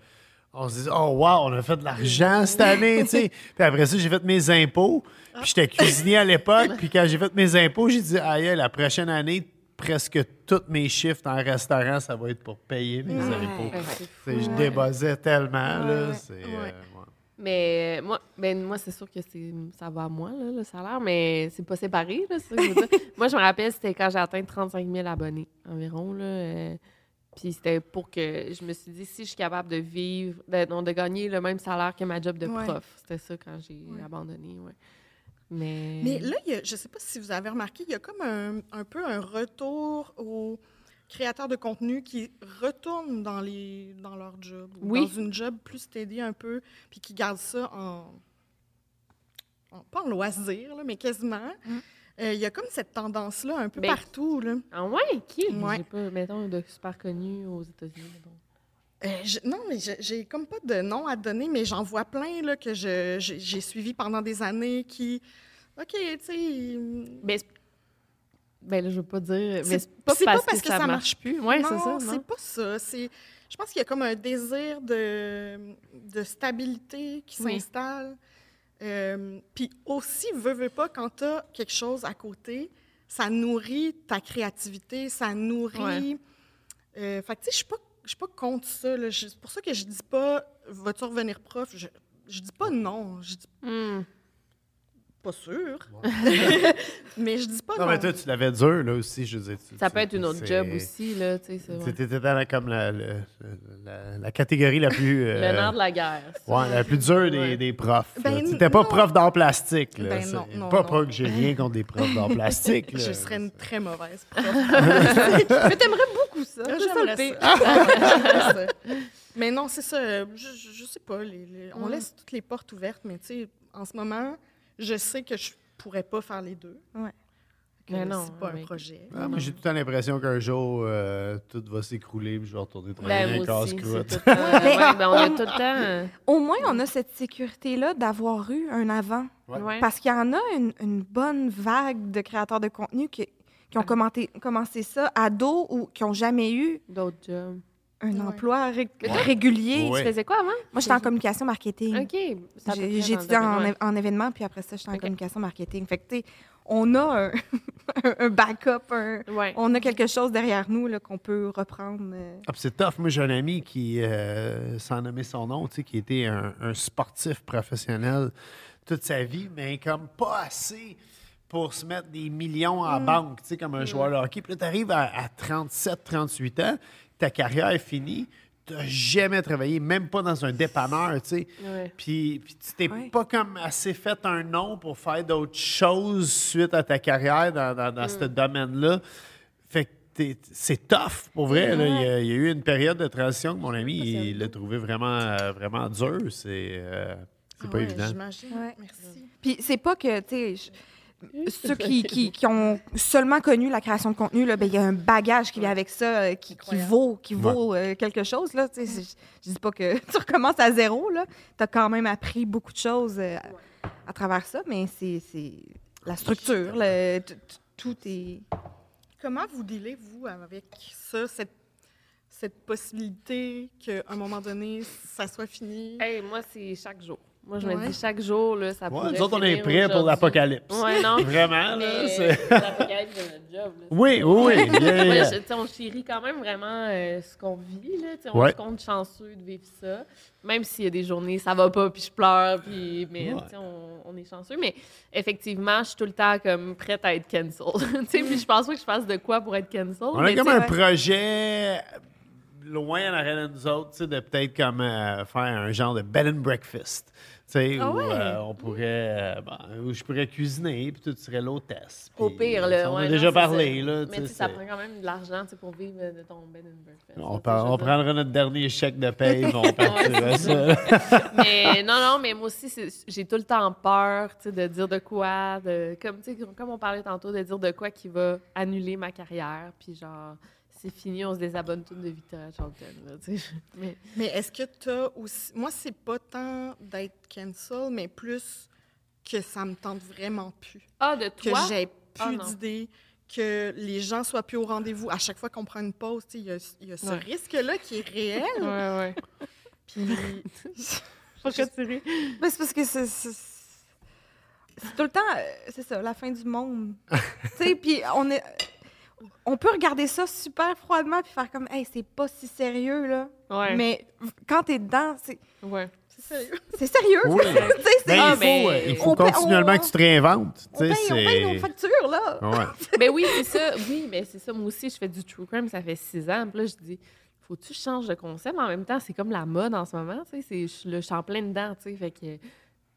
S3: on se dise Oh wow, on a fait de l'argent cette année, tu sais. Puis après ça, j'ai fait mes impôts. Puis j'étais cuisinier à l'époque. Puis quand j'ai fait mes impôts, j'ai dit Aïe, la prochaine année, presque tous mes chiffres dans le restaurant, ça va être pour payer mes impôts.
S1: Ouais,
S3: Je débossais tellement, là.
S2: Ouais,
S3: c'est,
S2: ouais.
S3: euh, ouais.
S1: Mais moi, ben, moi c'est sûr que c'est ça va à moi, là, le salaire, mais c'est pas séparé. Là, c'est ça que je veux dire. moi, je me rappelle, c'était quand j'ai atteint 35 000 abonnés environ. Là, euh, puis c'était pour que je me suis dit, si je suis capable de vivre, de, non, de gagner le même salaire que ma job de
S2: Ouais.
S1: prof. C'était ça quand j'ai abandonné. Ouais. Mais,
S2: Mais là, il y a- je ne sais pas si vous avez remarqué, il y a comme un, un peu un retour aux créateurs de contenu qui retournent dans, les, dans leur job, ou dans une job plus steady un peu, puis qui gardent ça en, pas en loisir, là, mais quasiment. Euh, Il y a comme cette tendance-là un peu
S1: Ben,
S2: partout. Là.
S1: Ah ouais? Qui?
S2: Ouais.
S1: J'ai pas, mettons, de super connu aux États-Unis. mettons.
S2: Euh, je- non, mais j'ai comme pas de nom à donner, mais j'en vois plein là, que j'ai suivi pendant des années qui. OK, tu sais. ils-
S1: Ben, là, je veux pas dire.
S2: C'est-
S1: Mais c'est pas, parce, que,
S2: que
S1: ça
S2: ça
S1: marche plus. Oui, c'est ça.
S2: Non, c'est pas ça. C'est, je pense qu'il y a comme un désir de, de stabilité qui
S1: Oui.
S2: s'installe. Euh, Puis aussi, veux, veux pas, quand tu as quelque chose à côté, ça nourrit ta créativité, ça nourrit. Euh, fait que, tu sais, je suis pas, je suis pas contre ça. C'est pour ça que je dis pas, vas-tu revenir prof? Je, je dis pas non. Je dis
S1: Hmm.
S2: Pas sûr. mais je dis pas
S3: Non,
S2: non.
S3: mais toi, tu l'avais dur, là aussi, je veux dire. tu-
S1: Ça peut être une autre job aussi, là, tu sais. c'est vrai.
S3: Tu étais dans la, comme la, la, la- la catégorie la plus. euh,
S1: Le nerf de la guerre.
S3: ouais, la plus dure des,
S1: Ouais.
S3: des profs.
S2: Ben,
S3: Tu n'étais pas
S2: non.
S3: prof d'art plastique. Là.
S2: Ben, non, non,
S3: pas,
S2: non.
S3: pas que j'ai rien contre des profs d'art plastique. là.
S2: je serais une très mauvaise prof.
S4: Mais t'aimerais beaucoup ça.
S2: J'aimerais. Mais non, c'est ça. Je, je, je sais pas. les- les- on laisse toutes les portes ouvertes, mais tu sais, en ce moment, je sais que je pourrais pas faire les deux.
S4: Ouais.
S2: Que
S1: Mais non,
S2: c'est pas
S1: mais-
S2: un projet.
S3: Ah, moi, j'ai tout le temps l'impression qu'un jour, euh, tout va s'écrouler puis je vais retourner travailler
S1: Ben,
S3: casse-croûte.
S1: temps- ouais, ben, on a tout le temps... euh,
S4: Au moins, on a cette sécurité-là d'avoir eu un avant.
S3: Ouais.
S4: Parce qu'il y en a une, une bonne vague de créateurs de contenu qui, qui ont commenté- commencé ça ados ou qui n'ont jamais eu
S1: D'autres jobs.
S4: Un
S2: Ouais.
S4: emploi ré-
S1: Ouais.
S4: régulier.
S3: Ouais.
S1: Tu faisais quoi avant?
S4: Moi, j'étais en communication marketing.
S1: OK.
S4: J'ai étudié en, en événement, puis après ça, j'étais en communication marketing. Fait que, tu sais, on a un, un backup, un-
S1: Ouais.
S4: on a quelque chose derrière nous là, qu'on peut reprendre. euh.
S3: Ah, puis c'est tough. Moi, j'ai un ami qui, euh, sans nommer son nom, tu sais, qui était un, un sportif professionnel toute sa vie, mais comme pas assez pour se mettre des millions en banque, tu sais, comme un joueur de hockey. Puis là, tu arrives à, à 37, 38 ans, ta carrière est finie, tu n'as jamais travaillé, même pas dans un dépanneur, tu sais.
S1: Ouais.
S3: Puis, puis tu t'es
S4: Ouais.
S3: pas comme assez fait un nom pour faire d'autres choses suite à ta carrière dans, dans- dans ce domaine-là. Fait que t'es- c'est tough, pour vrai. là. Il, y a, il y a eu une période de transition que mon ami, il l'a trouvé vraiment, euh, vraiment dur. C'est euh, c'est
S2: Ah
S3: pas
S2: ouais,
S3: évident.
S2: J'imagine.
S4: Ouais.
S2: Merci.
S4: Puis c'est pas que, tu sais, ceux qui, qui, qui ont seulement connu la création de contenu, là, ben, il y a un bagage qui vient avec ça, euh, qui, qui vaut, qui vaut euh, quelque chose. Là. C'est- je dis pas que tu recommences à zéro. Tu as quand même appris beaucoup de choses euh, à, à travers ça, mais c'est c'est la structure, le- t- t- tout est...
S2: Comment vous dealez, vous, avec ça, cette, cette possibilité qu'à un moment donné, ça soit fini?
S1: Hey, moi, c'est chaque jour. Moi, je me
S2: Ouais.
S1: dis chaque jour, là, ça
S3: Ouais,
S1: pourrait
S3: nous autres, on est prêts pour l'apocalypse.
S1: Ouais, non.
S3: Vraiment, là. C'est-
S1: l'apocalypse de notre job, là.
S3: Oui, oui, oui. yeah,
S1: on chérit quand même vraiment euh, ce qu'on vit. Là, on
S3: Ouais.
S1: se compte chanceux de vivre ça. Même s'il y a des journées, ça va pas, puis je pleure, puis, mais on, on est chanceux. Mais effectivement, je suis tout le temps comme prête à être cancel. Tu sais, puis je pense pas que je fasse de quoi pour être cancel.
S3: On a comme un projet loin en arrière de nous autres, de peut-être comme euh, faire un genre de bed and breakfast.
S1: Ah
S3: où euh, on pourrait, euh, ben, où je pourrais cuisiner, puis tu serais l'hôtesse.
S1: Au pire,
S3: tu
S1: là.
S3: On
S1: ouais,
S3: a
S1: non,
S3: déjà parlé,
S1: ça.
S3: là.
S1: Mais ça prend quand même de l'argent pour vivre de ton bed and breakfast.
S3: On, par- on prendra notre dernier chèque de paye, on partira ça.
S1: mais non, non, mais moi aussi, j'ai tout le temps peur de dire de quoi, de, comme, comme on parlait tantôt, de dire de quoi qui va annuler ma carrière. Puis genre, c'est fini, on se désabonne toutes de Victoria Charlton. Là, mais,
S2: Mais est-ce que tu as aussi. Moi, c'est pas tant d'être cancel, mais plus que ça me tente vraiment plus.
S1: ah, de
S2: Que
S1: toi?
S2: j'ai
S1: Ah,
S2: plus d'idées, que les gens soient plus au rendez-vous à chaque fois qu'on prend une pause. tu sais, Il y a, il y a ce
S1: Ouais.
S2: risque-là qui est réel.
S1: Ouais, ouais.
S2: Puis,
S1: Pourquoi tu ris?
S4: Ben, c'est parce que c'est. c'est- C'est tout le temps, euh, c'est ça, la fin du monde. tu sais, puis on est. On peut regarder ça super froidement puis faire comme, hey, c'est pas si sérieux, là.
S1: Ouais.
S4: Mais quand t'es dedans, c'est
S1: Ouais.
S2: c'est sérieux.
S4: c'est sérieux.
S3: Oui.
S4: tu sais, c'est-
S3: Ben,
S1: Ah,
S3: il faut,
S1: mais-
S3: euh, il faut continuellement
S4: on-
S3: que tu te réinventes.
S4: on
S3: tu
S4: paye,
S3: sais,
S4: on paye nos factures, là.
S3: Ouais.
S1: Ben oui, c'est ça. Oui, mais c'est ça. Moi aussi, je fais du true crime, ça fait six ans. Puis là, je dis, faut-tu que je change de concept? En même temps, c'est comme la mode en ce moment, tu sais. c'est- Je le- je suis en plein dedans, tu sais. Fait que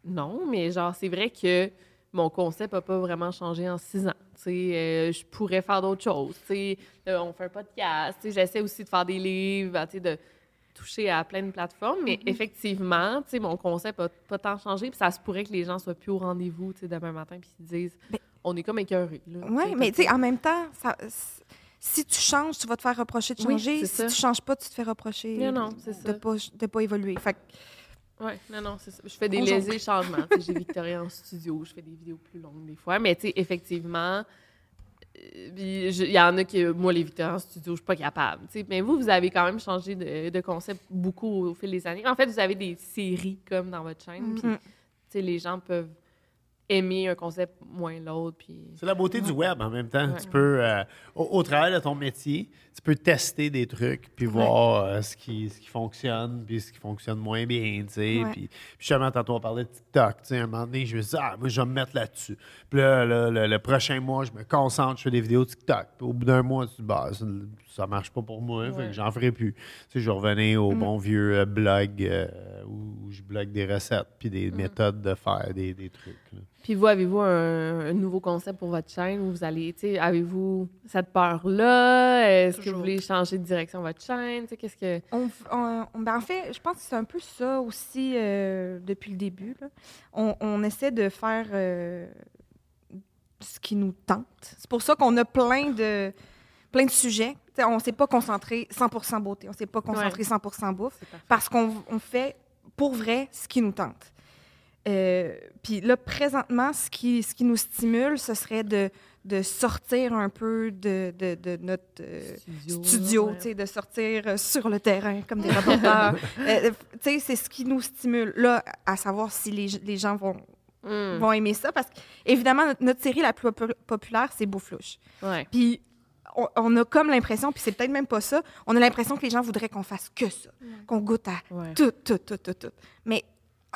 S1: non, mais genre, c'est vrai que mon concept n'a pas vraiment changé en six ans. Euh, je pourrais faire d'autres choses. Euh, on fait un podcast. J'essaie aussi de faire des livres, de toucher à plein de plateformes. Mais effectivement, tu sais, mon concept n'a pas tant changé. Puis ça se pourrait que les gens soient plus au rendez-vous, demain matin, puis qu'ils disent,
S4: Ben-
S1: on est comme écœurés.
S4: Oui, mais en même temps, ça, si tu changes, tu vas te faire reprocher de changer. si
S1: ça.
S4: tu changes pas, tu te fais reprocher
S1: Non, non, c'est
S4: de
S1: ça.
S4: pas, de pas évoluer. Fait que,
S1: Oui, non, non, c'est ça. Je fais des
S4: On jongle.
S1: lésés changements. J'ai Victoria en studio, je fais des vidéos plus longues des fois. Mais tu sais, effectivement, euh, puis il y en a qui, moi, les Victoria en studio, je suis pas capable. tu sais. Mais vous, vous avez quand même changé de, de concept beaucoup au fil des années. En fait, vous avez des séries comme dans votre chaîne. Puis,
S4: Mhm.
S1: tu sais, les gens peuvent aimer un concept moins l'autre. Puis...
S3: C'est la beauté du web en même temps.
S1: Ouais.
S3: Tu peux, euh, au, au travers de ton métier, tu peux tester des trucs puis voir euh, ce, qui, ce qui fonctionne puis ce qui fonctionne moins bien. tu sais. Puis, puis justement, tantôt, on parlait de TikTok. tu sais, À un moment donné, je me dit, ah, moi, je vais me mettre là-dessus. Puis là, le, le prochain mois, je me concentre, je fais des vidéos TikTok. Puis au bout d'un mois, tu dis, bah, ça, ça marche pas pour moi, fait que j'en ferai plus. Tu sais, je revenais au bon vieux euh, blog euh, où je blogue des recettes puis des méthodes de faire des, des trucs. là.
S1: Puis vous, avez-vous un, un nouveau concept pour votre chaîne où vous allez, tu sais, avez-vous cette peur-là? Est-ce que vous voulez changer de direction votre chaîne? Tu sais, qu'est-ce que...
S4: on, on- on- ben, en fait, je pense que c'est un peu ça aussi euh, depuis le début. là. On, on essaie de faire euh, ce qui nous tente. C'est pour ça qu'on a plein de, plein de sujets. On ne s'est pas concentré 100% beauté, on ne s'est pas concentré 100 bouffe,
S1: C'est parfait.
S4: parce qu'on on fait pour vrai ce qui nous tente. Euh, Puis là, présentement, ce qui, ce qui nous stimule, ce serait de, de sortir un peu de, de, de notre euh, studio, sais, de sortir euh, sur le terrain comme des reporters. Euh, tu sais, c'est ce qui nous stimule. Là, à savoir si les, les gens vont,
S1: Mm.
S4: vont aimer ça, parce qu'évidemment, notre, notre série la plus popu- populaire, c'est Beauflouche. Puis on, on a comme l'impression, puis c'est peut-être même pas ça, on a l'impression que les gens voudraient qu'on fasse que ça, qu'on goûte à
S1: Ouais.
S4: tout, tout, tout, tout, tout. Mais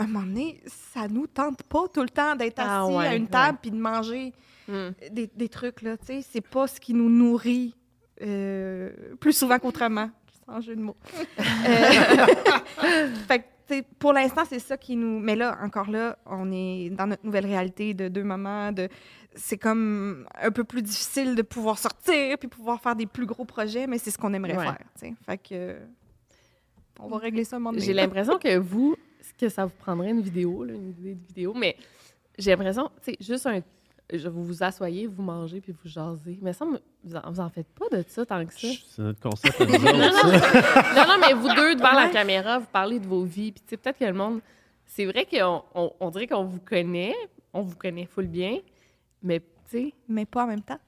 S4: à un moment donné, ça nous tente pas tout le temps d'être
S1: Ah
S4: assis
S1: ouais,
S4: à une table puis de manger
S1: Mm.
S4: des, des trucs, là, tu sais. C'est pas ce qui nous nourrit euh, plus souvent qu'autrement, sans jeu de mots. Euh, fait que, pour l'instant, c'est ça qui nous... Mais là, encore là, on est dans notre nouvelle réalité de deux mamans, de... C'est comme un peu plus difficile de pouvoir sortir puis pouvoir faire des plus gros projets, mais c'est ce qu'on aimerait
S1: Ouais.
S4: faire, tu sais. Fait que... euh, On va régler ça un moment donné.
S1: J'ai l'impression que vous, que ça vous prendrait une vidéo, là, une idée de vidéo, mais j'ai l'impression, tu sais, juste un. Vous vous asseyez, vous mangez, puis vous jasez. Mais ça, me- vous en, vous en faites pas de ça tant que ça.
S3: C'est notre concept à nous
S1: non,
S3: autres,
S1: non,
S3: ça.
S1: non, non, mais vous deux devant la caméra, vous parlez de vos vies. Puis, tu sais, peut-être que le monde. C'est vrai qu'on on, on dirait qu'on vous connaît, on vous connaît full bien, mais, tu sais,
S4: Mais pas en même temps.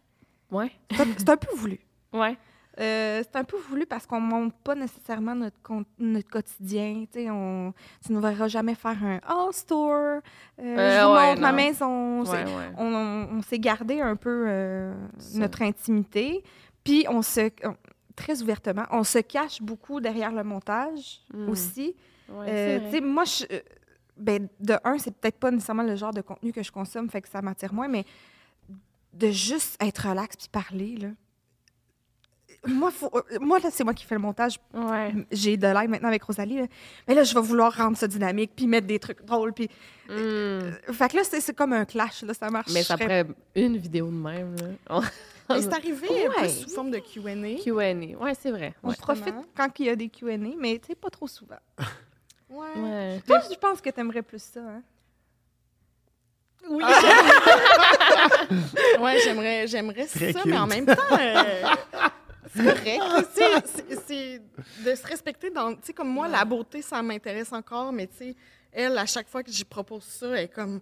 S1: ouais,
S4: C'est un- C'est un peu voulu.
S1: ouais.
S4: Euh, c'est un peu voulu parce qu'on montre pas nécessairement notre, notre quotidien. On, tu ne verras jamais faire un All Store. Euh, je
S1: Euh,
S4: vous
S1: ouais,
S4: montre ma maison.
S1: Ouais, ouais.
S4: On, on- on s'est gardé un peu euh, notre intimité. Puis on se. très ouvertement, on se cache beaucoup derrière le montage
S1: Mm.
S4: aussi. Euh, moi, je, ben, de un, c'est peut-être pas nécessairement le genre de contenu que je consomme, fait que ça m'attire moins, mais de juste être relax puis parler, là. Moi, faut, euh, moi là, c'est moi qui fais le montage.
S1: Ouais.
S4: J'ai de l'aide maintenant avec Rosalie. là. Mais là, je vais vouloir rendre ça dynamique puis mettre des trucs drôles. Puis...
S1: Mm.
S4: Euh, fait que là, c'est c'est comme un clash. Là, ça marche.
S1: Mais ça ferait une vidéo de même, là.
S2: Mais c'est arrivé un
S1: Ouais.
S2: peu sous forme de Q&A.
S1: Q&A. Ouais, c'est vrai.
S4: On
S1: Ouais.
S4: profite
S2: Justement.
S4: quand il y a des Q&A, mais tu sais, pas trop souvent.
S2: Ouais.
S1: Ouais.
S4: Toi, je pense que tu aimerais plus ça. Hein?
S2: Oui. ouais, j'aimerais, j'aimerais
S3: Très
S2: ça,
S3: cute.
S2: mais en même temps, euh, c'est correct. sais, c'est, de se respecter dans. Tu sais, comme moi, la beauté, ça m'intéresse encore, mais tu sais, elle, à chaque fois que j'y propose ça, elle est comme.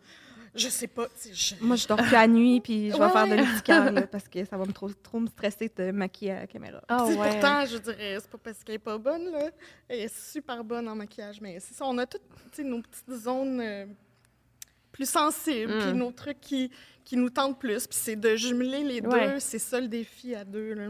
S2: Je sais pas. je-
S4: Moi, je dors plus la nuit, puis je vais
S2: Ouais,
S4: faire de l'urticaire, parce que ça va me trop, trop me stresser de maquiller à la caméra.
S1: Ah ouais.
S2: Pourtant, je dirais, c'est pas parce qu'elle est pas bonne, là. Elle est super bonne en maquillage, mais c'est ça, on a toutes nos petites zones euh, plus sensibles,
S1: Mm.
S2: puis nos trucs qui, qui nous tentent plus. Puis c'est de jumeler les
S1: Ouais.
S2: deux, c'est ça le défi à deux, là.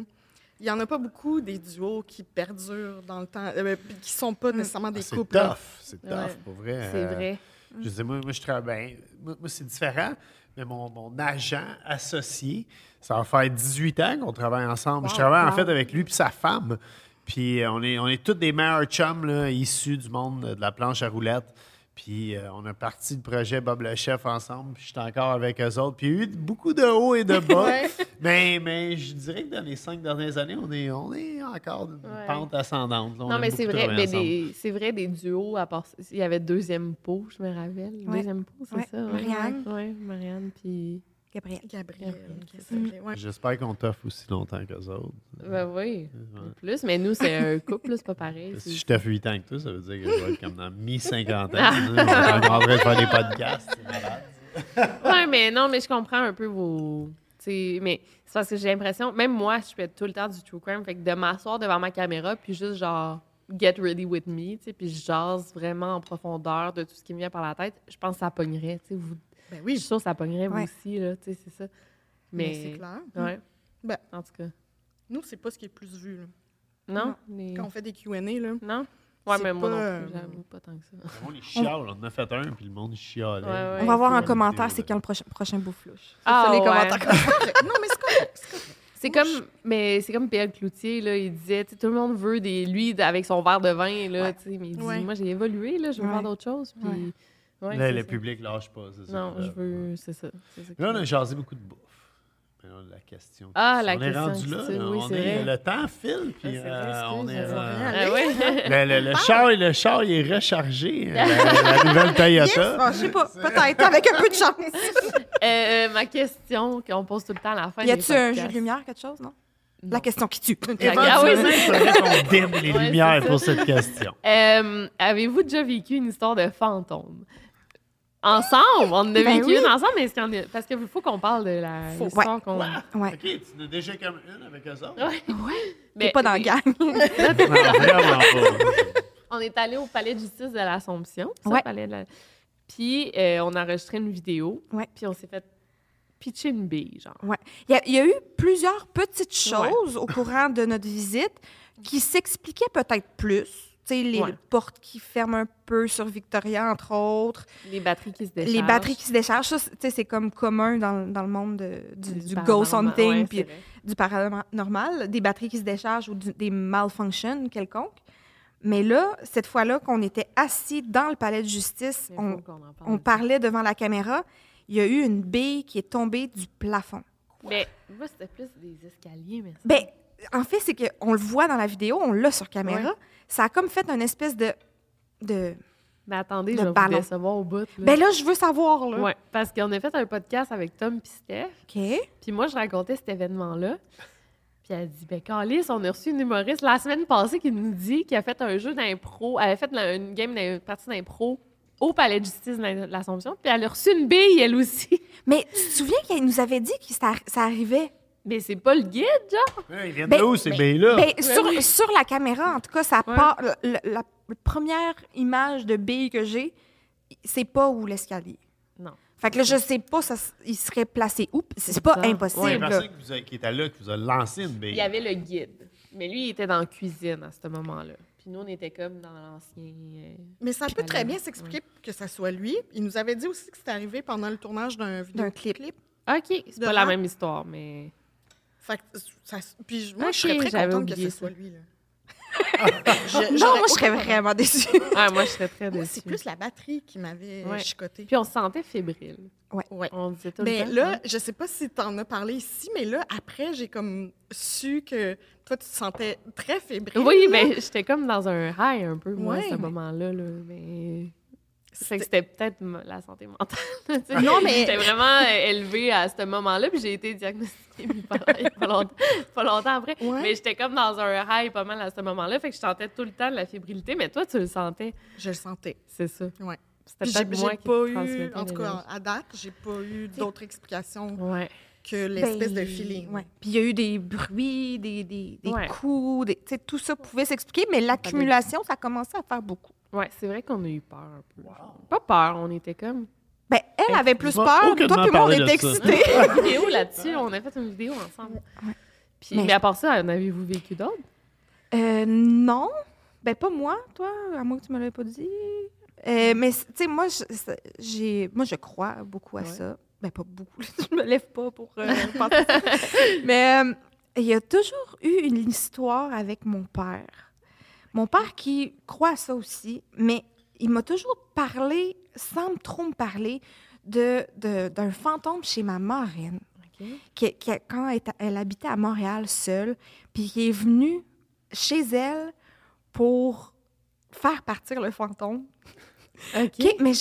S2: Il y en a pas beaucoup des duos qui perdurent dans le temps, euh, puis qui sont pas nécessairement des
S3: Ah, c'est
S2: couples. là.
S3: tough, c'est tough,
S1: Ouais.
S3: pour vrai.
S1: C'est
S3: Euh,
S1: vrai.
S3: Je sais, moi, moi, je travaille. ben, moi, moi, c'est différent, mais mon, mon agent associé, ça va faire 18 ans qu'on travaille ensemble. je
S2: Wow,
S3: travaille en fait avec lui et sa femme. Puis on est, on est tous des meilleurs chums là, issus du monde de la planche à roulettes. Puis euh, on a parti le projet Bob le Chef ensemble. Puis je suis encore avec eux autres. Puis il y a eu beaucoup de hauts et de bas.
S2: Ouais.
S3: mais, mais je dirais que dans les cinq dernières années, on est, on est encore d'une
S1: Ouais.
S3: pente ascendante. On
S1: Non, mais c'est vrai, mais des, c'est vrai, des duos, à part, il y avait deuxième pot, je me rappelle.
S4: Ouais.
S1: Deuxième pot, c'est
S4: Ouais.
S1: ça? ouais.
S4: Marianne.
S1: Ouais, Marianne, puis...
S4: Gabriel.
S2: Gabriel,
S1: Gabriel.
S2: Ouais.
S3: J'espère qu'on t'offre aussi longtemps qu'eux autres.
S1: Ben oui,
S3: Ouais.
S1: plus, mais nous, c'est un couple, c'est pas pareil.
S3: Si je t'offre 8 ans que toi, ça veut dire que je vais être comme dans mi-cinquantaine. on est en train de faire des podcasts. c'est malade.
S1: Ouais, mais non, mais je comprends un peu vos. tu sais, mais c'est parce que j'ai l'impression, même moi, je fais tout le temps du true crime, fait que de m'asseoir devant ma caméra, puis juste genre get ready with me, tu sais, puis je jase vraiment en profondeur de tout ce qui me vient par la tête, je pense que ça pognerait, tu sais, vous.
S2: Ben
S1: Je suis
S2: oui,
S1: sûre que ça pognerait vous
S4: Ouais.
S1: aussi, là, tu sais, c'est ça.
S2: mais
S1: Mais.
S2: c'est clair.
S1: Ouais.
S2: Ben.
S1: En tout cas.
S2: Nous, c'est pas ce qui est le plus vu. là.
S1: Non? les-
S2: Quand on fait des Q&A, là.
S1: Non? Ouais, mais moi
S2: pas,
S1: non
S2: euh,
S1: plus, j'avoue pas tant que ça.
S3: Le monde, il chiale. On en a fait un, puis le monde, il chialait.
S1: Ouais, ouais.
S4: On va voir en commentaire, c'est quand le prochain, prochain bouffe-louche.
S1: Ah,
S4: ça, les
S1: ouais.
S4: commentaires.
S2: non, mais c'est correct. c'est
S1: comme, mais c'est comme Pierre Cloutier, là, il disait, tu sais, tout le monde veut des, lui, avec son verre de vin, là,
S4: Ouais.
S1: tu sais, mais il dit,
S2: Ouais.
S1: moi, j'ai évolué, là, je veux
S4: Ouais.
S1: faire d'autres choses, puis... ouais,
S3: Là,
S1: c'est
S3: le
S1: ça.
S3: public lâche pas, c'est ça.
S1: Non, je veux, c'est ça. c'est
S3: Là, on a jasé beaucoup de bouffe. La question.
S1: Ah, la
S3: on
S1: question
S3: est rendu
S1: qui
S3: là.
S1: tue,
S3: là.
S1: oui,
S3: on
S1: c'est
S3: est, le temps file, puis
S1: Ah, c'est vrai,
S3: euh, on
S1: excuse,
S3: est. euh,
S1: Ah ouais?
S3: le, le, le char, le char, il est rechargé. La, la nouvelle Toyota.
S4: Ah, je sais pas, peut-être, avec un peu de chance.
S1: Euh, euh, ma question qu'on pose tout le temps à la fin
S4: Y a-tu un jeu de lumière, quelque chose, non?
S1: Non.
S4: La question qui tue.
S1: Ah oui,
S3: faudrait qu'on dîme les
S1: Ouais,
S3: lumières
S1: c'est
S3: pour cette question.
S1: Euh, Avez-vous déjà vécu une histoire de fantôme? Ensemble? On en a
S4: Ben
S1: vécu
S4: oui.
S1: une ensemble, mais est-ce qu'il y en a- Parce qu'il faut qu'on parle de la
S2: Faut.
S1: qu'on...
S4: Ouais.
S3: OK, tu en as déjà comme une avec eux autres?
S1: Ouais.
S4: T'es
S1: Mais-
S4: pas dans le gang.
S1: On est allé au palais de justice de l'Assomption.
S4: Ouais.
S1: palais de la- Puis euh, on a enregistré une vidéo.
S4: Ouais.
S1: Puis on s'est fait pitcher une bille, genre.
S4: Il y, a, il y a eu plusieurs petites
S1: Ouais.
S4: choses au courant de notre visite qui s'expliquaient peut-être plus. Tu sais, les
S1: Ouais.
S4: portes qui ferment un peu sur Victoria, entre autres.
S1: Les batteries qui se déchargent.
S4: Les batteries qui se déchargent. Ça, c'est- tu sais, c'est comme commun dans, dans le monde de- du, du
S1: paranormal.
S4: ghost hunting puis du paranormal. Des batteries qui se déchargent ou du- des malfunctions quelconques. Mais là, cette fois-là, qu'on était assis dans le palais de justice,
S1: parle.
S4: on parlait devant la caméra, il y a eu une bille qui est tombée du plafond.
S1: Mais moi, c'était plus des escaliers, mais...
S4: Ben, en fait, c'est qu'on le voit dans la vidéo, on l'a sur caméra.
S1: Ouais.
S4: Ça a comme fait une espèce de. de...
S1: Mais attendez, je vais vous décevoir au bout. Là.
S4: Ben là, je veux savoir, là.
S1: Ouais, parce qu'on a fait un podcast avec Tom puis Steph.
S4: OK.
S1: Puis moi, je racontais cet événement-là. Puis elle dit, ben Calis, on a reçu une humoriste la semaine passée qui nous dit qu'elle a fait un jeu d'impro, elle a fait une game, une partie d'impro au Palais de justice de l'Assomption, puis elle a reçu une bille, elle aussi.
S4: Mais tu te souviens qu'elle nous avait dit que ça, ça arrivait?
S1: Mais c'est pas le guide, genre?
S3: Ouais, Ils viennent
S4: Ben,
S3: de où, ces billes-là?
S4: Ben, sur,
S1: oui.
S4: sur la caméra, en tout cas, ça
S1: Ouais.
S4: part. La, la- la première image de bille que j'ai, c'est pas où l'escalier.
S1: Non.
S4: Fait que là, je sais pas, ça, il serait placé où? C'est pas
S1: ça.
S4: Impossible.
S3: la
S4: là.
S3: personne qui, était là, qui vous a lancé une bille.
S1: Il y avait le guide. Mais lui, il était dans la cuisine à ce moment-là. Puis nous, on était comme dans l'ancien... euh,
S2: Mais ça peut très bien s'expliquer que ça soit lui. Il nous avait dit aussi que c'était arrivé pendant le tournage d'un
S4: D'un clip.
S1: OK, c'est
S2: De
S1: pas la même histoire, mais...
S2: Fait que ça, puis je- moi, je serais très
S1: j'avais
S2: contente que
S1: oublié
S2: ce soit
S1: ça.
S2: lui. Là.
S4: Non, moi, je serais vraiment déçue.
S1: Ouais, moi, je serais très déçue.
S2: c'est plus la batterie qui m'avait
S1: Ouais.
S2: chicoté.
S1: Puis on se sentait fébrile.
S2: Ouais.
S1: On disait tout
S2: Mais
S1: le temps.
S2: là,
S1: hein.
S2: je sais pas si tu en as parlé ici, mais là, après, j'ai comme su que toi, tu te sentais très fébrile.
S1: Oui,
S2: là.
S1: mais j'étais comme dans un high un peu, moi, à
S2: Ouais,
S1: ce
S2: mais-
S1: moment-là. Là, mais... Fait que
S2: C'était-
S1: peut-être la santé mentale.
S2: Non, mais-
S1: J'étais vraiment euh, élevée à ce moment-là, puis j'ai été diagnostiquée a pas, a longtemps, pas longtemps après.
S2: Ouais.
S1: Mais j'étais comme dans un high pas mal à ce moment-là, fait que je sentais tout le temps de la fébrilité, mais toi, tu le sentais.
S2: Je le sentais.
S1: C'est ça. C'était
S2: J'ai
S1: peut-être moi qui
S2: pas eu, en tout cas, à date, j'ai pas eu d'autres explications
S1: Ouais.
S2: que l'espèce
S4: Ben,
S2: de feeling.
S4: ouais. Puis il y a eu des bruits, des, des, des
S1: Ouais.
S4: coups, des, tu sais, tout ça pouvait s'expliquer, mais l'accumulation, ça commençait à faire beaucoup.
S1: Ouais, c'est vrai qu'on a eu peur un peu. Pas peur, on était comme.
S4: Ben, elle avait plus peur,
S3: aucunement
S4: toi puis moi, on
S3: parler de
S4: était
S3: ça.
S4: excités.
S1: une vidéo là-dessus, on a fait une vidéo ensemble. Puis,
S4: Mais-
S1: mais... à part ça, en avez-vous vécu d'autres?
S4: Euh, non. Ben, pas moi, toi, à moins que tu me l'aies pas dit. Euh, mais, tu sais, moi, j'ai, moi, je crois beaucoup à
S1: Ouais.
S4: ça. Ben, pas beaucoup. je me lève pas pour euh, penser ça. Mais euh, il y a toujours eu une histoire avec mon père. Mon père qui croit à ça aussi, mais il m'a toujours parlé, sans trop me parler, de, de- d'un fantôme chez ma marraine qui, qui- quand elle, habitait à Montréal seule, puis qui est venu chez elle pour faire partir le fantôme. Mais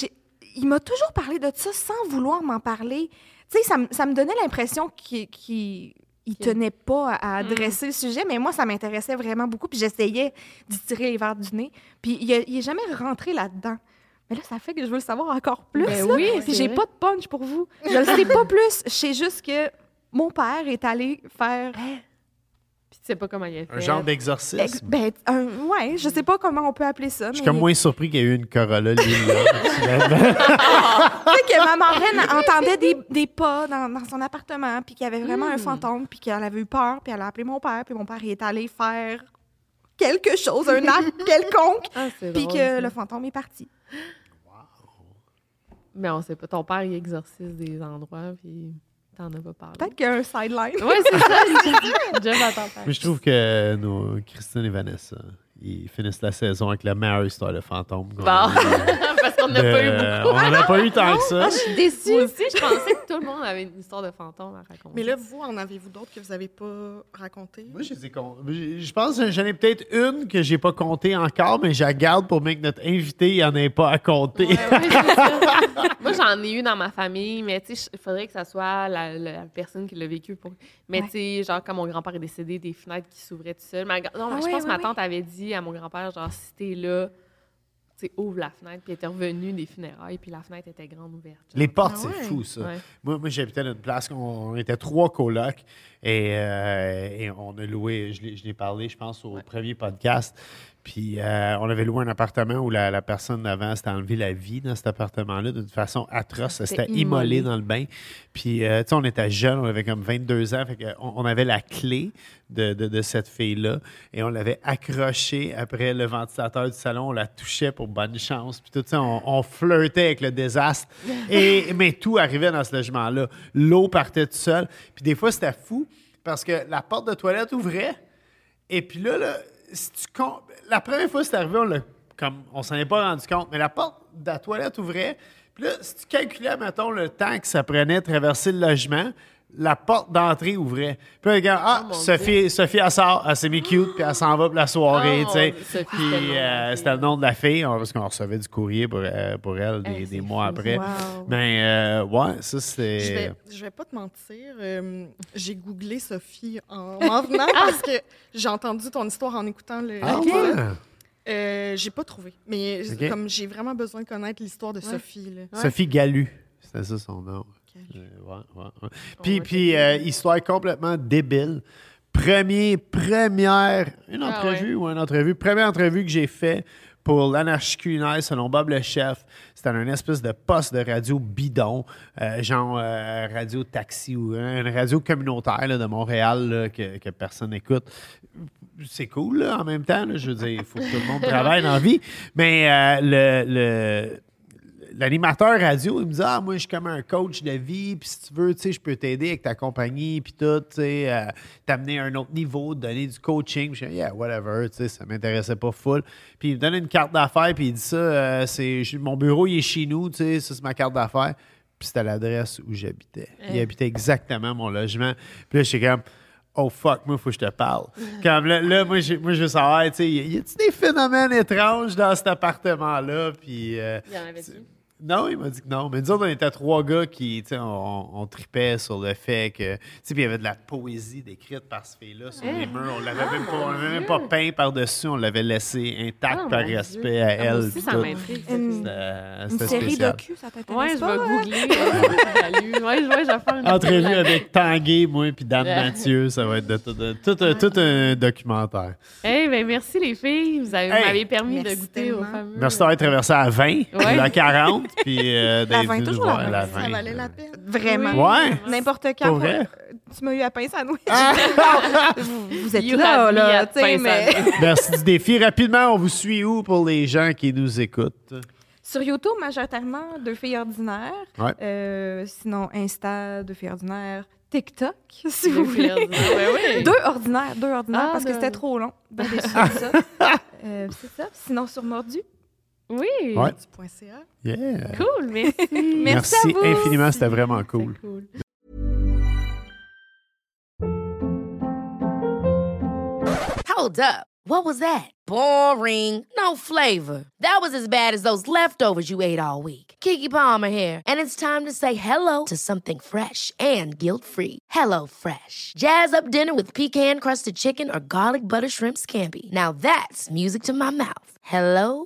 S4: il m'a toujours parlé de ça sans vouloir m'en parler. Tu sais, ça, me- ça me donnait l'impression qu'il qu'il- il tenait pas à, à
S1: Mm.
S4: adresser le sujet, mais moi, ça m'intéressait vraiment beaucoup, puis j'essayais d'y tirer les verres du nez. Puis il est- il est jamais rentré là-dedans. Mais là, ça fait que je veux le savoir encore plus.
S1: Ben
S4: là.
S1: oui,
S4: Puis j'ai pas de punch pour vous. Je le sais pas plus. Je sais juste que mon père est allé faire.
S1: Puis tu sais pas comment il a fait.
S3: Un genre
S4: Ex-
S3: d'exorcisme.
S4: ben, un- ouais, je sais pas comment on peut appeler ça.
S3: Je suis
S4: mais-
S3: comme moins surpris qu'il y ait eu une Corolla lila.
S4: Tu sais que ma marraine entendait des, des pas dans, dans son appartement, puis qu'il y avait vraiment un
S1: Hmm.
S4: fantôme, puis qu'elle avait eu peur, puis elle a appelé mon père, puis mon père il est allé faire quelque chose, un acte quelconque,
S1: Ah,
S4: puis
S1: drôle,
S4: que
S1: ça.
S4: le fantôme est parti.
S1: Mais on sait pas. Ton père, il exorcise des endroits, puis t'en as pas parlé.
S4: Peut-être qu'il y a un sideline.
S1: Ouais, c'est ça. Jeff attend pas.
S3: Mais je trouve que nos Christine et Vanessa, ils finissent la saison avec la meilleure histoire de fantôme.
S1: Bon. Parce qu'on n'a pas eu
S3: De-
S1: beaucoup.
S3: On n'en a pas eu tant que ça.
S1: Ah, je suis déçue. Moi aussi, je pensais que tout le monde avait une histoire de fantôme à raconter.
S2: Mais là, vous, en avez-vous d'autres que vous n'avez pas racontées?
S3: Moi, je les je pense que j'en ai peut-être une que j'ai pas comptée encore, mais je la garde pour bien que notre invité il en ait pas à compter.
S1: Ouais, ouais. Moi, j'en ai eu dans ma famille, mais tu sais, il faudrait que ça soit la, la personne qui l'a vécu. Pour... Mais
S4: Ouais.
S1: tu sais, genre, quand mon grand-père est décédé, des fenêtres qui s'ouvraient tout seul. Ma... Non,
S4: Ah
S1: je pense que ma tante avait dit à mon grand-père, genre, si t'es là, tu sais, ouvre la fenêtre. Puis elle était revenue des funérailles, puis la fenêtre était grande ouverte. genre.
S3: Les portes,
S2: Ah
S3: c'est
S2: ouais?
S3: fou, ça.
S1: Ouais.
S3: Moi, moi j'habitais dans une place, on, on était trois colocs et, euh, et on a loué, je l'ai- je l'ai parlé, je pense, au premier podcast. Puis euh, on avait loué un appartement où la, la personne d'avant s'était enlevé la vie dans cet appartement-là d'une façon atroce. Elle
S1: C'était
S3: immolée. dans le bain. Puis, euh, tu sais, on était jeunes, on avait comme 22 ans. Fait on, on avait la clé de, de- de cette fille-là et on l'avait accrochée après le ventilateur du salon. On la touchait pour bonne chance. Puis tout ça, on, on flirtait avec le désastre. Et, mais tout arrivait dans ce logement-là. L'eau partait tout seul. Puis des fois, c'était fou parce que la porte de toilette ouvrait. Et puis là, là la première fois que c'est arrivé, on comme on s'en est pas rendu compte, mais la porte de la toilette ouvrait. Puis là, si tu calculais, mettons, le temps que ça prenait de traverser le logement, la porte d'entrée ouvrait. Puis là, regarde, ah,
S1: Oh,
S3: Sophie, Sophie, elle sort, elle s'est mis cute, puis elle s'en va pour la soirée,
S1: Oh,
S3: tu sais. Puis
S1: c'était le nom de la
S3: euh,
S1: fille.
S3: c'était le nom de la fille, on- parce qu'on recevait du courrier pour, euh, pour elle des,
S1: Hey,
S3: des mois
S1: fou.
S3: après.
S4: Wow.
S3: Mais euh, ouais, ça, c'est...
S2: Je vais, je vais pas te mentir, euh, j'ai googlé Sophie en m'en venant parce que j'ai entendu ton histoire en écoutant le.
S3: Ah ouais?
S2: Euh, j'ai pas trouvé. Mais comme j'ai vraiment besoin de connaître l'histoire de Sophie. Là.
S3: Sophie Galu, c'était ça son nom. Ouais, ouais. Puis, euh, histoire complètement débile. Premier, première, une
S1: Ah
S3: entrevue ou une entrevue, première entrevue que j'ai fait pour l'anarchie culinaire selon Bob le chef. C'était un espèce de poste de radio bidon, euh, genre euh, radio taxi ou euh, une radio communautaire là, de Montréal là, que, que personne n'écoute. C'est cool là, en même temps. je veux dire, il faut que tout le monde travaille dans la vie. Mais le- le l'animateur radio, il me dit Ah, moi, je suis comme un coach de vie, puis si tu veux, tu sais, je peux t'aider avec ta compagnie, puis tout, tu sais, euh, t'amener à un autre niveau, te donner du coaching. Je dis Yeah, whatever, tu sais, ça m'intéressait pas full. Puis il me donne une carte d'affaires, puis il dit ça euh, c'est Mon bureau, il est chez nous, tu sais, ça, c'est ma carte d'affaires. Puis c'était l'adresse où j'habitais. Il habitait exactement mon logement. Puis là, j'étais comme. Oh fuck, moi, il faut que je te parle. Comme là, là, moi, j'ai- moi, je veux savoir, tu sais, y a- a-t-il des phénomènes étranges dans cet appartement-là? Puis, euh,
S1: Il y en avait-tu?
S3: Non, il m'a dit que non. Mais nous autres, on était trois gars qui, tu sais, on, on tripait sur le fait que, tu sais, puis il y avait de la poésie décrite par ce fille-là sur les murs. On l'avait même pas, on l'avait même pas peint par-dessus, on l'avait laissé intact
S1: Oh,
S3: par respect
S1: Dieu.
S3: à
S1: Ah,
S3: elle.
S1: aussi, ça m'intrigue.
S4: Une,
S3: C'était
S4: une série
S3: spécial.
S4: docu, ça t'intéresse
S1: Ouais, je vais
S4: hein?
S1: googler. euh. Ouais, je ouais, je vais faire une
S3: Entrevue avec Tanguay, moi, puis Dan
S1: Ouais.
S3: Mathieu, ça va être de, tout, de- tout, un- tout un documentaire.
S1: Hey, ben merci les filles. Vous
S3: Hey.
S1: m'avez permis de goûter au
S4: tellement.
S1: fameux.
S3: Merci d'avoir traversé à 20, puis la 40, puis euh,
S4: La
S3: d'être
S4: 20,
S3: venu nous
S4: toujours la
S3: voir
S4: 20,
S3: la
S4: ça
S3: 20.
S2: Ça valait la peine.
S4: Vraiment.
S3: Ouais.
S4: N'importe quand.
S3: Pour vrai?
S4: euh, Tu m'as eu à pince à sandwich.
S3: Ah!
S4: vous, vous êtes
S1: You
S4: là,
S1: me
S4: là,
S1: at
S4: tu sais,
S1: pince
S4: mais...
S3: Merci du défi. Rapidement, on vous suit où pour les gens qui nous écoutent?
S4: Sur YouTube, majoritairement, Deux filles ordinaires.
S3: Ouais.
S4: Euh, sinon, Insta, Deux filles ordinaires. TikTok, si vous
S1: Deux
S4: voulez. Deux ordinaires, deux ordinaires,
S1: Ah,
S4: parce que c'était trop long. Ben, déçue de ça. Euh, c'est ça. Sinon, sur Mordu.
S1: Oui.
S3: Ouais.
S2: CA.
S3: Yeah.
S1: Cool, merci.
S4: Merci à vous.
S3: infiniment, c'était vraiment cool.
S1: Cool.
S6: Hold up. What was that? Boring. No flavor. That was as bad as those leftovers you ate all week. Kiki Palmer here, and it's time to say hello to something fresh and guilt-free. Hello Fresh. Jazz up dinner with pecan-crusted chicken or garlic butter shrimp scampi. Now that's music to my mouth. Hello